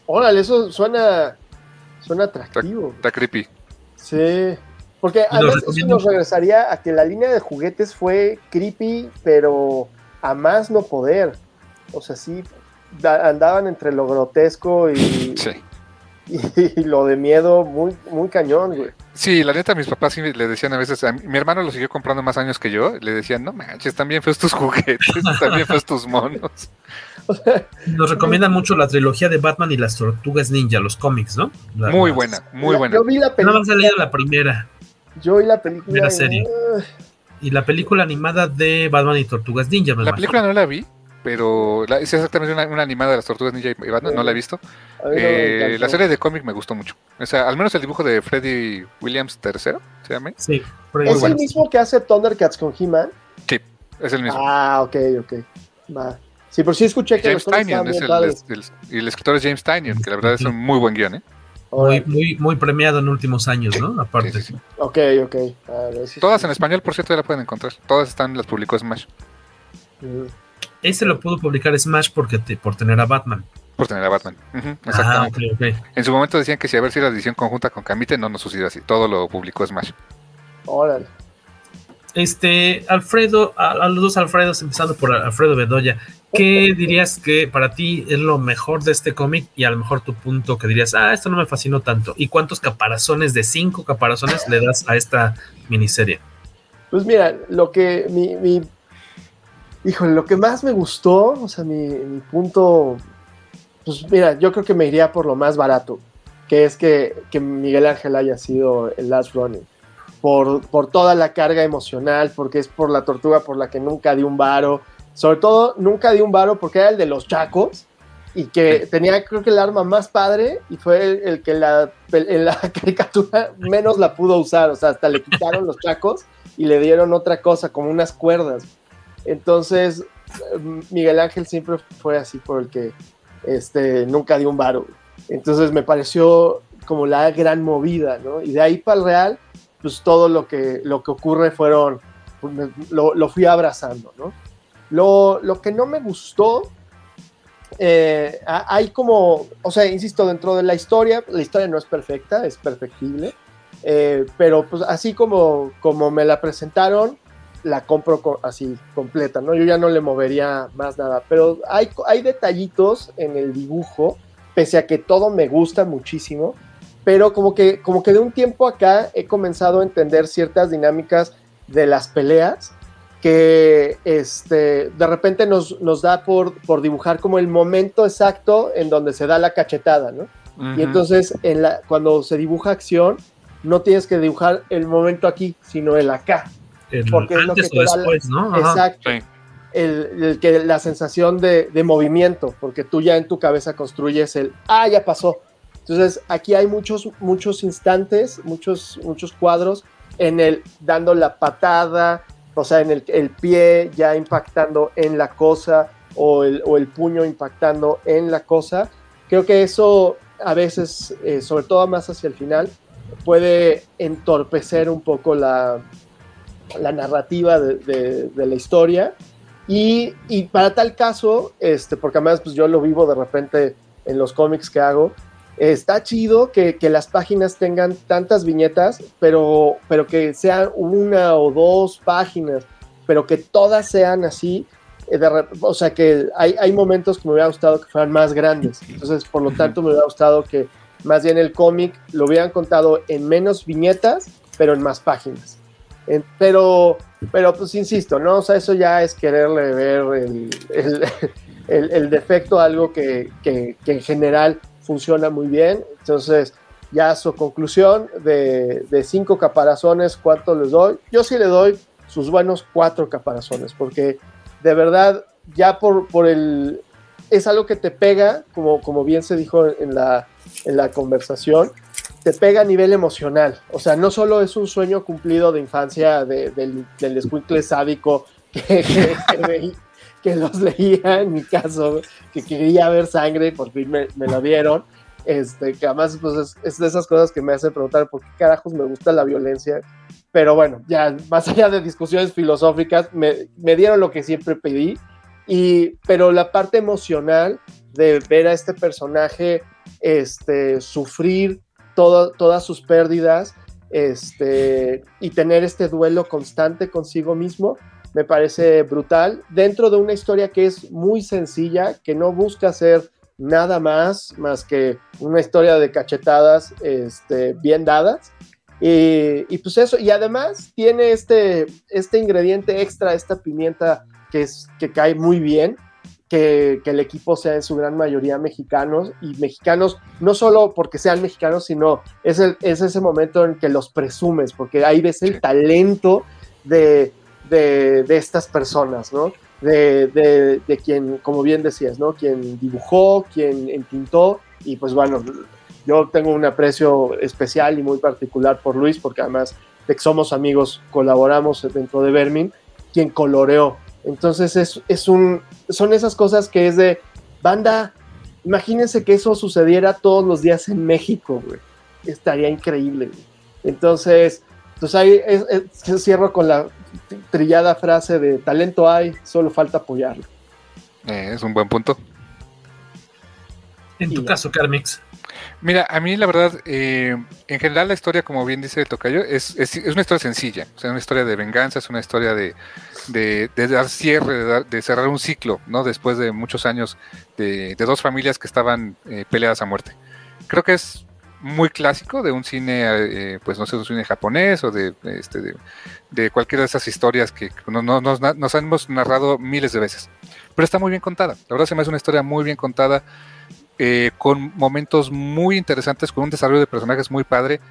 Órale, eso suena, suena atractivo. está creepy. Sí. Porque además eso nos regresaría a que la línea de juguetes fue creepy, pero a más no poder. O sea, sí, andaban entre lo grotesco y, y, lo de miedo muy, muy cañón, güey. Sí, la neta, mis papás sí le decían a veces, mi hermano lo siguió comprando más años que yo, le decían, no manches, también feos tus juguetes, también feos tus monos. Nos recomiendan mucho la trilogía de Batman y las tortugas ninja, los cómics, ¿no? muy buena, muy buena. Yo vi la película. No han salido la primera. Yo y la película. La serie. Y la película animada de Batman y Tortugas Ninja. la película no la vi, pero es exactamente una, animada de las Tortugas Ninja y Batman, no la he visto. Eh, la serie de cómic me gustó mucho. O sea, al menos el dibujo de Freddy Williams III, ¿se llama? Sí. ¿Es el mismo que hace Thundercats con He-Man? Sí, es el mismo. Ah, ok, ok. Va. Sí, pero sí escuché que James Tynion es el, y el escritor es James Tynion, que la verdad es un muy buen guion, ¿eh? Muy, muy, muy premiado en últimos años, ¿no? Aparte. Sí, sí, Ok, ok. Todas en español, por cierto, ya la pueden encontrar. Todas están, las publicó Smash. Mm. Ese lo pudo publicar Smash porque por tener a Batman. Por tener a Batman. exactamente. Ah, en su momento decían que si a ver si la edición conjunta con Camite no nos sucedió así. Todo lo publicó Smash. Órale. Este, Alfredo, a, los dos Alfredos, empezando por Alfredo Bedoya, ¿qué dirías que para ti es lo mejor de este cómic y a lo mejor tu punto que dirías, ah, esto no me fascinó tanto? ¿Y cuántos caparazones de cinco caparazones le das a esta miniserie? Pues mira, lo que mi, híjole, lo que más me gustó, o sea, mi, mi punto, pues mira, yo creo que me iría por lo más barato, que es que, que Miguel Ángel haya sido el last running por, por toda la carga emocional, porque es por la tortuga por la que nunca di un varo. Sobre todo, nunca di un varo porque era el de los chacos y que tenía, creo que el arma más padre y fue el, que la, en la caricatura menos la pudo usar. O sea, hasta le quitaron los chacos y le dieron otra cosa, como unas cuerdas. Entonces, Miguel Ángel siempre fue así por el que este, nunca dio un varo. Entonces me pareció como la gran movida, ¿no? Y de ahí para el Real, pues todo lo que, lo que ocurre fueron, pues, lo, lo fui abrazando, ¿no? Lo, lo, que no me gustó, eh, hay como, o sea, insisto, dentro de la historia, la historia no es perfecta, es perfectible, eh, pero pues así como, como me la presentaron, la compro así completa, ¿no? Yo ya no le movería más nada, pero hay, hay detallitos en el dibujo, pese a que todo me gusta muchísimo, pero como que, como que de un tiempo acá he comenzado a entender ciertas dinámicas de las peleas que este, de repente nos, nos da por, por dibujar como el momento exacto en donde se da la cachetada, ¿no? Y entonces en la, cuando se dibuja acción, no tienes que dibujar el momento aquí, sino el acá. porque es lo que o después, ¿no? Exacto. El, que, la sensación de, de, movimiento, porque tú ya en tu cabeza construyes el, ah, ya pasó, entonces, aquí hay muchos, muchos instantes, muchos, muchos cuadros en el dando la patada, o sea, en el, pie ya impactando en la cosa o el, puño impactando en la cosa. Creo que eso a veces, eh, sobre todo más hacia el final, puede entorpecer un poco la, narrativa de, de, la historia. Y, y, para tal caso, este, porque además pues yo lo vivo de repente en los cómics que hago, está chido que, las páginas tengan tantas viñetas, pero, pero que sean una o dos páginas, pero que todas sean así. Eh, o sea, que hay, hay momentos que me hubiera gustado que fueran más grandes. Entonces, por lo tanto, me hubiera gustado que más bien el cómic lo hubieran contado en menos viñetas, pero en más páginas. pero, pero pues insisto, ¿no? O sea, eso ya es quererle ver el, defecto a algo que, que, que en general funciona muy bien. Entonces, ya su conclusión de, de cinco caparazones, ¿cuánto les doy? Yo sí le doy sus buenos cuatro caparazones, porque de verdad, ya por, por el... Es algo que te pega, como, como bien se dijo en la, en la conversación, te pega a nivel emocional. O sea, no solo es un sueño cumplido de infancia de, del, del escuincle sádico que, que, que, que, los leía en mi caso, que quería ver sangre, por fin me, me la vieron. Este, que además pues, es, es, de esas cosas que me hacen preguntar por qué carajos me gusta la violencia. Pero bueno, ya más allá de discusiones filosóficas, me, me dieron lo que siempre pedí. Y, pero la parte emocional de ver a este personaje este, sufrir todo, todas sus pérdidas este, y tener este duelo constante consigo mismo, me parece brutal. Dentro de una historia que es muy sencilla, que no busca ser nada más, más que una historia de cachetadas este, bien dadas. Y, y, pues eso, y además tiene este, este ingrediente extra, esta pimienta que, es, que cae muy bien, que, que, el equipo sea en su gran mayoría mexicanos y mexicanos no solo porque sean mexicanos, sino es, el, es ese momento en que los presumes, porque ahí ves el talento de, de, estas personas, ¿no? De, de, de, quien, como bien decías, ¿no? Quien dibujó, quien entintó, y pues bueno, yo tengo un aprecio especial y muy particular por Luis, porque además de somos amigos, colaboramos dentro de Vermin, quien coloreó. Entonces es, es un, son esas cosas que es de, banda, imagínense que eso sucediera todos los días en México, güey. Estaría increíble, güey. Entonces, pues ahí es, es, con la trillada frase de talento hay, solo falta apoyarlo. Eh, es un buen punto. En tu caso, Carmix. Mira, a mí la verdad, eh, en general la historia, como bien dice Tocayo, es, es, es, una historia sencilla, o sea, una historia de venganza, es una historia de, de, de dar cierre, de, dar, de, cerrar un ciclo, ¿no? Después de muchos años de, dos familias que estaban eh, peleadas a muerte. Creo que es muy clásico de un cine, eh, pues no sé, un cine japonés o de, este, de, cualquiera de esas historias que no, nos, nos hemos narrado miles de veces. Pero está muy bien contada. La verdad se me hace una historia muy bien contada, eh, con momentos muy interesantes, con un desarrollo de personajes muy padre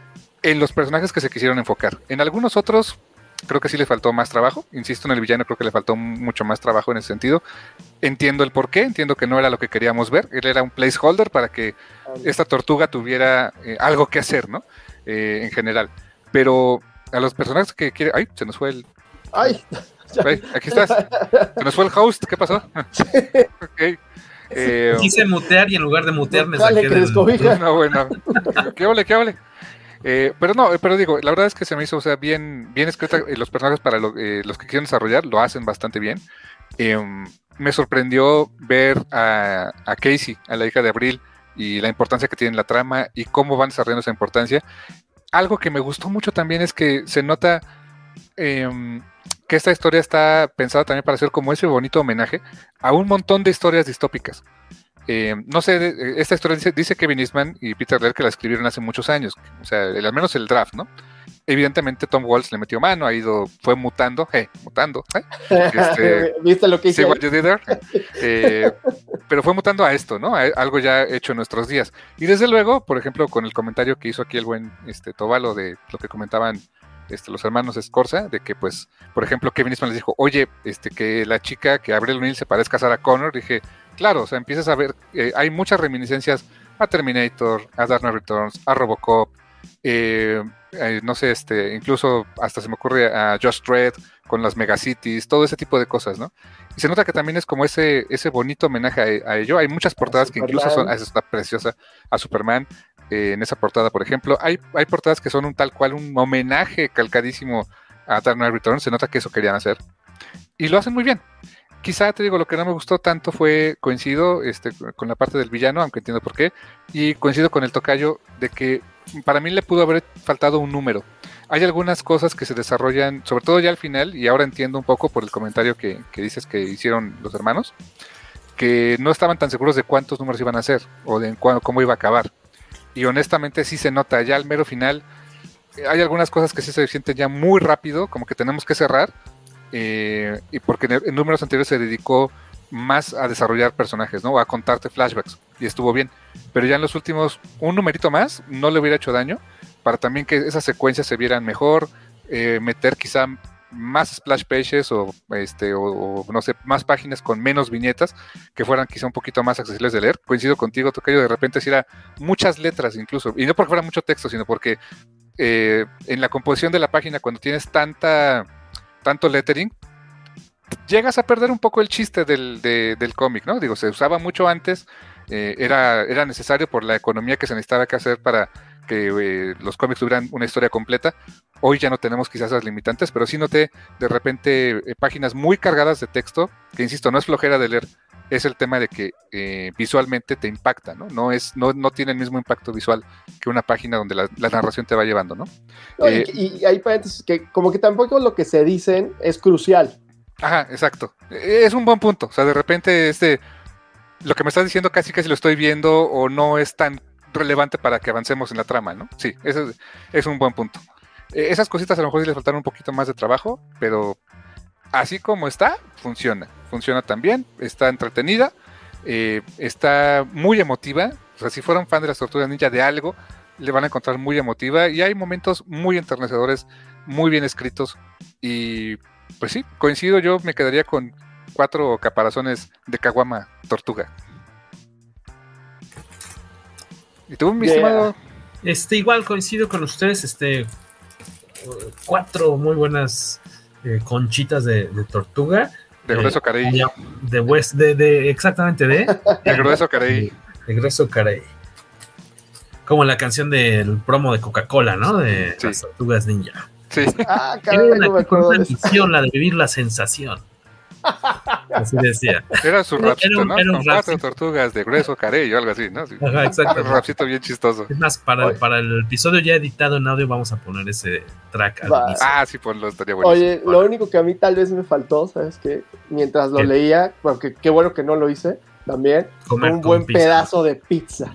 en los personajes que se quisieron enfocar. En algunos otros creo que sí le faltó más trabajo. Insisto, en el villano creo que le faltó mucho más trabajo en ese sentido. Entiendo el porqué, entiendo que no era lo que queríamos ver. Él era un placeholder para que esta tortuga tuviera eh, algo que hacer, ¿no? Eh, en general. Pero a los personajes que quiere. ¡Ay! Se nos fue el. ¡Ay! Ay aquí estás. Se nos fue el host. ¿Qué pasó? ok. Eh, Quise mutear y en lugar de mutear me saqué que del... No, bueno. ¿Qué hable, qué hable? Eh, pero no, pero digo, la verdad es que se me hizo, o sea, bien, bien escrita. Eh, los personajes para lo, eh, los que quieren desarrollar lo hacen bastante bien. Em, me sorprendió ver a, a, Casey, a la hija de Abril, y la importancia que tiene la trama y cómo van desarrollando esa importancia. Algo que me gustó mucho también es que se nota eh, que esta historia está pensada también para ser como ese bonito homenaje a un montón de historias distópicas. Eh, no sé, esta historia dice, dice, Kevin Eastman y Peter Laird que la escribieron hace muchos años, o sea, el, al menos el draft, ¿no? Evidentemente Tom Waltz le metió mano, ha ido, fue mutando, eh, mutando, ¿eh? Este, ¿Viste lo que hice? Eh, pero fue mutando a esto, ¿no? A algo ya hecho en nuestros días. Y desde luego, por ejemplo, con el comentario que hizo aquí el buen este, Tobalo de lo que comentaban este, los hermanos Escorza, de que, pues, por ejemplo, Kevin Eastman les dijo, oye, este, que la chica, que Abril O'Neill se parezca a Sarah Connor, dije, claro, o sea, empiezas a ver, eh, hay muchas reminiscencias a Terminator, a Dark Knight Returns, a Robocop, eh, eh, no sé, este, incluso hasta se me ocurre a Just Red con las Megacities, todo ese tipo de cosas, ¿no? Y se nota que también es como ese, ese bonito homenaje a, a ello. Hay muchas portadas que incluso son, esa está preciosa, a Superman, eh, en esa portada, por ejemplo. Hay, hay portadas que son un tal cual un homenaje calcadísimo a Dark Knight Returns. Se nota que eso querían hacer. Y lo hacen muy bien. Quizá te digo, lo que no me gustó tanto fue, coincido este, con la parte del villano, aunque entiendo por qué, y coincido con el tocayo de que para mí le pudo haber faltado un número. Hay algunas cosas que se desarrollan, sobre todo ya al final, y ahora entiendo un poco por el comentario que, que dices que hicieron los hermanos, que no estaban tan seguros de cuántos números iban a hacer o de cómo iba a acabar y honestamente sí se nota ya al mero final. Hay algunas cosas que sí se sienten ya muy rápido, como que tenemos que cerrar, eh, y porque en, números anteriores se dedicó más a desarrollar personajes, ¿no? A contarte flashbacks. y estuvo bien. Pero ya en los últimos, un numerito más, no le hubiera hecho daño, para también que esas secuencias se vieran mejor, eh, meter quizá más splash pages o este o, no sé más páginas con menos viñetas que fueran quizá un poquito más accesibles de leer coincido contigo Tocayo de repente si era muchas letras incluso y no porque fuera mucho texto sino porque eh, en la composición de la página cuando tienes tanta tanto lettering llegas a perder un poco el chiste del, del cómic no digo se usaba mucho antes eh, era, era necesario por la economía que se necesitaba que hacer para que eh, los cómics tuvieran una historia completa. Hoy ya no tenemos quizás esas limitantes, pero sí noté de repente eh, páginas muy cargadas de texto, que insisto, no es flojera de leer, es el tema de que eh, visualmente te impacta, ¿no? No, es, no, no tiene el mismo impacto visual que una página donde la, narración te va llevando, ¿no? y, hay paréntesis que como que tampoco lo que se dicen es crucial. Ajá, exacto. E, es un buen punto. O sea, de repente este lo que me estás diciendo casi casi lo estoy viendo o no es tan relevante para que avancemos en la trama, ¿no? Sí, ese es, un buen punto. Eh, esas cositas a lo mejor sí les faltaron un poquito más de trabajo, pero así como está, funciona. Funciona también, está entretenida, eh, está muy emotiva. O sea, si fueron fan de las tortugas ninja de algo, le van a encontrar muy emotiva y hay momentos muy enternecedores, muy bien escritos. Y pues sí, coincido, yo me quedaría con cuatro caparazones de caguama tortuga. ¿Y tú, mi estimado? Este, igual coincido con ustedes, este, cuatro muy buenas eh, conchitas de, tortuga. De grueso carey. De, de, de, exactamente, de. De grueso carey. De, grueso carey. Como la canción del promo de Coca-Cola, ¿no? De las tortugas ninja. Sí. Ah, caray, no me acuerdo de la de vivir la sensación. Así decía. Era su rapcito, ¿no? Con cuatro tortugas de grueso carey o algo así, ¿no? Ajá, exacto. Un rapcito bien chistoso. Es más, para, para, el episodio ya editado en audio vamos a poner ese track al inicio. Ah, sí, ponlo, estaría bueno. Oye, lo único que a mí tal vez me faltó, ¿sabes qué? Mientras lo leía, porque qué bueno que no lo hice también, un buen pedazo de pizza.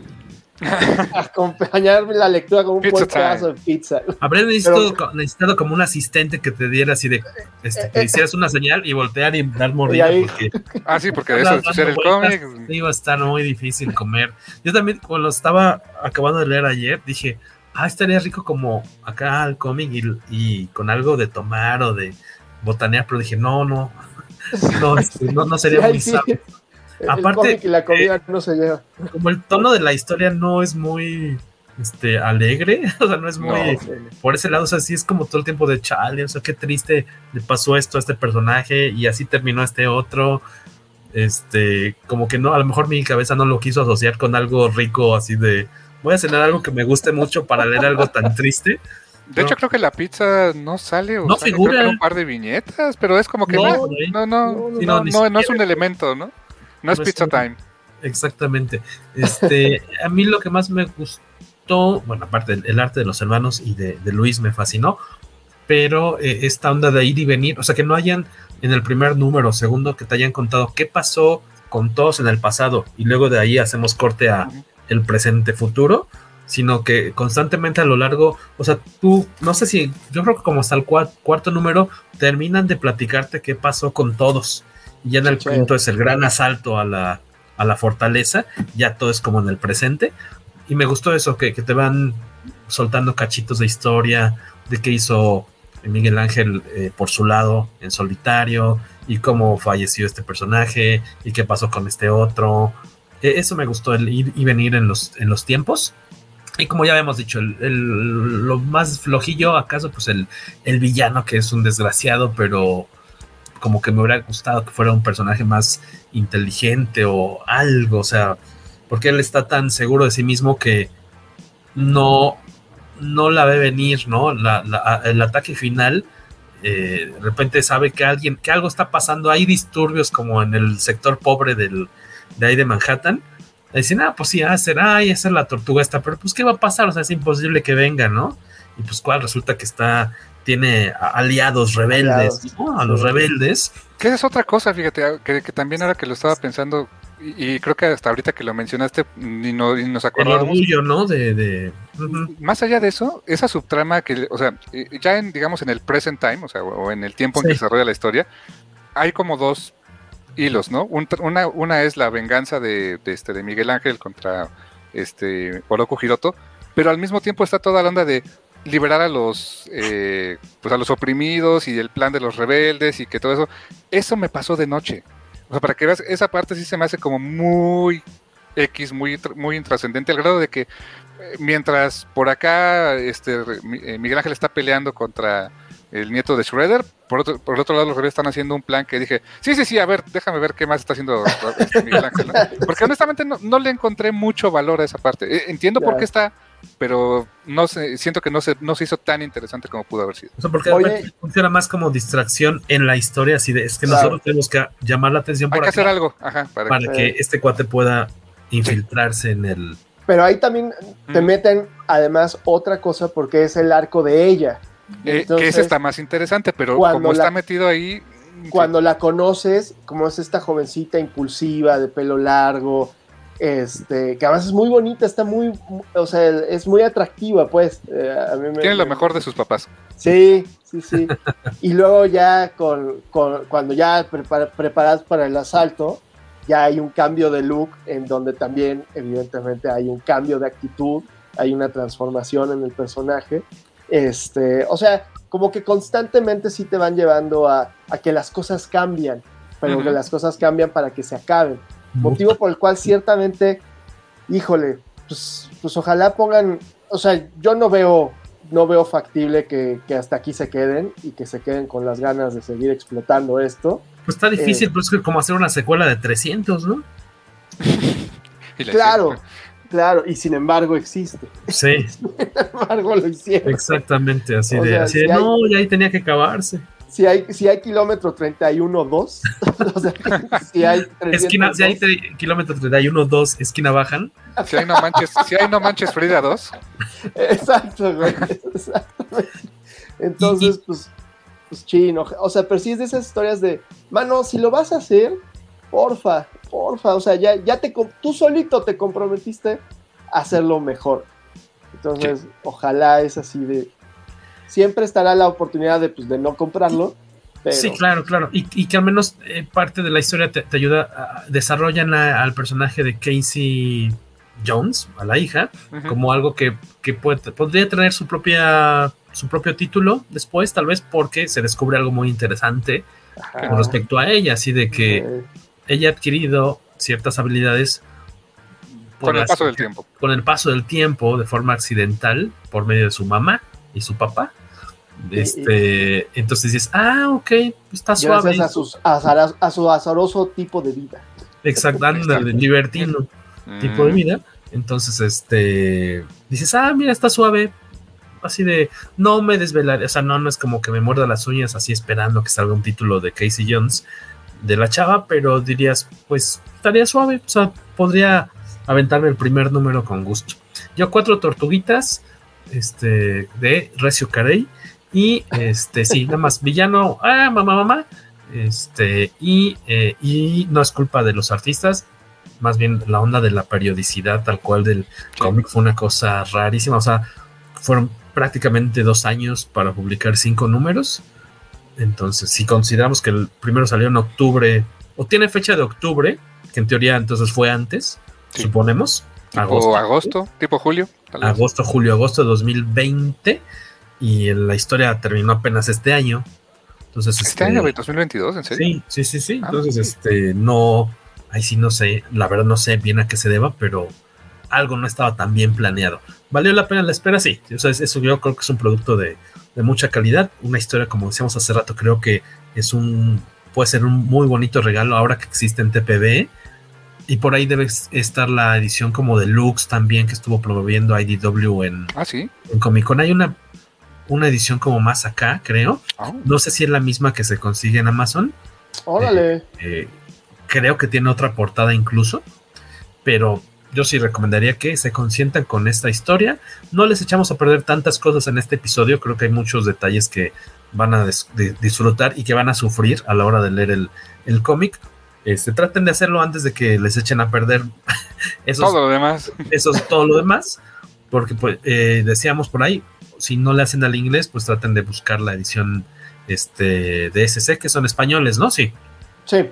acompañar la lectura con un buen pedazo de pizza. Habría necesitado, como un asistente que te diera así de este, que hicieras una señal y voltear y dar mordida. Porque, ah, sí, porque de eso es el cómic. Iba a estar muy difícil comer. Yo también, cuando estaba acabando de leer ayer, dije, ah, estaría rico como acá el cómic y, con algo de tomar o de botanear, pero dije, no, no, no, este, no, sería muy sabio. Aparte, y la comida no se lleva. Como el tono de la historia no es muy este alegre, o sea, no es muy por ese lado, o sea, sí es como todo el tiempo de chale, o sea, qué triste le pasó esto a este personaje y así terminó este otro. Este, como que no, a lo mejor mi cabeza no lo quiso asociar con algo rico, así de voy a cenar algo que me guste mucho para leer algo tan triste. De hecho, creo que la pizza no sale, o no figura. un par de viñetas, pero es como que no, no, no, no, no es un elemento, ¿no? No es pizza time. Exactamente. Este, a mí lo que más me gustó, bueno, aparte el, arte de los hermanos y de, Luis me fascinó, pero eh, esta onda de ir y venir, o sea, que no hayan en el primer número, segundo, que te hayan contado qué pasó con todos en el pasado y luego de ahí hacemos corte a el presente futuro, sino que constantemente a lo largo, o sea, tú, no sé si, yo creo que como hasta el cuarto número, terminan de platicarte qué pasó con todos y ya en el quinto es el gran asalto a la, a la fortaleza, ya todo es como en el presente. Y me gustó eso, que, te van soltando cachitos de historia, de qué hizo Miguel Ángel eh, por su lado en solitario, y cómo falleció este personaje, y qué pasó con este otro. E, eso me gustó, el ir y venir en los, en los tiempos. Y como ya habíamos dicho, el, lo más flojillo, acaso, pues el, el villano que es un desgraciado, pero como que me hubiera gustado que fuera un personaje más inteligente o algo, o sea, porque él está tan seguro de sí mismo que no, no la ve venir, ¿no? el ataque final, eh, de repente sabe que alguien, que algo está pasando, hay disturbios como en el sector pobre de ahí de Manhattan. Dicen, ah, pues sí, ah, será, ay, esa es la tortuga esta, pero pues, ¿qué va a pasar? O sea, es imposible que venga, ¿no? Y pues, ¿cuál? Resulta que está tiene aliados rebeldes, a los rebeldes. Que es otra cosa, fíjate, ah, que, también ahora que lo estaba pensando, y, creo que hasta ahorita que lo mencionaste, ni, no, nos acordamos. El orgullo, ¿no? De, Más allá de eso, esa subtrama que, o sea, ya en, digamos, en el present time, o sea, o en el tiempo en que se desarrolla la historia, hay como dos hilos, ¿no? una, una es la venganza de, este, de Miguel Ángel contra este Oroku Hiroto, pero al mismo tiempo está toda la onda de liberar a los eh, pues a los oprimidos y el plan de los rebeldes y que todo eso. Eso me pasó de noche. O sea, para que veas, esa parte sí se me hace como muy X, muy, muy intrascendente, al grado de que eh, mientras por acá este, eh, Miguel Ángel está peleando contra el nieto de Shredder. Por otro, por otro lado, los rebeldes están haciendo un plan que dije, sí, sí, sí, a ver, déjame ver qué más está haciendo este Miguel Ángel. Porque honestamente no, le encontré mucho valor a esa parte. Eh, entiendo por qué está, pero no sé, siento que no se, no se hizo tan interesante como pudo haber sido. O sea, porque funciona más como distracción en la historia, así de, es que nosotros tenemos que llamar la atención Hay que hacer algo, Ajá, para, que, este cuate pueda infiltrarse en el... Pero ahí también te meten además otra cosa porque es el arco de ella. Eh, que ese está más interesante, pero como está metido ahí. Cuando la conoces, como es esta jovencita impulsiva, de pelo largo, este, que además es muy bonita, está muy, o sea, es muy atractiva, pues. Eh, Tiene lo mejor de sus papás. Sí, sí, sí. y luego ya con, cuando ya preparas para el asalto, ya hay un cambio de look en donde también, evidentemente, hay un cambio de actitud, hay una transformación en el personaje. Este, o sea, como que constantemente sí te van llevando a, que las cosas cambian, pero que las cosas cambian para que se acaben. Motivo por el cual ciertamente, híjole, pues, pues ojalá pongan, o sea, yo no veo, no veo factible que, hasta aquí se queden y que se queden con las ganas de seguir explotando esto. Pues está difícil, pues es como hacer una secuela de 300, ¿no? claro, Claro, y sin embargo existe. Sí. sin embargo lo hicieron. Exactamente, así de, así de no, ya ahí tenía que acabarse. Si hay, si hay kilómetro 31-2, o sea, si hay esquina, si hay kilómetro 31-2, esquina bajan. Si hay no manches, si hay no manches Frida 2. Exacto, güey. Exactamente. Entonces, pues, pues chino. O sea, pero si es de esas historias de, mano, si lo vas a hacer, porfa, porfa, o sea, ya, ya te, tú solito te comprometiste a hacerlo mejor. Entonces, ojalá es así de, siempre estará la oportunidad de, pues, de no comprarlo. Sí, claro, claro. Y, que al menos eh, parte de la historia te, ayuda, a, desarrollan al personaje de Casey Jones, a la hija, como algo que, podría tener su propia su propio título después, tal vez porque se descubre algo muy interesante con respecto a ella, así de que ella ha adquirido ciertas habilidades con el paso del tiempo. Con el paso del tiempo, de forma accidental, por medio de su mamá y su papá. Este, entonces dices, ah, ok, está suave. a, su azaroso tipo de vida. Exacto, de libertino tipo de mm. vida. Entonces, este, dices, ah, mira, está suave. Así de, no me desvelaré, o sea, no, no es como que me muerda las uñas así esperando que salga un título de Casey Jones de la chava, pero dirías, pues estaría suave, o sea, podría aventarme el primer número con gusto. Yo cuatro tortuguitas, este, de Recio Carey, y este, sí, nada más, villano, ah, mamá, mamá, este, y, eh, y no es culpa de los artistas, más bien la onda de la periodicidad tal cual del cómic fue una cosa rarísima, o sea, fueron prácticamente dos años para publicar cinco números entonces, si consideramos que el primero salió en octubre, o tiene fecha de octubre, que en teoría entonces fue antes, suponemos. Tipo agosto, tipo julio. Agosto, julio, agosto de 2020. Y la historia terminó apenas este año. Entonces, este, este año, 2022, ¿en serio? Sí, sí, sí, sí. Ah, entonces, este, no, ahí sí no sé, la verdad no sé bien a qué se deba, pero algo no estaba tan bien planeado. ¿Valió la pena la espera? Sí. O sea, eso yo creo que es un producto de, de mucha calidad. Una historia, como decíamos hace rato, creo que es un puede ser un muy bonito regalo ahora que existe en TPB. Y por ahí debe estar la edición como deluxe también que estuvo promoviendo IDW en, ah, ¿sí? en Comic Con. Hay una, una edición como más acá, creo. Oh. No sé si es la misma que se consigue en Amazon. Órale. Eh, eh, creo que tiene otra portada incluso. Pero yo sí recomendaría que se consientan con esta historia. No les echamos a perder tantas cosas en este episodio. Creo que hay muchos detalles que van a disfrutar y que van a sufrir a la hora de leer el, cómic. Este, traten de hacerlo antes de que les echen a perder todo lo demás. Eso todo lo demás. Porque pues, eh, decíamos por ahí, si no le hacen al inglés, pues traten de buscar la edición este, de SC, que son españoles, ¿no? Sí. Sí.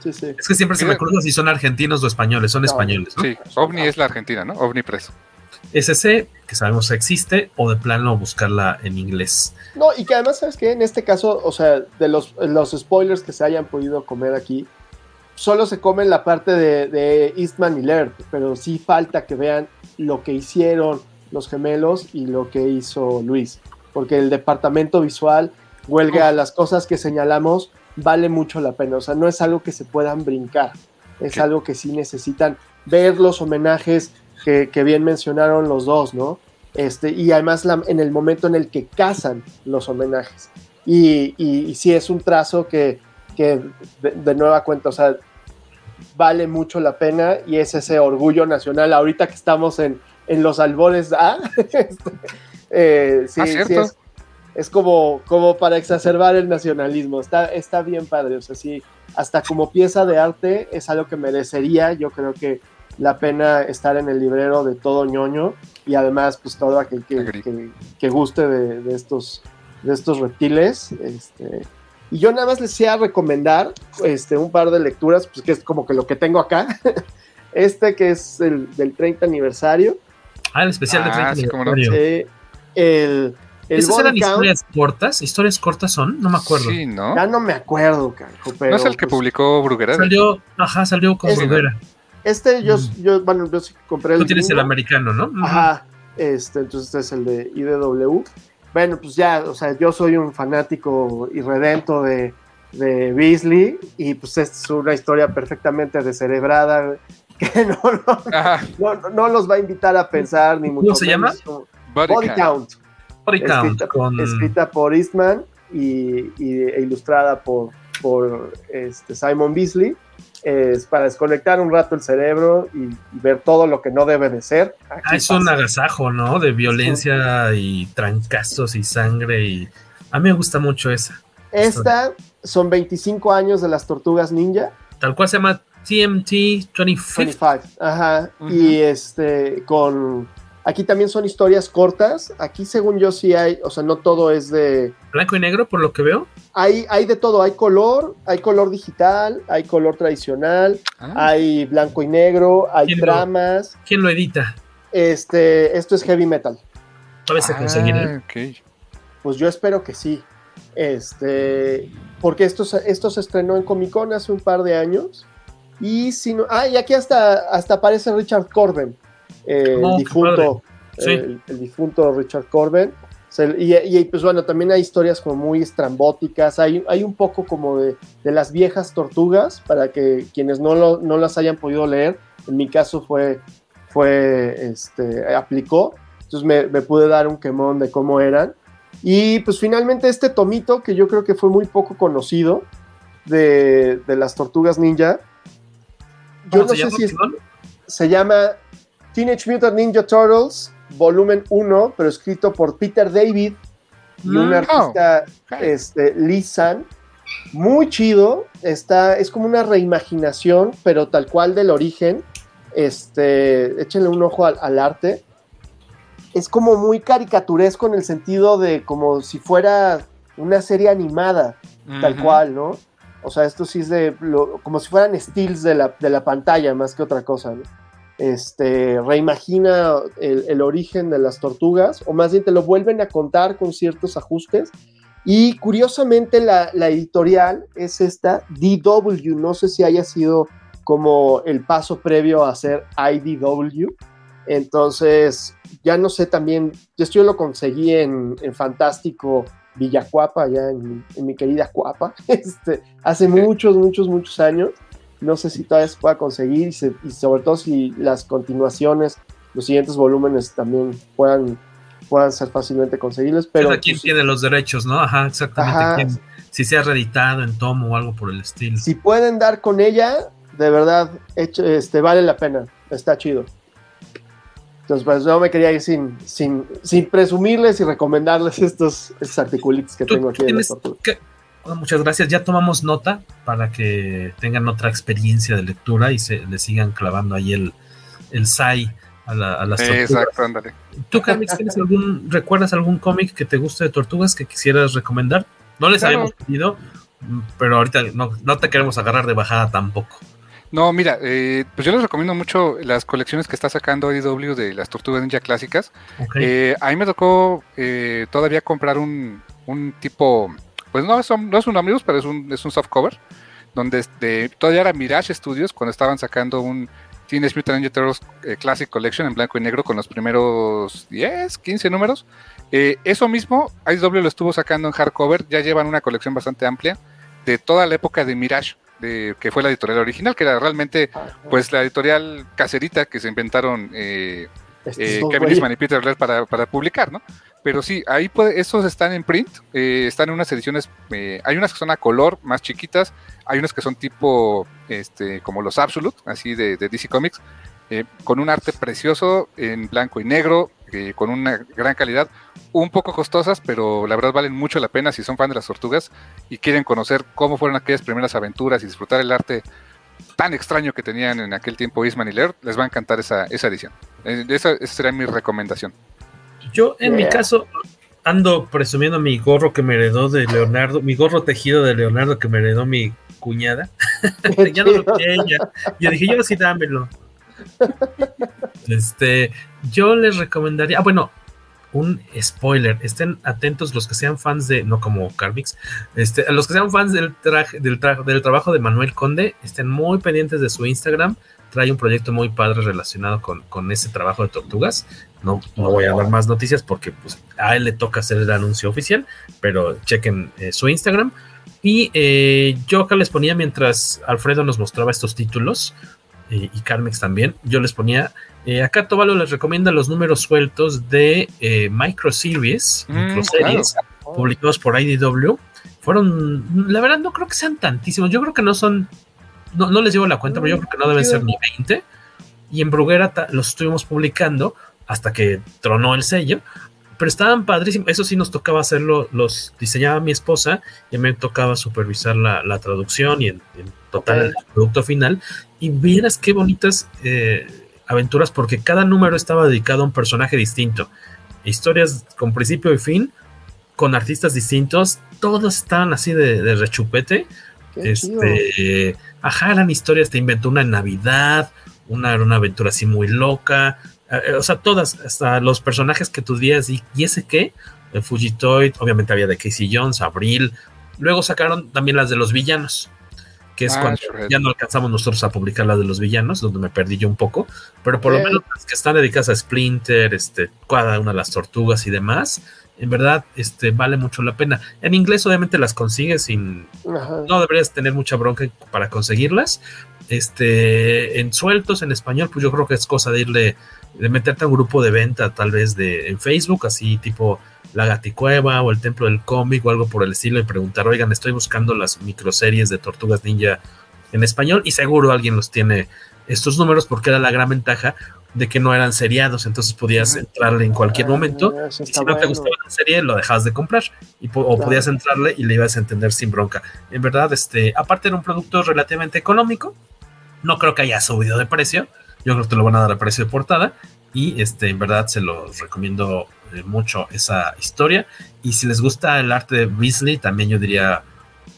Sí, sí. Es que siempre se me cruza si son argentinos o españoles, son españoles. ¿no? Sí, OVNI es la Argentina, ¿no? OVNI Press. SC, que sabemos existe, o de plano buscarla en inglés. No, y que además, ¿sabes qué? En este caso, o sea, de los, los spoilers que se hayan podido comer aquí, solo se comen la parte de, de Eastman y Laird, pero sí falta que vean lo que hicieron los gemelos y lo que hizo Luis, porque el departamento visual huelga a las cosas que señalamos vale mucho la pena, o sea, no es algo que se puedan brincar, es ¿Qué? algo que sí necesitan ver los homenajes que, que, bien mencionaron los dos, ¿no? Este, y además la, en el momento en el que cazan los homenajes. Y, y, y sí es un trazo que, que de, de, nueva cuenta, o sea, vale mucho la pena y es ese orgullo nacional. Ahorita que estamos en, en los albores, ¿ah? este, eh, sí, ah, sí es, es, como, como para exacerbar el nacionalismo. Está, está bien padre, o sea, sí, hasta como pieza de arte es algo que merecería, yo creo que la pena estar en el librero de todo ñoño y además pues todo aquel que, que, que guste de, de, estos, de estos reptiles. Este, y yo nada más les voy a recomendar este, un par de lecturas, pues que es como que lo que tengo acá. Este que es el del 30 aniversario. Ah, el especial Ah, 30 sí, cómo no. aniversario. Eh, el, el ¿Esas eran count, historias cortas? ¿Historias cortas son? No me acuerdo. Sí, ¿no? ya no me acuerdo, carajo, pero ¿No es el que pues, publicó Bruguera? Salió, ajá, salió con Bruguera. Este yo, yo, bueno, yo sí compré el Tú tienes el americano, ¿no? Ajá, este, entonces este es el de IDW. Bueno, pues ya, o sea, yo soy un fanático irredento de, de Beasley y pues esta es una historia perfectamente descerebrada que no, no, no, no los va a invitar a pensar ni mucho se menos llama? Body Body Count. Count, Body Count, escrita, con... escrita por Eastman y, y- e ilustrada por, por este, Simon Beasley. Es para desconectar un rato el cerebro y, y ver todo lo que no debe de ser. Aquí Ah, es un pasa. agasajo, ¿no? De violencia y trancazos y sangre y... A mí me gusta mucho esa. Esta son 25 años de las tortugas ninja. Tal cual se llama TMT 25. 25. Ajá. Y este, con. Aquí también son historias cortas. Aquí, según yo, sí hay. O sea, no todo es de. Blanco y negro, por lo que veo. Hay, hay de todo. Hay color, hay color digital, hay color tradicional, Ah, hay blanco y negro, hay ¿Quién lo- dramas. ¿Quién lo edita? Este, esto es heavy metal. Todavía se conseguirá. ah, ok. Pues yo espero que sí. Este, porque esto, se- esto se estrenó en Comic Con hace un par de años. Y si no, ah, y aquí hasta, hasta aparece Richard Corben, eh, Oh, el qué difunto, Sí. el, el difunto Richard Corben. Y, pues bueno, también hay historias como muy estrambóticas, hay, hay un poco como de, de las viejas tortugas, para que quienes no, lo- no las hayan podido leer, en mi caso fue, fue este, aplicó, entonces me, me pude dar un quemón de cómo eran. Y pues finalmente este tomito, que yo creo que fue muy poco conocido, de, de las tortugas ninja, yo ¿Cómo no sé llama, si es, se llama Teenage Mutant Ninja Turtles, volumen 1, pero escrito por Peter David y un Mm. artista, ok. este, Lee San. Muy chido, está, es como una reimaginación, pero tal cual del origen. Este, échenle un ojo al, al arte. Es como muy caricaturesco en el sentido de como si fuera una serie animada, tal cual, ¿no? O sea, esto sí es de lo- como si fueran stills de la, de la pantalla más que otra cosa. Este, reimagina el, origen de las tortugas, o más bien te lo vuelven a contar con ciertos ajustes. Y curiosamente la, la editorial es esta, DW, no sé si haya sido como el paso previo a hacer IDW. Entonces, ya no sé también, esto yo lo conseguí en, en Fantástico Villacuapa, allá en, en mi querida Cuapa, este, hace muchos, muchos, muchos años. No sé si todavía se pueda conseguir y, se- y sobre todo si las continuaciones, los siguientes volúmenes también puedan, puedan ser fácilmente conseguibles. Pero Cada quien pues, tiene los derechos, ¿no? Ajá, exactamente. Ajá. si se ha reeditado en tomo o algo por el estilo. si pueden dar con ella, de verdad, este, vale la pena. Está chido. Entonces, pues no me quería ir sin, sin, sin presumirles y recomendarles estos, estos articulitos que tengo aquí en la que- bueno, muchas gracias. Ya tomamos nota para que tengan otra experiencia de lectura y se le sigan clavando ahí el, el SAI a, la- a las tortugas. Exacto, ándale. ¿Tú, Carmix, tienes algún, recuerdas algún cómic que te guste de tortugas que quisieras recomendar? No les Claro. habíamos pedido pero ahorita no, no te queremos agarrar de bajada tampoco. No, mira, eh, pues yo les recomiendo mucho las colecciones que está sacando IDW de las Tortugas Ninja clásicas. Eh, a mí me tocó eh, todavía comprar un, un tipo, pues no, son, no es un amigos, pero es un, es un soft cover, donde este, todavía era Mirage Studios cuando estaban sacando un Teenage Mutant Ninja Turtles Classic Collection en blanco y negro con los primeros 10, 15 números. eso mismo, IDW lo estuvo sacando en hardcover, ya llevan una colección bastante amplia de toda la época de Mirage de, que fue la editorial original, que era realmente pues la editorial caserita que se inventaron eh, eh, Kevin Eastman y Peter Laird para, para, publicar, ¿no? Pero sí, ahí puede, esos están en print, eh, están en unas ediciones, hay unas que son a color, más chiquitas, hay unas que son tipo, este, como los Absolute, así de, de DC Comics, con un arte precioso en blanco y negro, con una gran calidad, un poco costosas, pero la verdad valen mucho la pena si son fan de las tortugas y quieren conocer cómo fueron aquellas primeras aventuras y disfrutar el arte tan extraño que tenían en aquel tiempo Isman y Laird, les va a encantar esa, esa edición. Eh, esa, esa, sería mi recomendación. Yo, en mi caso, ando presumiendo mi gorro que me heredó de Leonardo, mi gorro tejido de Leonardo que me heredó mi cuñada. ya no lo ella. Yo dije, yo sí dámelo. este, yo les recomendaría, ah, bueno, un spoiler. Estén atentos los que sean fans de, no como Carmix, este, los que sean fans del, traje, del, del trabajo de Manuel Conde, estén muy pendientes de su Instagram. Trae un proyecto muy padre relacionado con, con ese trabajo de tortugas. No, no voy a dar más noticias porque pues, a él le toca hacer el anuncio oficial, pero chequen eh, su Instagram. Y eh, yo acá les ponía mientras Alfredo nos mostraba estos títulos, eh, y Carmex también, yo les ponía eh, acá Tobalo les recomienda los números sueltos de eh, Micro Series, mm, publicados por IDW. Fueron, la verdad, no creo que sean tantísimos. Yo creo que no son, no, les llevo la cuenta, pero yo creo que no deben ser ni 20. Y en Bruguera los estuvimos publicando hasta que tronó el sello. Pero estaban padrísimos. Eso sí nos tocaba hacerlo, los diseñaba mi esposa y me tocaba supervisar la, traducción y en, total el producto final. Y vieras qué bonitas. Eh, aventuras porque cada número estaba dedicado a un personaje distinto. Historias con principio y fin, con artistas distintos, todos estaban así de, rechupete. este, ajá, eran historias, te inventó una en Navidad, una era una aventura así muy loca. Eh, o sea, todas, hasta los personajes que tú días y, y ese qué, el Fugitoid, obviamente había de Casey Jones, Abril. Luego sacaron también las de los villanos que es ah, cuando ya no alcanzamos nosotros a publicar la de los villanos, donde me perdí yo un poco, pero por lo menos las que están dedicadas a Splinter, este, cada una de las tortugas y demás, en verdad, este, vale mucho la pena. En inglés obviamente las consigues sin, no deberías tener mucha bronca para conseguirlas. Este, en sueltos, en español, pues yo creo que es cosa de irle, de meterte a un grupo de venta, tal vez de en Facebook, así tipo la Gaticueva o el Templo del Cómic o algo por el estilo y preguntar, oigan, estoy buscando las microseries de Tortugas Ninja en español y seguro alguien los tiene estos números porque era la gran ventaja de que no eran seriados, entonces podías entrarle en cualquier momento ah, y si no te gustaba la serie lo dejabas de comprar y o podías entrarle y le ibas a entender sin bronca. En verdad, este, aparte era un producto relativamente económico, no creo que haya subido de precio, yo creo que te lo van a dar a precio de portada y este, en verdad se los recomiendo eh, mucho esa historia. Y si les gusta el arte de Beasley, también yo diría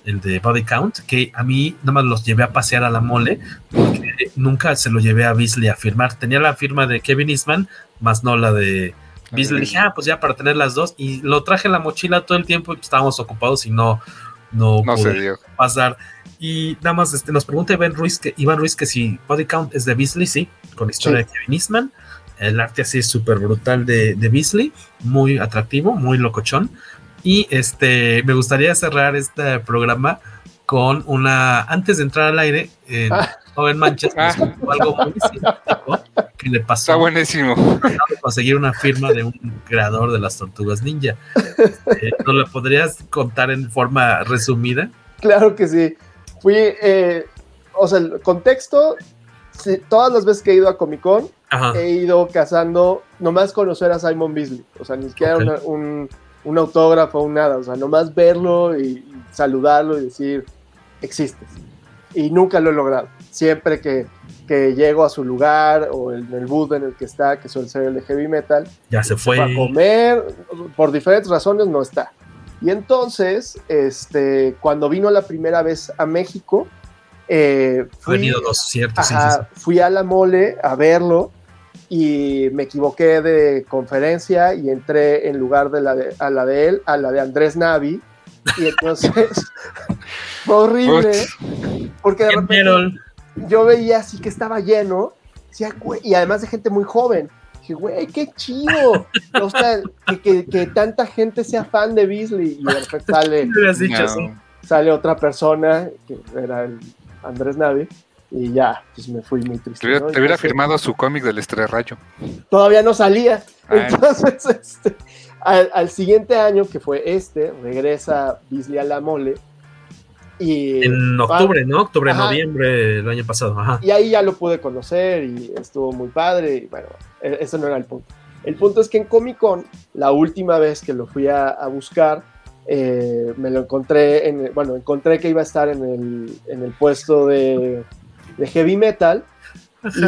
el de Body Count, que a mí nada más los llevé a pasear a la mole, porque nunca se lo llevé a Beasley a firmar. Tenía la firma de Kevin Eastman, más no la de Beasley. Dije, ah, pues ya para tener las dos. Y lo traje en la mochila todo el tiempo y estábamos ocupados y no, no, no se dio. pasar. Y nada más este, nos pregunta Iván Ruiz, que, Iván Ruiz que si Body Count es de Beasley, sí, con historia de Kevin Eastman el arte así súper brutal de, de Beasley, muy atractivo, muy locochón. Y este, me gustaría cerrar este programa con una, antes de entrar al aire, en Joven Manchester, ah. algo muy simpático que le pasó. Está buenísimo. Conseguir una firma de un creador de las tortugas ninja. Este, ¿No lo podrías contar en forma resumida? Claro que sí. Fui, eh, o sea, el contexto, todas las veces que he ido a Comic Con, he ido cazando, nomás conocer a Simon Beasley, o sea, ni siquiera un, un, autógrafo o nada, o sea, nomás verlo y, saludarlo y decir, existes. Y nunca lo he logrado. Siempre que, que llego a su lugar o en el booth en el que está, que suele ser el de heavy metal, ya se fue. a comer, por diferentes razones no está. Y entonces, este, cuando vino la primera vez a México, eh, fui, dos, cierto, ajá, fui a la mole a verlo y me equivoqué de conferencia y entré en lugar de la de, a la de él, a la de Andrés Navi. Y entonces fue horrible porque de repente yo veía así que estaba lleno y además de gente muy joven. Dije, güey, qué chido. o sea, que, que, tanta gente sea fan de Beasley y de repente sale, sale otra persona, que era el Andrés Navi, y ya, pues me fui muy triste. Te hubiera, firmado su cómic del Rayo. Todavía no salía. Ah. Entonces, este, al, siguiente año, que fue este, regresa Beasley a la mole. Y, en octubre, ¿no? Octubre, noviembre del año pasado. Ajá. Y ahí ya lo pude conocer y estuvo muy padre. Y bueno, e, eso no era el punto. El punto es que en Comic Con, la última vez que lo fui a, a buscar, eh, me lo encontré, en, bueno, encontré que iba a estar en el, en el puesto de, de, heavy metal.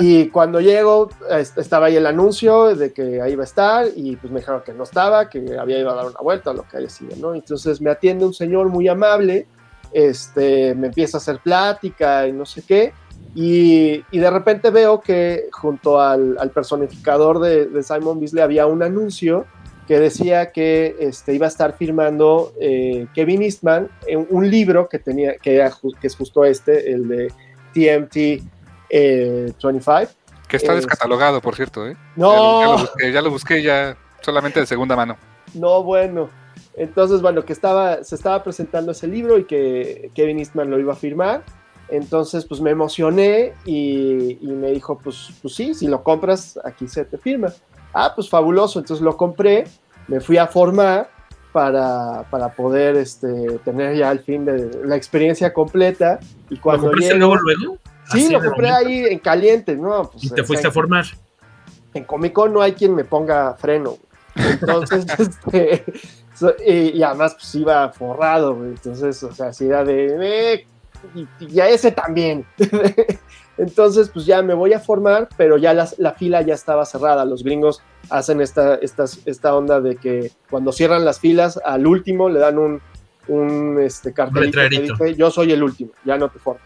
Y cuando llego, estaba ahí el anuncio de que ahí iba a estar y pues me dijeron que no estaba, que había ido a dar una vuelta lo que haya sido, ¿no? Entonces me atiende un señor muy amable, este, me empieza a hacer plática y no sé qué, y, y de repente veo que junto al, al personificador de, de Simon Beasley había un anuncio que decía que este, iba a estar firmando eh, Kevin Eastman en un libro que tenía, que, que es justo este, el de TMT 25. Eh, que está descatalogado, por cierto, ¿eh? No. Ya lo, busqué, ya lo busqué, ya solamente de segunda mano. No, bueno. Entonces, bueno, que estaba, se estaba presentando ese libro y que Kevin Eastman lo iba a firmar. Entonces, pues me emocioné y, y, me dijo, pues, pues sí, si lo compras, aquí se te firma. Ah, pues fabuloso. Entonces lo compré, me fui a formar para, para poder este, tener ya el fin de la experiencia completa. Y cuando ¿Lo llego, luego, luego? Sí, lo compré ahí en caliente, ¿no? Pues, y te fuiste a formar. En Comic Con no hay quien me ponga freno. Entonces, este, y, además pues iba forrado, entonces, o sea, así era de, eh, y, y, a ese también. Entonces, pues ya me voy a formar, pero ya la, fila ya estaba cerrada. Los gringos hacen esta, esta, esta onda de que cuando cierran las filas, al último le dan un, un este, cartelito que dice, yo soy el último, ya no te formas.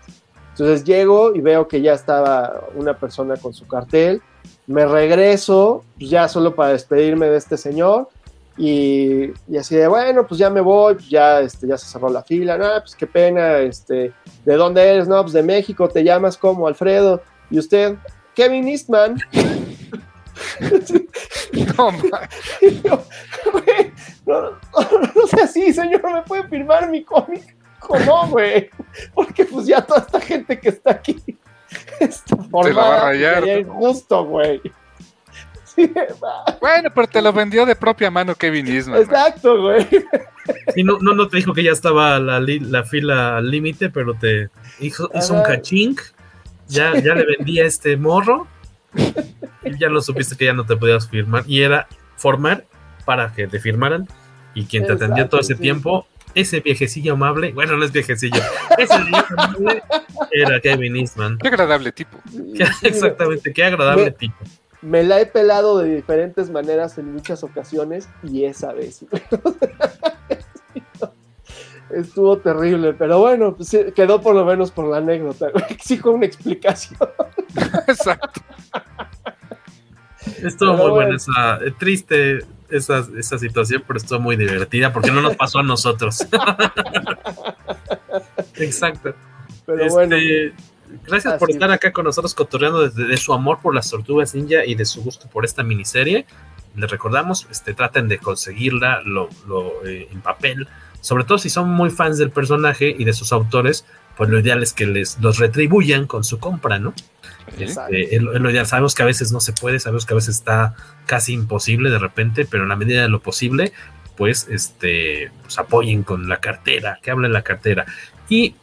Entonces llego y veo que ya estaba una persona con su cartel. Me regreso, pues ya solo para despedirme de este señor. Y, y, así de, bueno, pues ya me voy, pues ya, este, ya se cerró la fila, no, pues qué pena, este, ¿de dónde eres? No, pues de México, te llamas como Alfredo, y usted, Kevin Eastman. no, no, no, no, sea así, señor, ¿me puede firmar mi cómic? No, güey, porque pues ya toda esta gente que está aquí está formada, sería injusto, güey. Bueno, pero te lo vendió de propia mano Kevin Eastman. Exacto, güey. Y no, no, no te dijo que ya estaba la, la fila al límite, pero te hizo, hizo un cachín. Ya, ya le vendía este morro. Y ya lo supiste que ya no te podías firmar. Y era formar para que te firmaran. Y quien te atendió todo ese tiempo, ese viejecillo amable, bueno, no es viejecillo, ese viejecillo amable era Kevin Eastman. Qué agradable tipo. Exactamente, qué agradable tipo me la he pelado de diferentes maneras en muchas ocasiones y esa vez. Estuvo terrible, pero bueno, pues quedó por lo menos por la anécdota. Exijo una explicación. Exacto. Estuvo muy buena esa, eh, triste esa, esa situación, pero estuvo muy divertida porque no nos pasó a nosotros. Exacto. Pero este, bueno gracias por estar acá con nosotros cotorreando de, su amor por las tortugas ninja y de su gusto por esta miniserie. Les recordamos, este, traten de conseguirla lo, eh, en papel, sobre todo si son muy fans del personaje y de sus autores, pues lo ideal es que les los retribuyan con su compra, ¿no? Este, lo ideal. Sabemos que a veces no se puede, sabemos que a veces está casi imposible de repente, pero en la medida de lo posible, pues, este, pues apoyen con la cartera, que hable la cartera.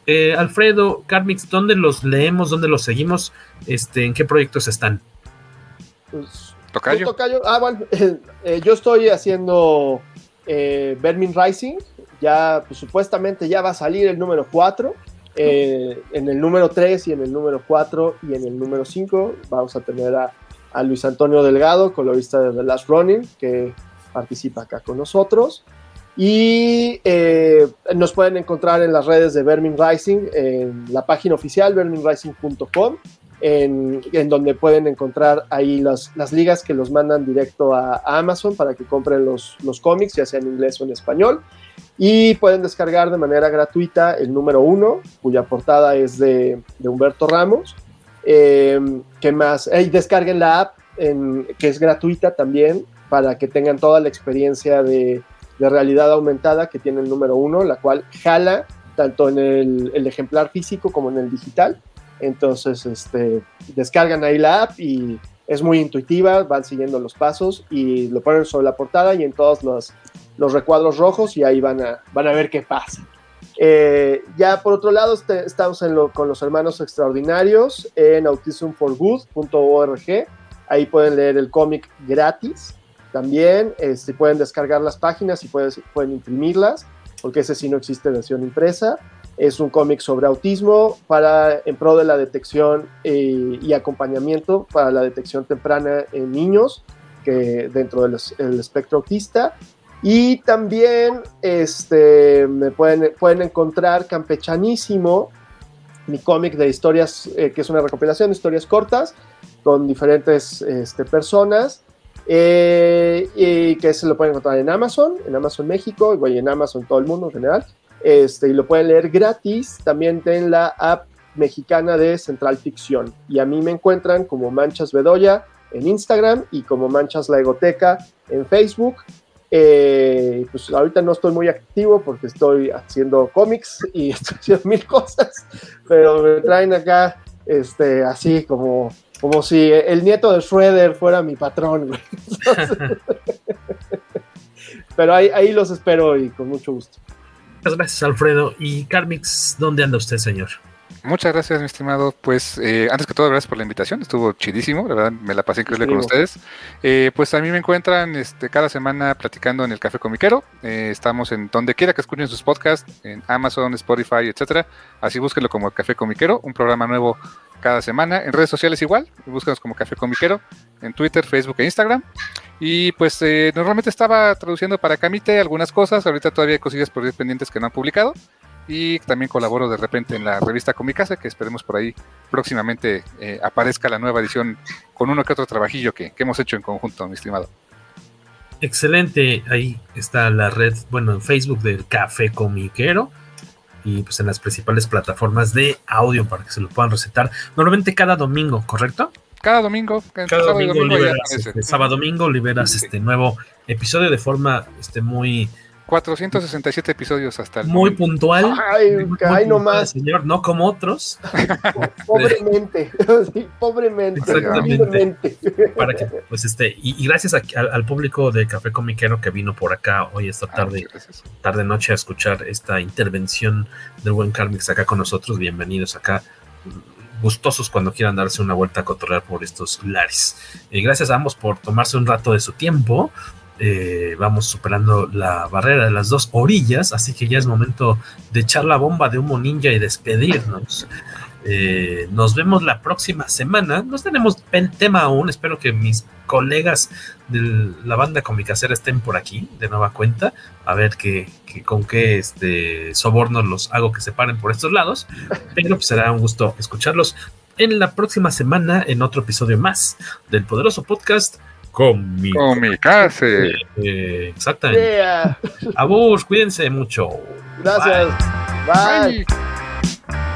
Eh, Alfredo, Carmix, ¿dónde los leemos? ¿Dónde los seguimos? Este, ¿En qué proyectos están? Pues, Tocayo. Ah, bueno, eh, yo estoy haciendo eh, Vermin Rising. Ya, pues, supuestamente ya va a salir el número 4. en el número 3 y en el número 4 y en el número 5 vamos a tener a, a Luis Antonio Delgado, colorista de The Last Running, que participa acá con nosotros. Y eh, nos pueden encontrar en las redes de Vermin Rising, en la página oficial verminrising.com, en, en, donde pueden encontrar ahí las, las, ligas que los mandan directo a, Amazon para que compren los, los, cómics, ya sea en inglés o en español. Y pueden descargar de manera gratuita el número uno, cuya portada es de, Humberto Ramos. Eh, ¿Qué más? Y descarguen la app, que es gratuita también, para que tengan toda la experiencia de, de realidad aumentada que tiene el número uno, la cual jala tanto en el, el, ejemplar físico como en el digital. Entonces, este, descargan ahí la app y es muy intuitiva, van siguiendo los pasos y lo ponen sobre la portada y en todos los, los recuadros rojos y ahí van a, van a ver qué pasa. Eh, ya por otro lado, este, estamos en lo, con los hermanos extraordinarios en autismforgood.org. Ahí pueden leer el cómic gratis también este, pueden descargar las páginas y pueden, pueden imprimirlas, porque ese sí no existe versión impresa. Es un cómic sobre autismo para, en pro de la detección eh, y acompañamiento para la detección temprana en niños que dentro del el espectro autista. Y también este, me pueden, pueden encontrar Campechanísimo, mi cómic de historias, eh, que es una recopilación de historias cortas con diferentes este, personas eh, y que se lo pueden encontrar en Amazon, en Amazon México, y en Amazon todo el mundo en general. Este, y lo pueden leer gratis también en la app mexicana de Central Ficción. Y a mí me encuentran como Manchas Bedoya en Instagram y como Manchas La Egoteca en Facebook. Eh, pues ahorita no estoy muy activo porque estoy haciendo cómics y estoy haciendo mil cosas, pero me traen acá este, así como como si el nieto de Schroeder fuera mi patrón, güey. Pero ahí, ahí los espero y con mucho gusto. Muchas gracias, Alfredo. ¿Y Carmix, dónde anda usted, señor? Muchas gracias, mi estimado. Pues eh, antes que todo, gracias por la invitación. Estuvo chidísimo, la verdad, me la pasé increíble con ustedes. Eh, pues a mí me encuentran este, cada semana platicando en el Café Comiquero. Eh, estamos en donde quiera que escuchen sus podcasts, en Amazon, Spotify, etcétera. Así búsquenlo como Café Comiquero, un programa nuevo cada semana. En redes sociales igual, búscanos como Café Comiquero, en Twitter, Facebook e Instagram. Y pues eh, normalmente estaba traduciendo para Camite algunas cosas, ahorita todavía hay cosillas por pendientes que no han publicado. Y también colaboro de repente en la revista Comicase, que esperemos por ahí próximamente eh, aparezca la nueva edición con uno que otro trabajillo que, que hemos hecho en conjunto, mi estimado. Excelente, ahí está la red, bueno, en Facebook del Café Comiquero y pues en las principales plataformas de audio para que se lo puedan recetar. Normalmente cada domingo, ¿correcto? Cada domingo, cada domingo, domingo liberas, este, sábado domingo liberas este nuevo episodio de forma este muy 467 episodios hasta el Muy puntual. Ay, ay nomás. Señor, no como otros. pobremente. sí, pobremente. Exactamente. Para que, pues este, y, y gracias a, al público de Café Comiquero que vino por acá hoy esta tarde, ah, tarde noche a escuchar esta intervención del buen Carmix acá con nosotros. Bienvenidos acá gustosos cuando quieran darse una vuelta a cotorrear por estos lares. Eh, gracias a ambos por tomarse un rato de su tiempo eh, vamos superando la barrera de las dos orillas, así que ya es momento de echar la bomba de humo ninja y despedirnos. Eh, nos vemos la próxima semana. No tenemos tema aún. Espero que mis colegas de la banda comicacera estén por aquí de nueva cuenta. A ver que, con qué este, soborno los hago que se paren por estos lados. Pero pues, será un gusto escucharlos en la próxima semana en otro episodio más del poderoso podcast Comic Comicase. Eh, exactamente. Yeah. Abur, cuídense mucho. Gracias. Bye. Bye.